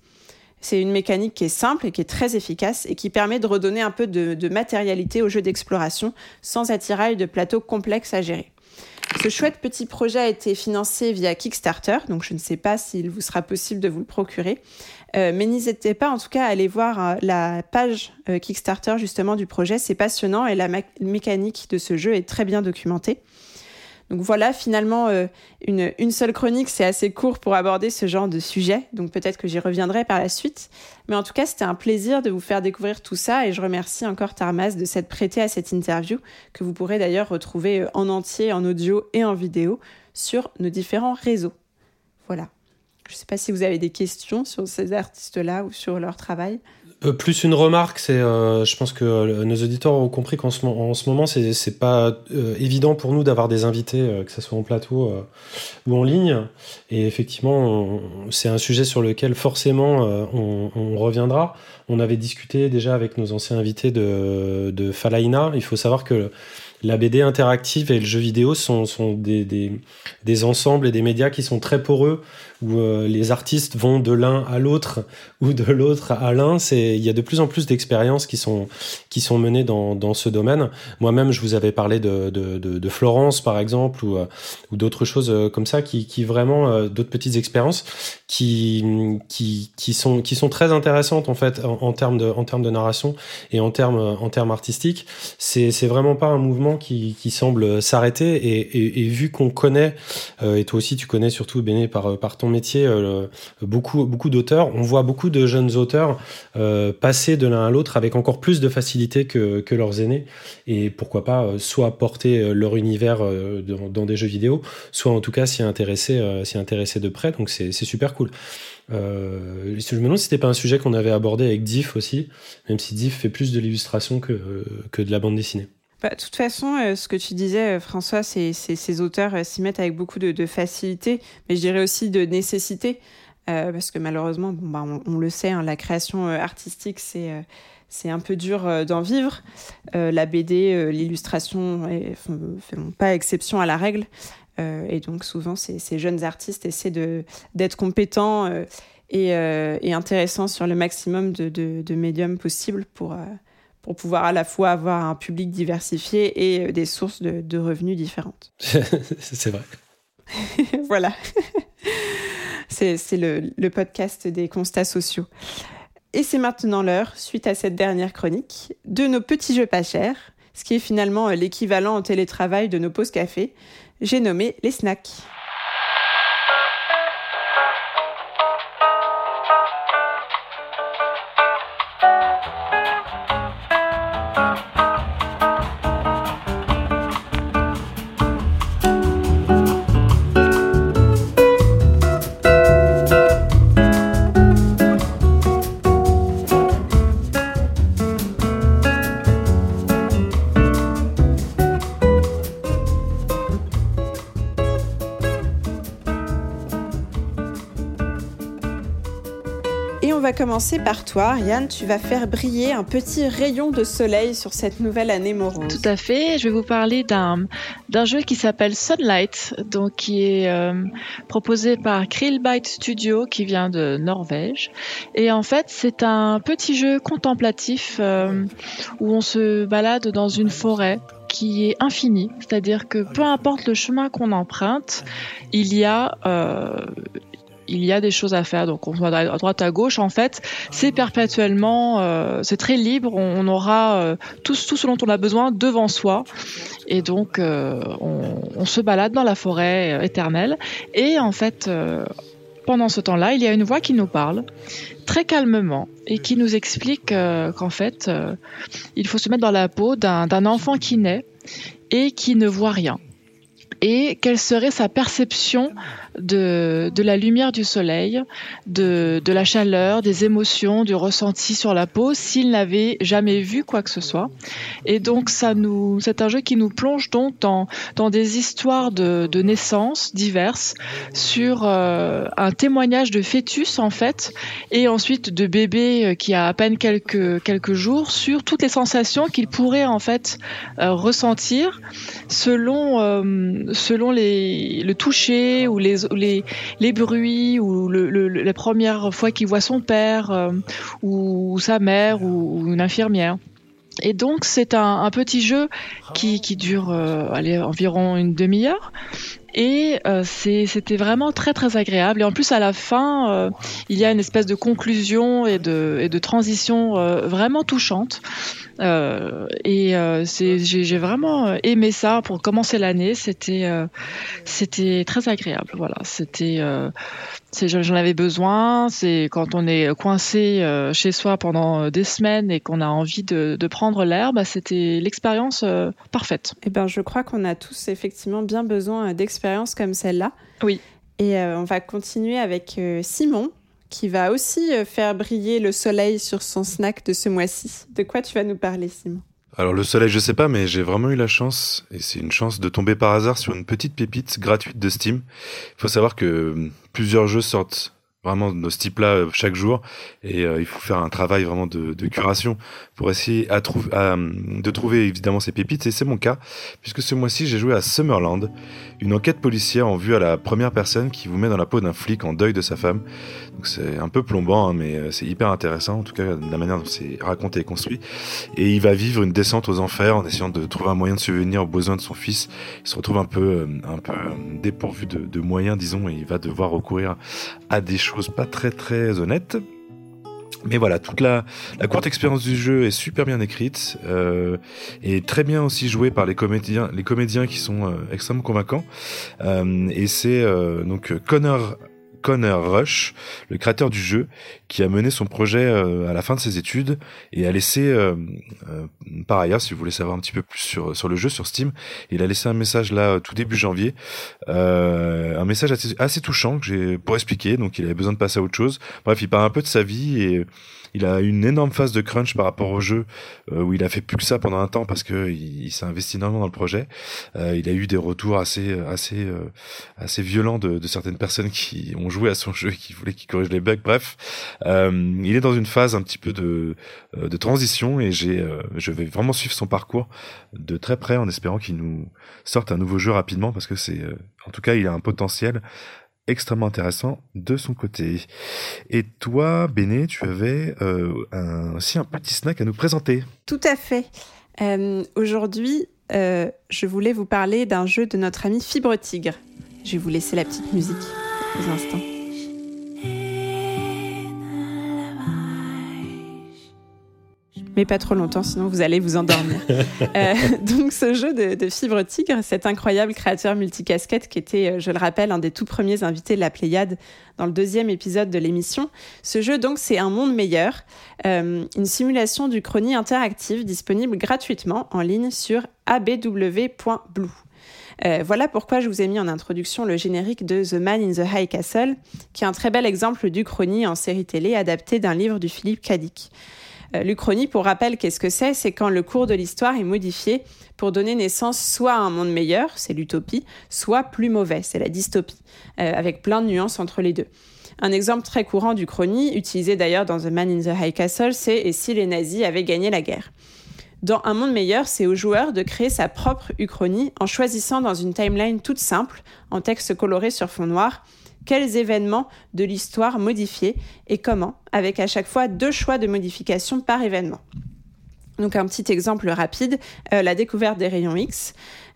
C'est une mécanique qui est simple et qui est très efficace et qui permet de redonner un peu de, matérialité au jeu d'exploration sans attirail de plateaux complexes à gérer. Ce chouette petit projet a été financé via Kickstarter, donc je ne sais pas s'il vous sera possible de vous le procurer. Euh, mais n'hésitez pas en tout cas à aller voir euh, la page euh, Kickstarter justement du projet. C'est passionnant et la mécanique de ce jeu est très bien documentée. Donc voilà, finalement, une, une, seule chronique, c'est assez court pour aborder ce genre de sujet. Donc peut-être que j'y reviendrai par la suite. Mais en tout cas, c'était un plaisir de vous faire découvrir tout ça et je remercie encore Tarmas de s'être prêté à cette interview que vous pourrez d'ailleurs retrouver en entier, en audio et en vidéo sur nos différents réseaux. Voilà. Je ne sais pas si vous avez des questions sur ces artistes-là ou sur leur travail. Euh, plus une remarque, c'est, euh, je pense que euh, nos auditeurs ont compris qu'en ce, en ce moment, c'est, pas évident pour nous d'avoir des invités, que ce soit en plateau ou en ligne. Et effectivement, c'est un sujet sur lequel forcément on, reviendra. On avait discuté déjà avec nos anciens invités de, de Falaina. Il faut savoir que la BD interactive et le jeu vidéo sont, des, ensembles et des médias qui sont très poreux où euh, les artistes vont de l'un à l'autre ou de l'autre à l'un. C'est il y a de plus en plus d'expériences qui sont qui sont menées dans, dans ce domaine. Moi-même, je vous avais parlé de, de, de, de Florence par exemple ou, euh, ou d'autres choses euh, comme ça qui, qui vraiment d'autres petites expériences qui, qui qui sont qui sont très intéressantes en fait en, termes de en termes de narration et en termes en termes artistiques. C'est vraiment pas un mouvement qui, qui semble s'arrêter et, et, et, vu qu'on connaît et toi aussi tu connais surtout Béné par par ton métier euh, beaucoup, beaucoup d'auteurs. On voit beaucoup de jeunes auteurs euh, passer de l'un à l'autre avec encore plus de facilité que, leurs aînés. Et pourquoi pas euh, soit porter leur univers dans, des jeux vidéo, soit en tout cas s'y intéresser, s'y intéresser de près. Donc c'est super cool. Euh, je me demande si c'était pas un sujet qu'on avait abordé avec Diff aussi, même si Diff fait plus de l'illustration que de la bande dessinée. Bah, de toute façon, euh, ce que tu disais, euh, François, c'est ces auteurs euh, s'y mettent avec beaucoup de, facilité, mais je dirais aussi de nécessité, parce que malheureusement, bah, on, le sait, hein, la création artistique, c'est un peu dur d'en vivre. la BD, l'illustration ne font pas exception à la règle. et donc souvent, ces, jeunes artistes essaient d'être compétents et, intéressants sur le maximum de, de médiums possibles pour, pour pouvoir à la fois avoir un public diversifié et euh, des sources de, revenus différentes. c'est vrai. voilà. c'est le, le, podcast des constats sociaux. Et c'est maintenant l'heure, suite à cette dernière chronique, de nos petits jeux pas chers, ce qui est finalement euh, l'équivalent au télétravail de nos pauses café. J'ai nommé les snacks. Commencer par toi, Yann. Tu vas faire briller un petit rayon de soleil sur cette nouvelle année morose. Tout à fait. Je vais vous parler d'un d'un jeu qui s'appelle Sunlight, donc qui est euh, proposé par Krillbite Studio, qui vient de Norvège. Et en fait, c'est un petit jeu contemplatif euh, où on se balade dans une forêt qui est infinie, c'est-à-dire que peu importe le chemin qu'on emprunte, il y a euh, il y a des choses à faire. Donc on va à droite à gauche. En fait, c'est perpétuellement, euh, c'est très libre. On, aura euh, tout, tout ce dont on a besoin devant soi. Et donc euh, on, se balade dans la forêt éternelle. Et en fait, pendant ce temps-là, il y a une voix qui nous parle très calmement et qui nous explique qu'en fait, il faut se mettre dans la peau d'un enfant qui naît et qui ne voit rien et quelle serait sa perception de, la lumière du soleil, de, la chaleur, des émotions, du ressenti sur la peau s'il n'avait jamais vu quoi que ce soit. Et donc ça nous, c'est un jeu qui nous plonge donc dans, des histoires de, de naissance diverses sur euh, un témoignage de fœtus en fait et ensuite de bébé euh, qui a à peine quelques, jours sur toutes les sensations qu'il pourrait en fait euh, ressentir selon, selon le toucher ou les les, les bruits ou la première fois qu'il voit son père euh, ou, sa mère ou, une infirmière. Et donc c'est un, petit jeu qui, qui dure euh, allez, environ une demi-heure et euh, c'était vraiment très très agréable. Et en plus à la fin, il y a une espèce de conclusion et de, et de transition vraiment touchante. Euh, et euh, j'ai vraiment aimé ça pour commencer l'année. C'était euh, c'était très agréable. Voilà, c'était j'en avais besoin. C'est quand on est coincé chez soi pendant des semaines et qu'on a envie de, de prendre l'air, bah, c'était l'expérience parfaite. Eh ben, je crois qu'on a tous effectivement bien besoin d'expériences comme celle-là. Oui. Et on va continuer avec Simon qui va aussi euh, faire briller le soleil sur son snack de ce mois-ci. De quoi tu vas nous parler, Simon? Alors le soleil, je sais pas, mais j'ai vraiment eu la chance, et c'est une chance de tomber par hasard sur une petite pépite gratuite de Steam. Il faut savoir que hum, plusieurs jeux sortent vraiment de ce type-là euh, chaque jour et euh, il faut faire un travail vraiment de curation pour essayer à de trouver évidemment ces pépites et c'est mon cas puisque ce mois-ci j'ai joué à Summerland une enquête policière en vue à la première personne qui vous met dans la peau d'un flic en deuil de sa femme. Donc c'est un peu plombant hein, mais euh, c'est hyper intéressant en tout cas de la manière dont c'est raconté et construit. Et il va vivre une descente aux enfers en essayant de trouver un moyen de subvenir aux besoins de son fils. Il se retrouve un peu un peu dépourvu de, de moyens disons et il va devoir recourir à des choses pas très très honnête Mais voilà, toute la, la courte expérience du jeu est super bien écrite euh, et très bien aussi jouée par les comédiens, les comédiens qui sont euh, extrêmement convaincants. Euh, et c'est euh, donc Connor Connor Rush, le créateur du jeu, qui a mené son projet euh, à la fin de ses études et a laissé, euh, euh, par ailleurs, si vous voulez savoir un petit peu plus sur, sur le jeu sur Steam, il a laissé un message là tout début janvier, un message assez, assez touchant que j'ai pour expliquer. Donc il avait besoin de passer à autre chose. Bref, il parle un peu de sa vie et il a une énorme phase de crunch par rapport au jeu euh, où il a fait plus que ça pendant un temps parce que il, s'est investi énormément dans le projet. Euh, il a eu des retours assez assez euh, assez violents de, de, certaines personnes qui ont joué à son jeu et qui voulaient qu'il corrige les bugs. Bref, il est dans une phase un petit peu de de transition et j'ai je vais vraiment suivre son parcours de très près en espérant qu'il nous sorte un nouveau jeu rapidement parce que c'est en tout cas il a un potentiel extrêmement intéressant de son côté. Et toi, Béné, tu avais euh, aussi un petit snack à nous présenter. Tout à fait. Euh, aujourd'hui, euh, je voulais vous parler d'un jeu de notre ami Fibre Tigre. Je vais vous laisser la petite musique un instant. Mais pas trop longtemps, sinon vous allez vous endormir. euh, donc ce jeu de, de, Fibre Tigre, cet incroyable créateur multicasquette qui était, euh, je le rappelle, un des tout premiers invités de la Pléiade dans le deuxième épisode de l'émission. Ce jeu, donc, c'est Un Monde Meilleur, euh, une simulation du chrony interactive disponible gratuitement en ligne sur abw.blue. Euh, voilà pourquoi je vous ai mis en introduction le générique de The Man in the High Castle, qui est un très bel exemple du chrony en série télé adapté d'un livre du Philippe Cadic. Euh, l'Uchronie, pour rappel, qu'est-ce que c'est? C'est quand le cours de l'histoire est modifié pour donner naissance soit à un monde meilleur, c'est l'utopie, soit plus mauvais, c'est la dystopie, euh, avec plein de nuances entre les deux. Un exemple très courant d'Uchronie, utilisé d'ailleurs dans The Man in the High Castle, c'est Et si les nazis avaient gagné la guerre? Dans Un monde meilleur, c'est au joueur de créer sa propre uchronie en choisissant dans une timeline toute simple, en texte coloré sur fond noir, quels événements de l'histoire modifier et comment, avec à chaque fois deux choix de modification par événement. Donc un petit exemple rapide, euh, la découverte des rayons X.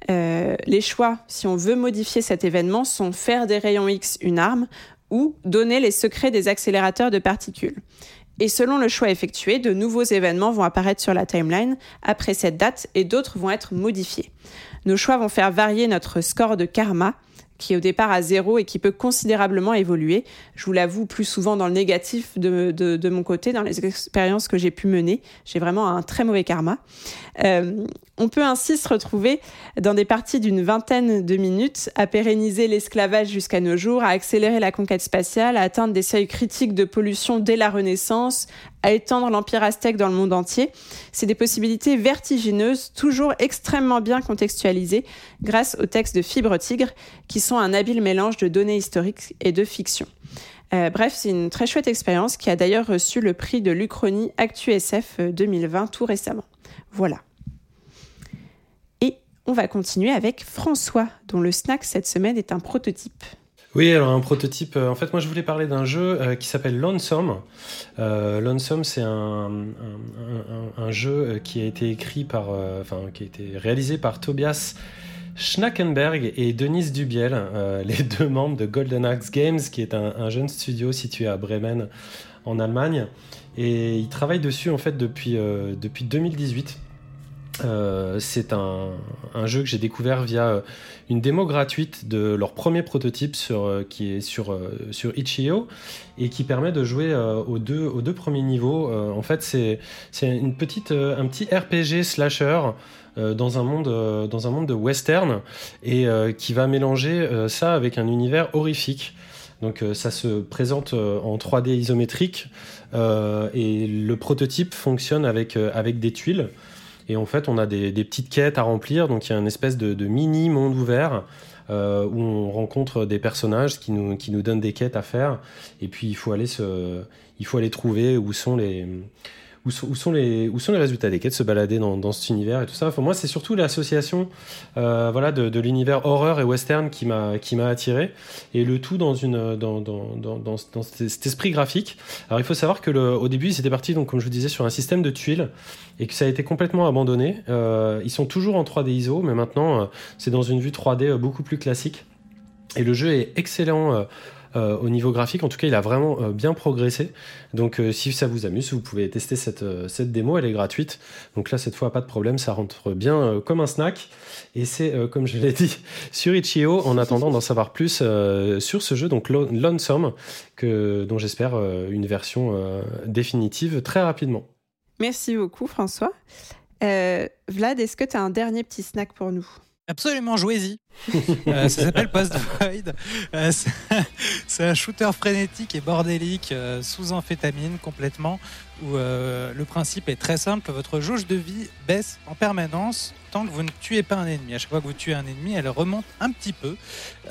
Euh, les choix, si on veut modifier cet événement, sont faire des rayons X une arme ou donner les secrets des accélérateurs de particules. Et selon le choix effectué, de nouveaux événements vont apparaître sur la timeline après cette date et d'autres vont être modifiés. Nos choix vont faire varier notre score de karma, qui est au départ à zéro et qui peut considérablement évoluer. Je vous l'avoue plus souvent dans le négatif de, de, mon côté, dans les expériences que j'ai pu mener. J'ai vraiment un très mauvais karma. Euh, on peut ainsi se retrouver dans des parties d'une vingtaine de minutes à pérenniser l'esclavage jusqu'à nos jours, à accélérer la conquête spatiale, à atteindre des seuils critiques de pollution dès la Renaissance, à étendre l'empire aztèque dans le monde entier. C'est des possibilités vertigineuses, toujours extrêmement bien contextualisées grâce aux textes de Fibre Tigre, qui sont un habile mélange de données historiques et de fiction. Euh, bref, c'est une très chouette expérience qui a d'ailleurs reçu le prix de l'Uchronie ActuSF 2020 tout récemment. Voilà. On va continuer avec François, dont le snack cette semaine est un prototype. Oui, alors un prototype. Euh, en fait, moi, je voulais parler d'un jeu euh, qui s'appelle Lonesome. Euh, Lonesome, c'est un, jeu qui a été écrit par, enfin, qui a été réalisé par Tobias Schnackenberg et Denise Dubiel, les deux membres de Golden Axe Games, qui est un, jeune studio situé à Bremen, en Allemagne. Et ils travaillent dessus en fait depuis depuis 2018. Euh, c'est un, jeu que j'ai découvert via euh, une démo gratuite de leur premier prototype sur, euh, qui est sur, sur Itch.io et qui permet de jouer aux, deux, aux deux premiers niveaux. en fait, c'est une petite, un petit RPG slasher dans, un monde, dans un monde de western et qui va mélanger ça avec un univers horrifique. Donc ça se présente en 3D isométrique et le prototype fonctionne avec, avec des tuiles. Et en fait, on a des, petites quêtes à remplir. Donc, il y a une espèce de, mini monde ouvert euh, où on rencontre des personnages qui nous, donnent des quêtes à faire. Et puis, il faut aller, se, il faut aller trouver où sont les où sont, les, résultats des quêtes, se balader dans, cet univers et tout ça? Enfin, moi, c'est surtout l'association euh, voilà, de, l'univers horreur et western qui m'a, attiré. Et le tout dans, cet esprit graphique. Alors, il faut savoir que au début, ils étaient partis, donc, comme je vous disais, sur un système de tuiles et que ça a été complètement abandonné. Euh, ils sont toujours en 3D ISO, mais maintenant, euh, c'est dans une vue 3D euh, beaucoup plus classique. Et le jeu est excellent euh, au niveau graphique. En tout cas, il a vraiment euh, bien progressé. Donc, euh, si ça vous amuse, vous pouvez tester cette, cette démo. Elle est gratuite. Donc là, cette fois, pas de problème. Ça rentre bien comme un snack. Et c'est, comme je l'ai dit, sur Itch.io, en attendant d'en savoir plus sur ce jeu, donc Lonesome, que, dont j'espère une version définitive très rapidement. Merci beaucoup, François. Vlad, est-ce que tu as un dernier petit snack pour nous? Absolument, jouez-y. Euh, ça s'appelle Post Void. Euh, c'est un shooter frénétique et bordélique euh, sous amphétamine complètement, où le principe est très simple. Votre jauge de vie baisse en permanence tant que vous ne tuez pas un ennemi. À chaque fois que vous tuez un ennemi, elle remonte un petit peu.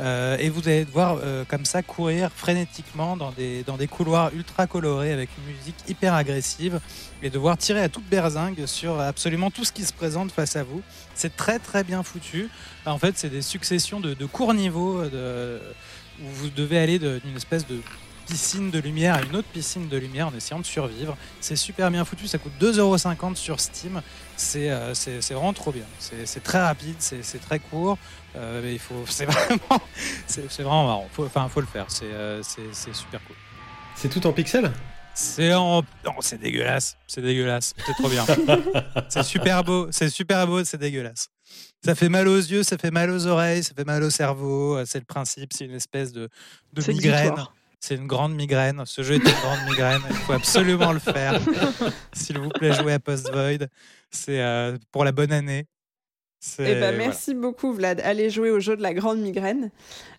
et vous allez devoir, comme ça, courir frénétiquement dans des, dans des couloirs ultra colorés avec une musique hyper agressive et devoir tirer à toute berzingue sur absolument tout ce qui se présente face à vous. C'est très très bien foutu. En fait, c'est des successions de, courts niveaux de, où vous devez aller d'une espèce de piscine de lumière à une autre piscine de lumière en essayant de survivre. C'est super bien foutu, ça coûte 2,50€ sur Steam. Euh, c'est vraiment trop bien. C'est très rapide, c'est très court. Euh, il faut, c'est vraiment, c'est vraiment marrant. Faut, enfin, faut le faire. C'est euh, super cool. C'est tout en pixels? C'est en... c'est dégueulasse. C'est dégueulasse. C'est trop bien. c'est super beau. C'est super beau. C'est dégueulasse. Ça fait mal aux yeux, ça fait mal aux oreilles, ça fait mal au cerveau. C'est le principe. C'est une espèce de, de migraine. C'est une grande migraine. Ce jeu est une grande migraine. Il faut absolument le faire. S'il vous plaît, jouez à Post Void. C'est euh, pour la bonne année. Eh ben, merci beaucoup, Vlad. Allez jouer au jeu de la grande migraine.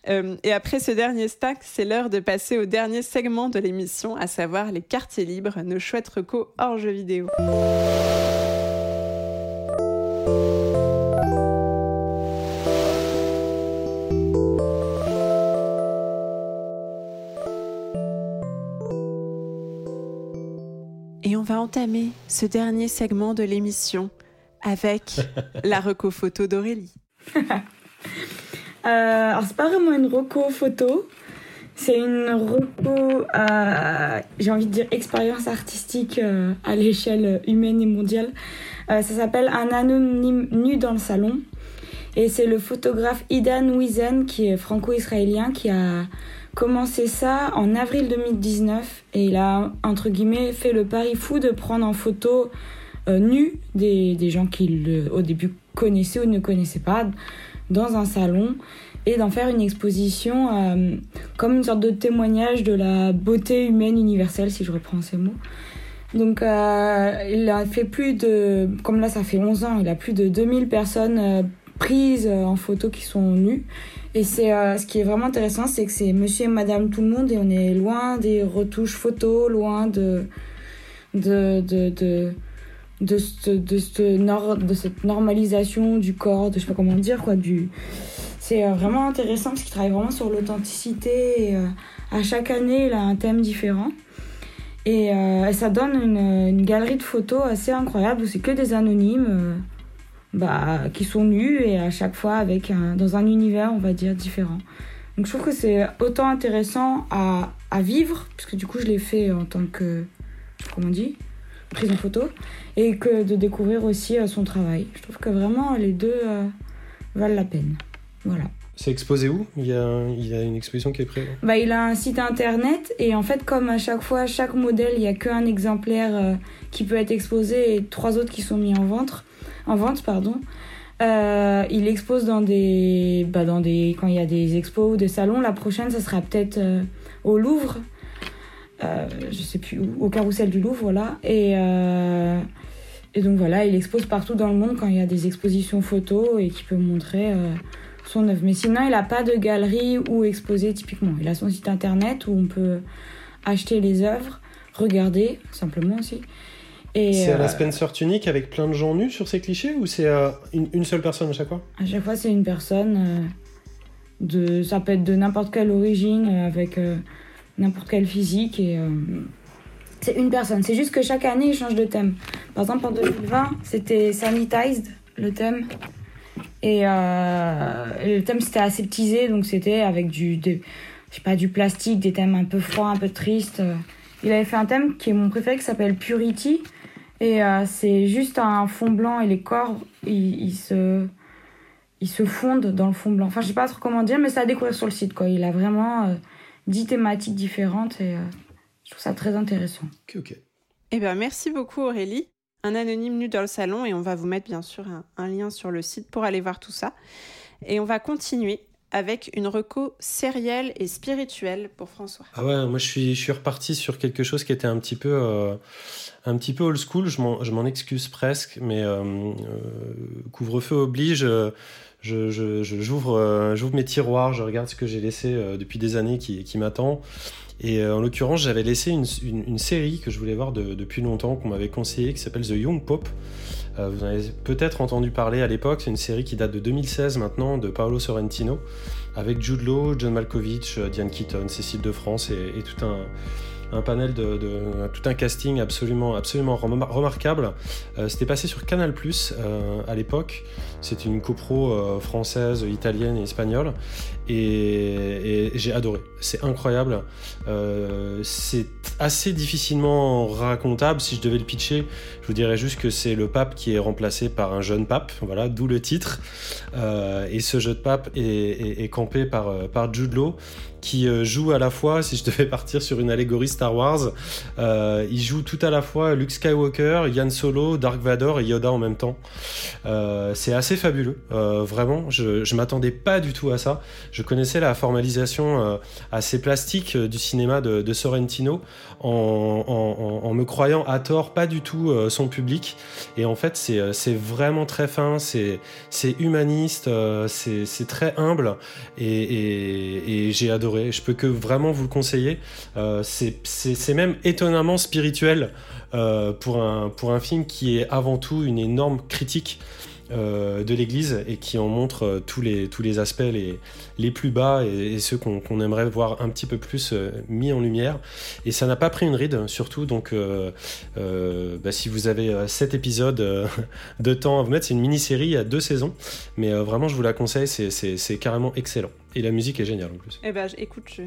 Euh, et après ce dernier stack, c'est l'heure de passer au dernier segment de l'émission, à savoir les quartiers libres, nos chouettes recos hors jeux vidéo. Va entamer ce dernier segment de l'émission avec la reco photo d'Aurélie. Euh, alors, c'est pas vraiment une reco photo. C'est une reco, euh, j'ai envie de dire, expérience artistique euh, à l'échelle humaine et mondiale. ça s'appelle Un anonyme nu dans le salon. Et c'est le photographe Idan Wizen, qui est franco-israélien, qui a commencé ça en avril 2019. Et il a, entre guillemets, fait le pari fou de prendre en photo nu des, des gens qu'il, au début, connaissait ou ne connaissait pas dans un salon et d'en faire une exposition euh, comme une sorte de témoignage de la beauté humaine universelle, si je reprends ces mots. Donc euh, il a fait plus de, comme là ça fait 11 ans, il a plus de 2000 personnes euh, prises en photo qui sont nues. Et c'est ce qui est vraiment intéressant, c'est que c'est monsieur et madame tout le monde et on est loin des retouches photos, loin de, de, de, de de, ce, de, ce de cette normalisation du corps, de je sais pas comment dire, quoi, du... C'est euh, vraiment intéressant parce qu'il travaille vraiment sur l'authenticité. Euh, à chaque année, il a un thème différent. Et euh, ça donne une, une, galerie de photos assez incroyable où c'est que des anonymes bah, qui sont nus et à chaque fois avec un, dans un univers, on va dire, différent. Donc je trouve que c'est autant intéressant à, à vivre, puisque du coup je l'ai fait en tant que, comment on dit, prise en photo et que de découvrir aussi euh, son travail. Je trouve que vraiment les deux euh, valent la peine. Voilà. C'est exposé où? Il y, a, il y a une exposition qui est prévue bah, Il a un site internet et en fait comme à chaque fois, chaque modèle, il n'y a qu'un exemplaire euh, qui peut être exposé et trois autres qui sont mis en vente. En vente pardon. il expose dans des, bah, dans des, quand il y a des expos ou des salons. La prochaine, ça sera peut-être au Louvre. Euh, je sais plus au carrousel du Louvre, voilà. Et, euh, et donc voilà, il expose partout dans le monde quand il y a des expositions photos et qui peut montrer euh, son œuvre. Mais sinon, il n'a pas de galerie où exposer typiquement. Il a son site internet où on peut acheter les œuvres, regarder simplement aussi. C'est à la Spencer Tunic avec plein de gens nus sur ces clichés ou c'est une, une, seule personne à chaque fois? À chaque fois, c'est une personne. de, ça peut être de n'importe quelle origine, avec n'importe quel physique et euh, c'est une personne. C'est juste que chaque année, il change de thème. Par exemple, en 2020, c'était sanitized, le thème. Et euh, le thème, c'était aseptisé, donc c'était avec du, je sais pas, du plastique, des thèmes un peu froids, un peu tristes. Il avait fait un thème qui est mon préféré, qui s'appelle Purity. Et euh, c'est juste un fond blanc et les corps, ils, se, ils se fondent dans le fond blanc. Enfin, je sais pas trop comment dire, mais c'est à découvrir sur le site, quoi. Il a vraiment dix thématiques différentes et euh, je trouve ça très intéressant. Ok, ok. Eh bien, merci beaucoup Aurélie. Un anonyme nu dans le salon et on va vous mettre bien sûr un, lien sur le site pour aller voir tout ça. Et on va continuer avec une reco sérielle et spirituelle pour François. Ah ouais, moi je suis, je reparti sur quelque chose qui était un petit peu, euh, un petit peu old school, je m'en excuse presque, mais euh, couvre-feu oblige j'ouvre, euh, mes tiroirs, je regarde ce que j'ai laissé euh, depuis des années qui, m'attend. Et euh, en l'occurrence, j'avais laissé une, série que je voulais voir de, depuis longtemps, qu'on m'avait conseillé, qui s'appelle The Young Pope. Vous en avez peut-être entendu parler à l'époque. C'est une série qui date de 2016 maintenant, de Paolo Sorrentino, avec Jude Law, John Malkovich, Diane Keaton, Cécile de France et, tout un panel de, tout un casting absolument absolument remarquable. Euh, c'était passé sur Canal euh, à l'époque. C'est une copro euh, française, italienne et espagnole, et, j'ai adoré. C'est incroyable. c'est assez difficilement racontable. Si je devais le pitcher, je vous dirais juste que c'est le pape qui est remplacé par un jeune pape. Voilà, d'où le titre. et ce jeune pape est, campé par par Jude Law qui euh, joue à la fois, si je devais partir sur une allégorie Star Wars, euh, il joue tout à la fois Luke Skywalker, Yann Solo, Dark Vador et Yoda en même temps. Euh, c'est assez fabuleux, vraiment. Je, m'attendais pas du tout à ça. Je connaissais la formalisation assez plastique du cinéma de, Sorrentino en, me croyant à tort pas du tout son public. Et en fait, c'est vraiment très fin, c'est humaniste, c'est très humble et, j'ai adoré je peux que vraiment vous le conseiller. Euh, c'est même étonnamment spirituel euh, pour un film qui est avant tout une énorme critique euh, de l'Église et qui en montre euh, tous, les, tous les aspects les, les plus bas et, ceux qu'on aimerait voir un petit peu plus euh, mis en lumière. Et ça n'a pas pris une ride, surtout. Donc, bah, si vous avez 7 épisodes de temps à vous mettre, c'est une mini-série à deux saisons. Mais vraiment, je vous la conseille, c'est carrément excellent. Et la musique est géniale en plus. Eh ben, écoute, je,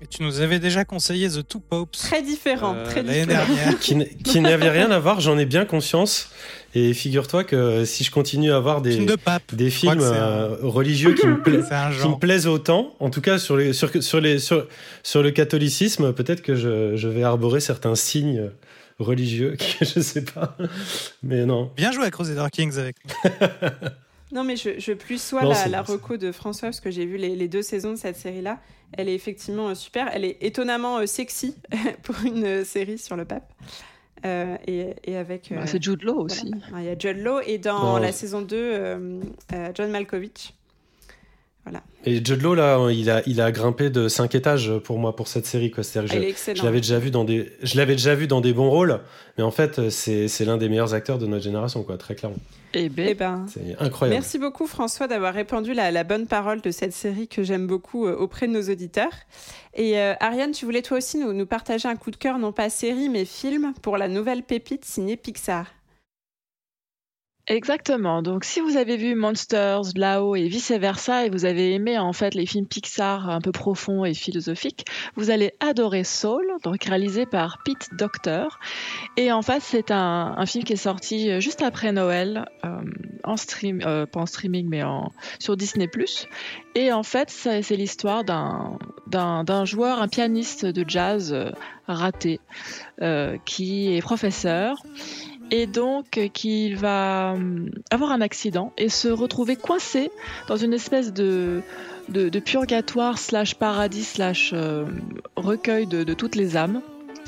et tu nous avais déjà conseillé The Two Popes. Très différent, euh, très différent. Dernière. qui, qui n'avait rien à voir, j'en ai bien conscience. Et figure-toi que si je continue à voir des, des films euh, religieux qui me, qui me, plaisent autant, en tout cas sur, les, sur, sur, les, sur, sur le catholicisme, peut-être que je, je, vais arborer certains signes religieux, que je sais pas. Mais non. Bien joué à Crusader Kings avec Non, mais je, je plus sois la, la reco de François, parce que j'ai vu les, les, deux saisons de cette série-là. Elle est effectivement euh, super. Elle est étonnamment euh, sexy pour une série sur le pape. Et, et, avec. Bah, c'est Jude Law aussi. Il y a Jude Law et dans la saison 2, John Malkovich. Voilà. Et Jude Law, là, il a, il a grimpé de 5 étages pour moi pour cette série. Quoi. Il est excellent. Je l'avais déjà, vu dans des, je l'avais déjà vu dans des bons rôles, mais en fait, c'est, c'est l'un des meilleurs acteurs de notre génération, quoi, très clairement. Eh ben, eh ben, c'est incroyable. Merci beaucoup François d'avoir répandu la, la, bonne parole de cette série que j'aime beaucoup euh, auprès de nos auditeurs. Et euh, Ariane, tu voulais toi aussi nous, nous partager un coup de cœur, non pas série, mais film, pour la nouvelle pépite signée Pixar. Exactement. Donc, si vous avez vu Monsters, là-haut et vice-versa, et vous avez aimé en fait les films Pixar un peu profonds et philosophiques, vous allez adorer Soul, donc réalisé par Pete Docter. Et en fait, c'est un, un, film qui est sorti euh, juste après Noël, euh, en stream, euh, pas en streaming, mais en, sur Disney+. Et en fait, c'est l'histoire d'un joueur, un pianiste de jazz euh, raté, euh, qui est professeur et donc qu'il va euh, avoir un accident et se retrouver coincé dans une espèce de, de, purgatoire slash paradis slash euh, recueil de, toutes les âmes.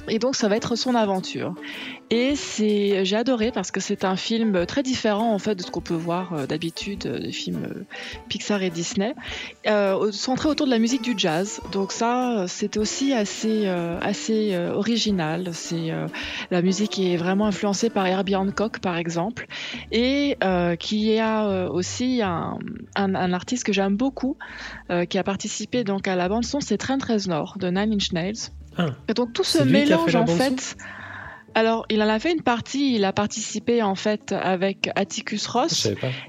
Et donc ça va être son aventure. Et c'est, j'ai adoré parce que c'est un film très différent en fait de ce qu'on peut voir euh, d'habitude euh, des films euh, Pixar et Disney, centré autour de la musique du jazz. Donc ça, c'est aussi assez assez original. C'est la musique est vraiment influencée par Herbie Hancock par exemple, et qui a aussi un, un, artiste que j'aime beaucoup, qui a participé donc à la bande son, c'est Trent Reznor de Nine Inch Nails. Ah. Et donc tout ce mélange en fait. Alors, il en a fait une partie. Il a participé en fait avec Atticus Ross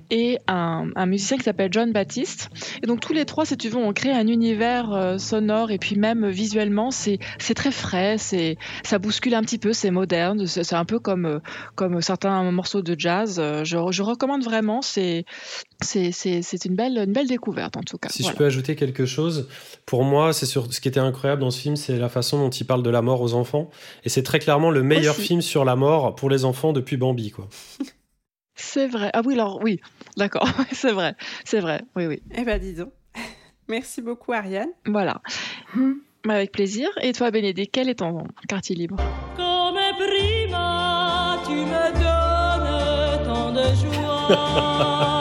et un, musicien qui s'appelle John Baptiste. Et donc tous les trois, si tu veux, ont créé un univers euh, sonore et puis même visuellement, c'est très frais. C'est ça bouscule un petit peu, c'est moderne. C'est un peu comme euh, comme certains morceaux de jazz. Euh, je, je recommande vraiment. C'est c'est une belle, une belle découverte en tout cas. Si je peux ajouter quelque chose, pour moi, c'est sur ce qui était incroyable dans ce film, c'est la façon dont il parle de la mort aux enfants. Et c'est très clairement le meilleur film sur la mort pour les enfants depuis Bambi, quoi. c'est vrai. Ah oui, alors oui, d'accord, c'est vrai, c'est vrai, oui, oui. Eh ben, disons. Merci beaucoup, Ariane. Voilà. Hmm. Avec plaisir. Et toi, Bénédicte, quel est ton quartier libre? Comme prima, tu me donnes tant de joie.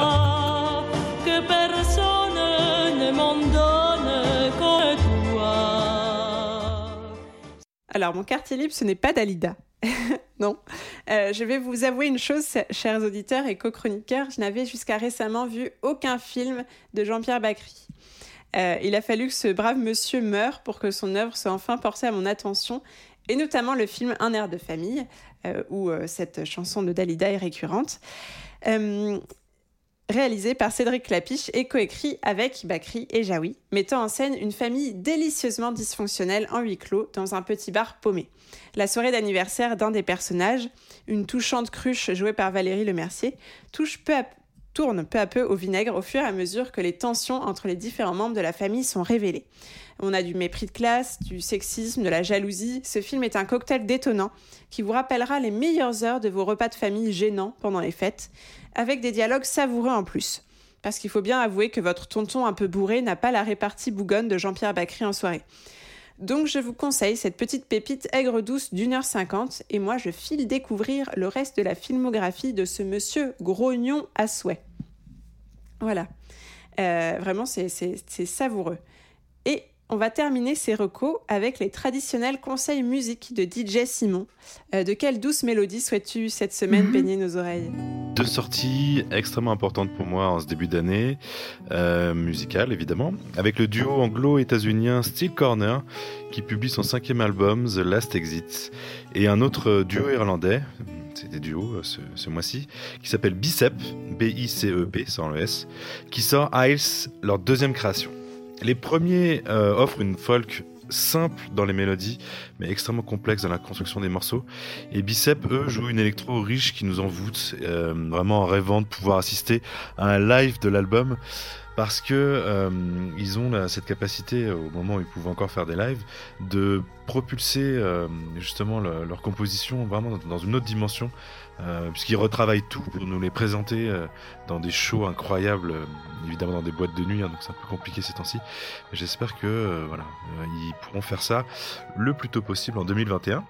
Alors, mon quartier libre, ce n'est pas Dalida. non. Euh, je vais vous avouer une chose, chers auditeurs et co-chroniqueurs, je n'avais jusqu'à récemment vu aucun film de Jean-Pierre Bacry. Euh, il a fallu que ce brave monsieur meure pour que son œuvre soit enfin portée à mon attention, et notamment le film Un air de famille, euh, où cette chanson de Dalida est récurrente réalisé par Cédric Clapiche et coécrit avec Bakri et Jaoui, mettant en scène une famille délicieusement dysfonctionnelle en huis clos dans un petit bar paumé. La soirée d'anniversaire d'un des personnages, une touchante cruche jouée par Valérie Lemercier, touche peu tourne peu à peu au vinaigre au fur et à mesure que les tensions entre les différents membres de la famille sont révélées. On a du mépris de classe, du sexisme, de la jalousie. Ce film est un cocktail détonnant qui vous rappellera les meilleures heures de vos repas de famille gênants pendant les fêtes, avec des dialogues savoureux en plus. Parce qu'il faut bien avouer que votre tonton un peu bourré n'a pas la répartie bougonne de Jean-Pierre Bacry en soirée. Donc je vous conseille cette petite pépite aigre douce d'une heure cinquante et moi je file découvrir le reste de la filmographie de ce monsieur grognon à souhait. Voilà. Euh, vraiment c'est savoureux. On va terminer ces recos avec les traditionnels conseils musique de DJ Simon. Euh, de quelle douce mélodie souhaites-tu cette semaine Mhm. baigner nos oreilles? Deux sorties extrêmement importantes pour moi en ce début d'année, euh, musicale évidemment, avec le duo anglo-états-unien Steel Corner qui publie son cinquième album The Last Exit, et un autre duo irlandais, c'est des duos euh, ce, ce mois-ci, qui s'appelle Bicep, B-I-C-E-P sans le S, qui sort Isles, leur deuxième création. Les premiers euh, offrent une folk simple dans les mélodies, mais extrêmement complexe dans la construction des morceaux. Et Bicep, eux, jouent une électro riche qui nous envoûte, euh, vraiment en rêvant de pouvoir assister à un live de l'album, parce que euh, ils ont cette capacité, au moment où ils pouvaient encore faire des lives, de propulser euh, justement le- leur composition vraiment dans une autre dimension, euh, puisqu'ils retravaillent tout pour nous les présenter euh, dans des shows incroyables, euh, évidemment dans des boîtes de nuit, hein, donc c'est un peu compliqué ces temps-ci. Mais J'espère que euh, voilà, euh, ils pourront faire ça le plus tôt possible en 2021.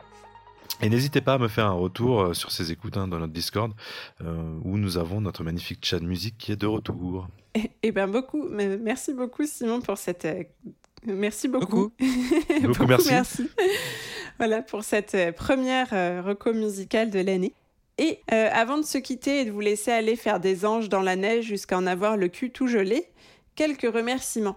Et n'hésitez pas à me faire un retour sur ces écoutes hein, dans notre Discord, euh, où nous avons notre magnifique chat de musique qui est de retour. Eh eh ben beaucoup, merci beaucoup Simon pour cette. Merci beaucoup. Beaucoup merci. voilà pour cette première euh, reco musicale de l'année. Et euh, avant de se quitter et de vous laisser aller faire des anges dans la neige jusqu'à en avoir le cul tout gelé, quelques remerciements.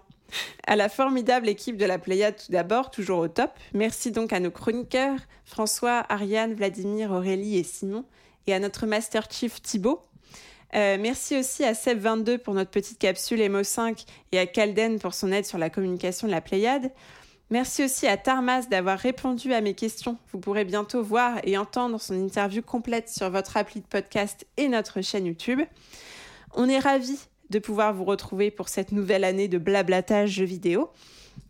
À la formidable équipe de la Pléiade tout d'abord, toujours au top. Merci donc à nos chroniqueurs, François, Ariane, Vladimir, Aurélie et Simon, et à notre Master Chief Thibaut. Euh, merci aussi à Seb22 pour notre petite capsule Emo5 et à Calden pour son aide sur la communication de la Pléiade. Merci aussi à Tarmas d'avoir répondu à mes questions. Vous pourrez bientôt voir et entendre son interview complète sur votre appli de podcast et notre chaîne YouTube. On est ravis de pouvoir vous retrouver pour cette nouvelle année de blablatage jeux vidéo.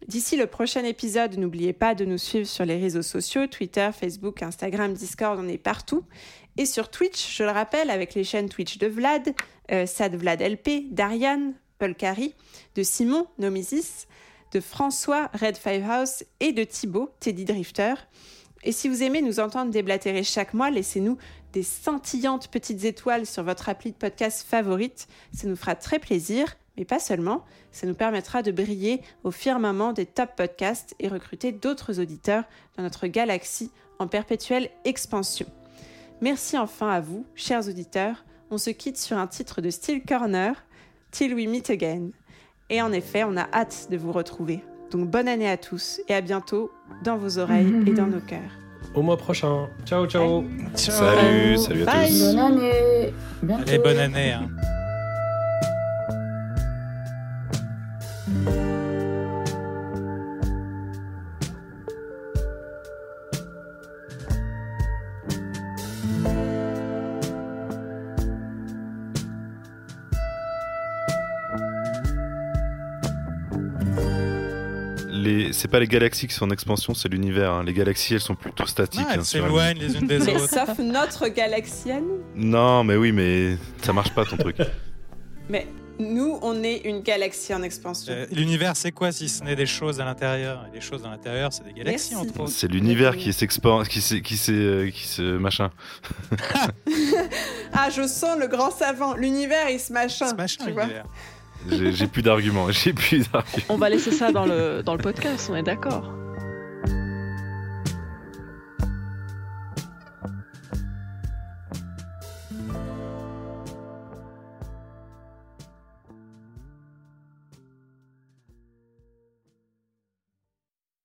D'ici le prochain épisode, n'oubliez pas de nous suivre sur les réseaux sociaux, Twitter, Facebook, Instagram, Discord, on est partout. Et sur Twitch, je le rappelle, avec les chaînes Twitch de Vlad, euh, Sad Vlad LP, d'Ariane, Paul Carry, de Simon, Nomisis, de François, Red Fivehouse et de Thibaut, Teddy Drifter. Et si vous aimez nous entendre déblatérer chaque mois, laissez-nous des scintillantes petites étoiles sur votre appli de podcast favorite. Ça nous fera très plaisir, mais pas seulement. Ça nous permettra de briller au firmament des top podcasts et recruter d'autres auditeurs dans notre galaxie en perpétuelle expansion. Merci enfin à vous, chers auditeurs. On se quitte sur un titre de Steel Corner, Till We Meet Again. Et en effet, on a hâte de vous retrouver. Donc bonne année à tous et à bientôt dans vos oreilles et dans nos cœurs. Au mois prochain. Ciao, ciao. Ciao. Salut, salut à Bye. tous. Bonne année. Bientôt. Allez, bonne année. hein. Pas les galaxies qui sont en expansion, c'est l'univers. hein. Les galaxies, elles sont plutôt statiques. Ah, hein, elles s'éloignent les unes des Mais autres. sauf notre galaxie à nous. Non, mais oui, mais ça marche pas ton truc. Mais nous, on est une galaxie en expansion. Euh, L'univers, c'est quoi si ce n'est des choses à l'intérieur? Et les choses à l'intérieur, c'est des galaxies, Merci. entre autres. C'est l'univers qui s'exporte, qui s'est, qui s'est, euh, qui se machin. Ah, je sens le grand savant. L'univers, il se machin. C'est machin, tu vois. J'ai plus d'arguments. J'ai plus d'arguments. On va laisser ça dans le, dans le podcast, on est d'accord.